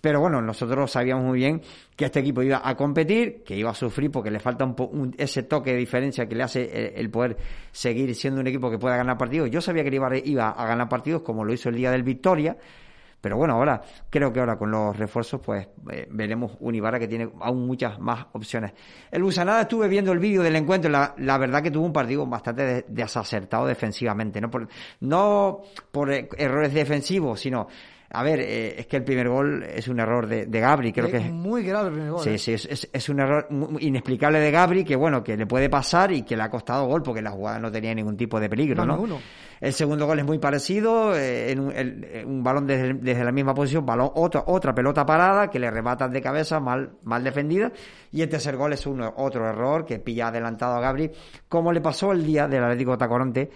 Pero bueno, nosotros sabíamos muy bien que este equipo iba a competir, que iba a sufrir porque le falta un, ese toque de diferencia que le hace el, poder seguir siendo un equipo que pueda ganar partidos. Yo sabía que Ibarra iba a ganar partidos como lo hizo el día del Victoria, pero bueno, ahora creo que ahora con los refuerzos pues eh, veremos un Ibarra que tiene aún muchas más opciones. El Busanada estuve viendo el vídeo del encuentro, la, la verdad que tuvo un partido bastante de- desacertado defensivamente, no por, no por eh, errores defensivos, sino a ver, eh, es que el primer gol es un error de, de Gabri, creo Es que es, muy grave el primer gol. Sí, ¿eh? sí, es, es- es un error inexplicable de Gabri que, bueno, que le puede pasar y que le ha costado gol porque la jugada no tenía ningún tipo de peligro, No. El segundo gol es muy parecido, eh, en un, el- un balón desde, desde la misma posición, balón, otra, otra pelota parada que le rematan de cabeza, mal, mal defendida. Y el tercer gol es uno, otro error que pilla adelantado a Gabri, como le pasó el día del Atlético de Tacoronte,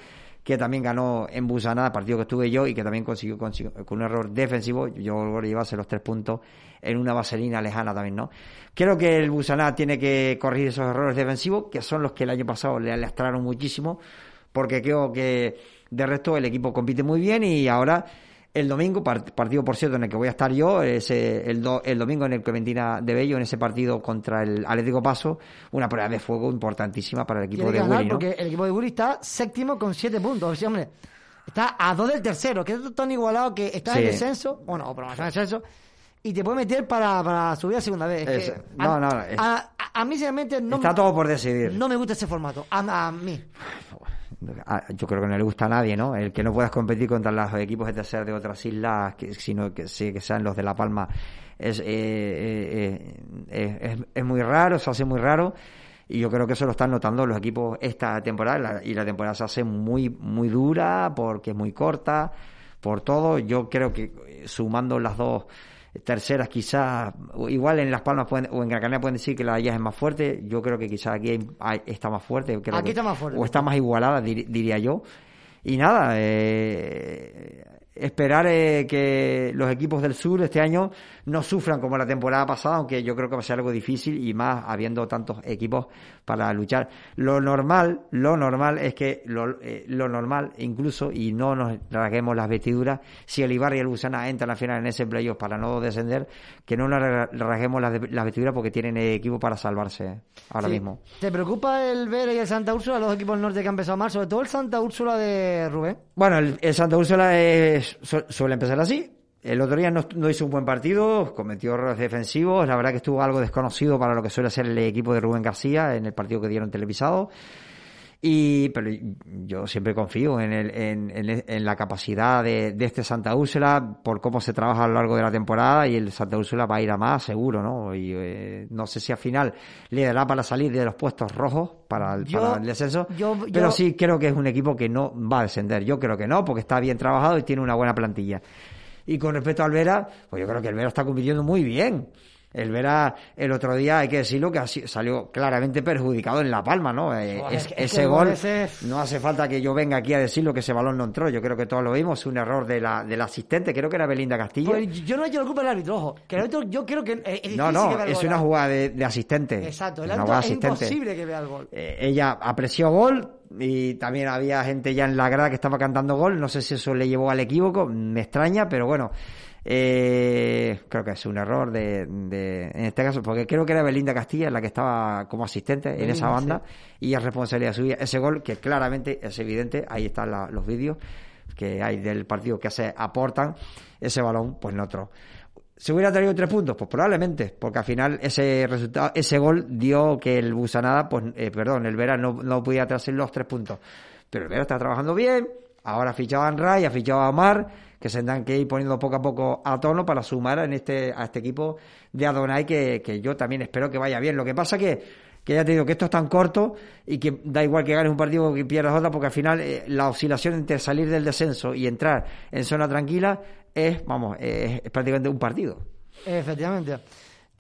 que también ganó en Busanada, partido que estuve yo, y que también consiguió, con un error defensivo, yo logro llevarse los tres puntos en una vaselina lejana también, ¿no? Creo que el Busanada tiene que corregir esos errores defensivos, que son los que el año pasado le lastraron muchísimo, porque creo que de resto el equipo compite muy bien y ahora el domingo, part- partido por cierto en el que voy a estar yo, es eh, el, do- el domingo en el Clementina de Bello, en ese partido contra el Atlético Paso, una prueba de fuego importantísima para el equipo de Willy, ¿no? porque el equipo de Guri está séptimo con siete puntos. Sí, hombre, Está a dos del tercero, que es tan igualado que está Sí. en descenso, bueno, o promoción en descenso, y te puede meter para, para subir a segunda vez. Es Eso. que No, no, no, es- A, a- a mí, sinceramente, no, Está me- todo por decidir. no me gusta ese formato. A, a mí. Ah, Yo creo que no le gusta a nadie, ¿no? El que no puedas competir contra los equipos de tercera de otras islas, que, sino que, que sean los de La Palma, es, eh, eh, eh, es, es muy raro, se hace muy raro. Y yo creo que eso lo están notando los equipos esta temporada. y la temporada se hace muy, muy dura porque es muy corta, por todo. Yo creo que sumando las dos terceras quizás, igual en Las Palmas pueden, o en Gran Canaria pueden decir que la de ellas es más fuerte. Yo creo que quizás aquí hay- hay- está más fuerte. creo Aquí que- está más fuerte. O está más igualada, dir- diría yo. Y nada, eh, esperar eh, que los equipos del sur este año no sufran como la temporada pasada, aunque yo creo que va a ser algo difícil y más habiendo tantos equipos para luchar. Lo normal, lo normal es que lo, eh, lo normal, incluso, y no nos rasguemos las vestiduras, si el Ibarra y el Busana entran al final en ese playoff para no descender, que no nos ra- rasguemos las, las vestiduras porque tienen equipo para salvarse ahora Sí. mismo. ¿Te preocupa el Vera y el Santa Úrsula, los equipos del norte que han empezado mal? Sobre todo el Santa Úrsula de Rubén. Bueno, el, el Santa Úrsula es- su- suele empezar así. El otro día no, no hizo un buen partido, cometió errores defensivos. La verdad que estuvo algo desconocido para lo que suele ser el equipo de Rubén García en el partido que dieron televisado. Y, pero yo siempre confío en, el, en, en- en la capacidad de, de este Santa Úrsula por cómo se trabaja a lo largo de la temporada y el Santa Úrsula va a ir a más, seguro, ¿no? Y eh, no sé si al final le dará para salir de los puestos rojos para el, Yo- para el descenso, yo- pero yo- sí creo que es un equipo que no va a descender. Yo creo que no, porque está bien trabajado y tiene una buena plantilla. Y con respecto al Vera, pues yo creo que el Vera está compitiendo muy bien. El Vera, el otro día, hay que decirlo, que salió claramente perjudicado en La Palma, ¿no? Eh, Joder, es- es que ese gol, ese- no hace falta que yo venga aquí a decirlo que ese balón no entró. Yo creo que todos lo vimos, un error de la, del asistente, creo que era Belinda Castillo. Pues yo no he hecho la culpa del árbitro, ojo. Que el árbitro, yo creo que es no, que no, vea el es gol, una ¿eh? jugada de, de asistente. Exacto, el árbitro jugada es asistente. imposible que vea el gol. Eh, ella apreció gol y también había gente ya en la grada que estaba cantando gol. No sé si eso le llevó al equívoco, me extraña, pero bueno, eh, creo que es un error de, de- en este caso, porque creo que era Belinda Castilla la que estaba como asistente en esa banda y es responsabilidad suya. Ese gol que claramente es evidente, ahí están la- los vídeos que hay del partido que se aportan, ese balón pues no entró. ¿Se hubiera traído tres puntos? Pues probablemente, porque al final ese resultado, ese gol dio que el Busanada, pues, eh, perdón, el Vera no, no podía traerse los tres puntos. Pero el Vera está trabajando bien, ahora ha fichado a Anray, ha fichado a Omar, que se tendrán que ir poniendo poco a poco a tono para sumar en este, a este equipo de Adonai, que, que yo también espero que vaya bien. Lo que pasa que, que ya te digo que esto es tan corto y que da igual que ganes un partido o que pierdas otra, porque al final eh, la oscilación entre salir del descenso y entrar en zona tranquila es, vamos, es, es prácticamente un partido. Efectivamente.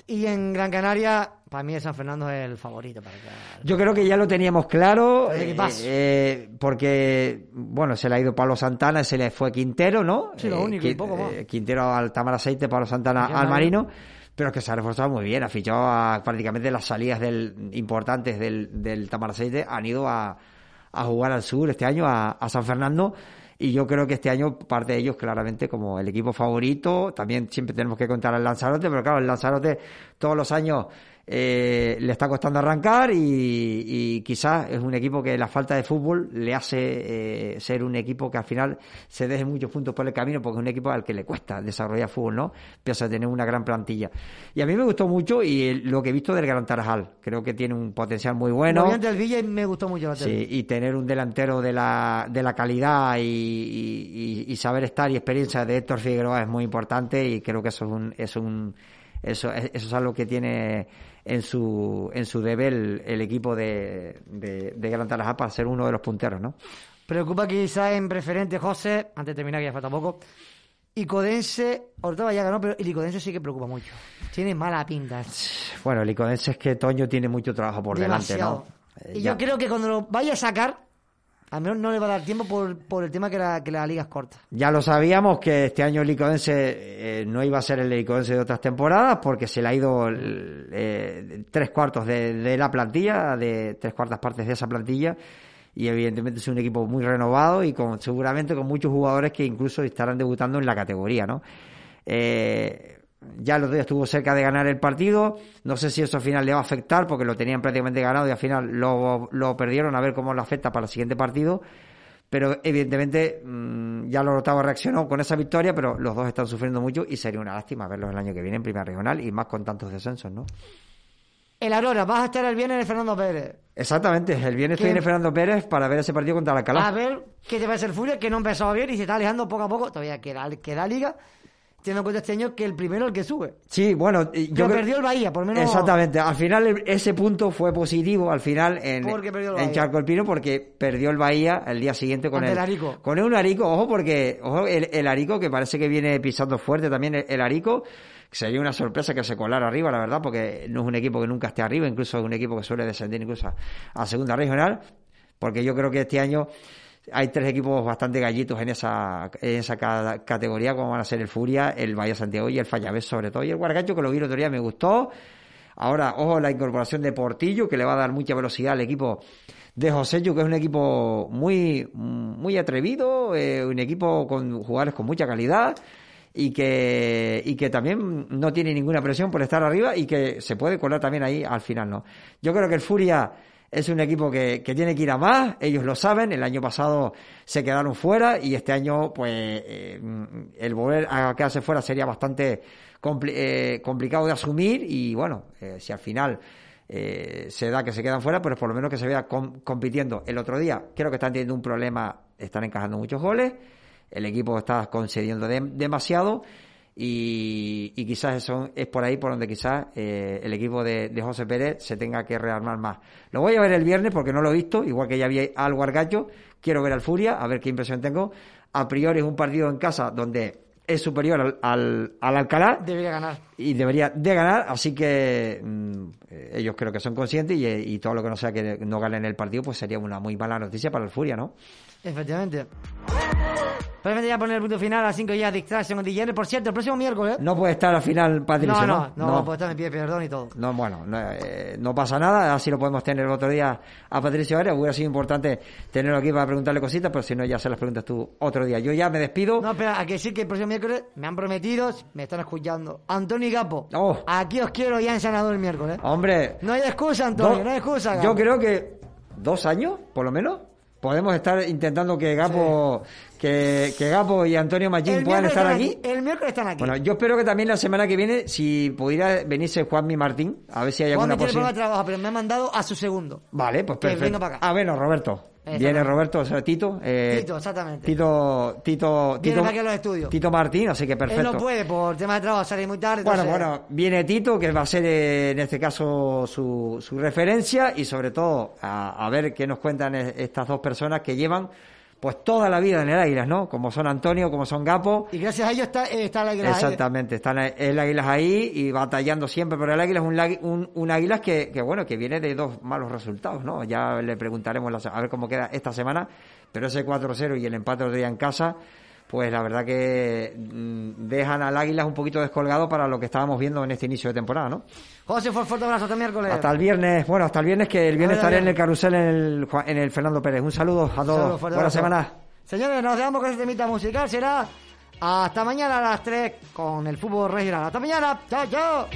Y en Gran Canaria, para mí el San Fernando es el favorito para Yo creo que ya lo teníamos claro, eh, eh, porque, bueno, se le ha ido Pablo Santana, se le fue Quintero, ¿no? Sí, lo Eh, único, poco más. eh, Quintero al Tamar Aceite, Pablo Santana al al Marino, pero es que se ha reforzado muy bien, ha fichado a prácticamente las salidas del, importantes del, del Tamar Aceite, han ido a, a jugar al sur este año, a, a San Fernando, y yo creo que este año parte de ellos claramente como el equipo favorito. También siempre tenemos que contar al Lanzarote, pero claro, el Lanzarote todos los años eh, le está costando arrancar y, y quizás es un equipo que la falta de fútbol le hace eh, ser un equipo que al final se deje muchos puntos por el camino porque es un equipo al que le cuesta desarrollar fútbol, ¿no? Pese a tener una gran plantilla. Y a mí me gustó mucho y el- lo que he visto del Gran Tarajal. Creo que tiene un potencial muy bueno. Lo vi ante el Villa y me gustó mucho la. Sí, y tener un delantero de la, de la calidad y, y- y- saber estar y experiencia de Héctor Figueroa es muy importante y creo que eso es un, es un eso, es- eso es algo que tiene en su, en su debe el, el equipo de, de, de Gran para ser uno de los punteros, ¿no? Preocupa quizás en preferente, José, antes de terminar, que ya falta poco. Icodense, Ortega ya ganó, pero el Icodense sí que preocupa mucho. Tiene mala pinta. Bueno, el Icodense es que Toño tiene mucho trabajo por Demasiado. delante, ¿no? Eh, Y ya- yo creo que cuando lo vaya a sacar, al menos no le va a dar tiempo por, por el tema que la, que la liga es corta. Ya lo sabíamos que este año el Icodense eh, no iba a ser el Icodense de otras temporadas porque se le ha ido eh, tres cuartos de, de la plantilla, de tres cuartas partes de esa plantilla y evidentemente es un equipo muy renovado y con seguramente con muchos jugadores que incluso estarán debutando en la categoría, ¿no? Eh, ya el otro día estuvo cerca de ganar el partido. No sé si eso al final le va a afectar porque lo tenían prácticamente ganado y al final lo, lo perdieron. A ver cómo le afecta para el siguiente partido. pero evidentemente mm, ya los Orotava reaccionó con esa victoria, pero los dos están sufriendo mucho y sería una lástima verlos el año que viene en Primera Regional y más con tantos descensos, ¿no? El Aurora, vas a estar el viernes en el Fernando Pérez. Exactamente, el viernes estoy en Fernando Pérez para ver ese partido contra el Alcalá. A ver qué te parece el Furia, que no empezaba bien y se está alejando poco a poco. Todavía queda, queda liga. Teniendo en cuenta este año que el primero el que sube. Sí, bueno, yo Pero creo- perdió el Bahía, por lo menos. Exactamente, al final ese punto fue positivo al final en, el en. Charco el Pino porque perdió el Bahía el día siguiente con Ante el, el Arico. con un Arico, ojo porque ojo el, el Arico que parece que viene pisando fuerte también el, el Arico sería una sorpresa que se colara arriba la verdad porque no es un equipo que nunca esté arriba, incluso es un equipo que suele descender incluso a, a segunda regional porque yo creo que este año hay tres equipos bastante gallitos en esa, en esa ca- categoría, como van a ser el Furia, el Bahía Santiago y el Fallavés sobre todo. Y el Guargacho, que lo vi el otro día, me gustó. Ahora, ojo, la incorporación de Portillo, que le va a dar mucha velocidad al equipo de Josello, que es un equipo muy, muy atrevido, eh, un equipo con jugadores con mucha calidad y que, y que también no tiene ninguna presión por estar arriba y que se puede colar también ahí al final, ¿no? Yo creo que el Furia es un equipo que, que tiene que ir a más, ellos lo saben, el año pasado se quedaron fuera y este año, pues, eh, el volver a quedarse fuera sería bastante eh, complicado de asumir y bueno, eh, si al final se da que se quedan fuera, pero por lo menos que se vea com- compitiendo. El otro día creo que están teniendo un problema, están encajando muchos goles, el equipo está concediendo de- demasiado y, y quizás eso es por ahí por donde quizás eh, el equipo de, de José Pérez se tenga que rearmar más. Lo voy a ver el viernes porque no lo he visto, igual que ya vi al Guargacho, quiero ver al Furia, a ver qué impresión tengo. A priori es un partido en casa donde es superior al, al, al Alcalá Debería ganar. y debería de ganar, así que mm, eh, ellos creo que son conscientes y, eh, y todo lo que no sea que no ganen el partido pues sería una muy mala noticia para el Furia, ¿no? Efectivamente. Probablemente ya poner el punto final a las 5 ya Distraction con DJ. Por cierto, el próximo miércoles. No puede estar al final Patricio, no, ¿no? no, no, pues está en pie, perdón y todo. No, bueno, no, eh, no pasa nada, así lo podemos tener el otro día a Patricio Arias. Hubiera sido importante tenerlo aquí para preguntarle cositas, pero si no, ya se las preguntas tú otro día. Yo ya me despido. No, espera, a que sí que el próximo miércoles me han prometido, me están escuchando. Antonio y Gapo. Oh. Aquí os quiero ya en Sanador el miércoles. Hombre, No hay excusa, Antonio, no hay excusa. Yo creo que dos años, por lo menos, podemos estar intentando que Gapo, que, que Gapo y Antonio Machín puedan estar aquí. El miércoles están aquí. Bueno, yo espero que también la semana que viene, si pudiera venirse Juanmi Martín, a ver si hay Juan alguna me tiene problema posibilidad. de trabajo, pero me ha mandado a su segundo. Vale, pues Que perfecto. venga para acá. Ah, bueno, Roberto. Viene Roberto, o sea, Tito. eh, Tito, exactamente. Tito, Tito, Viene Tito, para aquí a los estudios. Tito Martín, así que Él perfecto. no puede por temas de trabajo, salir muy tarde. Bueno, entonces- bueno, viene Tito, que va a ser eh, en este caso su, su referencia y sobre todo a, a ver qué nos cuentan estas dos personas que llevan pues toda la vida en el Águilas, ¿no? Como son Antonio, como son Gapo. Y gracias a ellos está, eh, está la Águila. Exactamente, están el Águilas ahí y batallando siempre, pero el Águilas es un, un, un Águilas que, que, bueno, que viene de dos malos resultados, ¿no? Ya le preguntaremos la a ver cómo queda esta semana, pero ese 4-0 y el empate otro día en casa, pues la verdad que mm, dejan al Águilas un poquito descolgado para lo que estábamos viendo en este inicio de temporada, ¿no? José, fue fuerte abrazo hasta miércoles. Hasta el viernes, bueno, hasta el viernes que el viernes estaré en el carrusel en el, Juan- en el Fernando Pérez. Un saludo a todos. Fuerte Buena semana. Señores, nos dejamos con este temita musical. Será hasta mañana a las 3 con el fútbol regional. Hasta mañana. Chao, chao.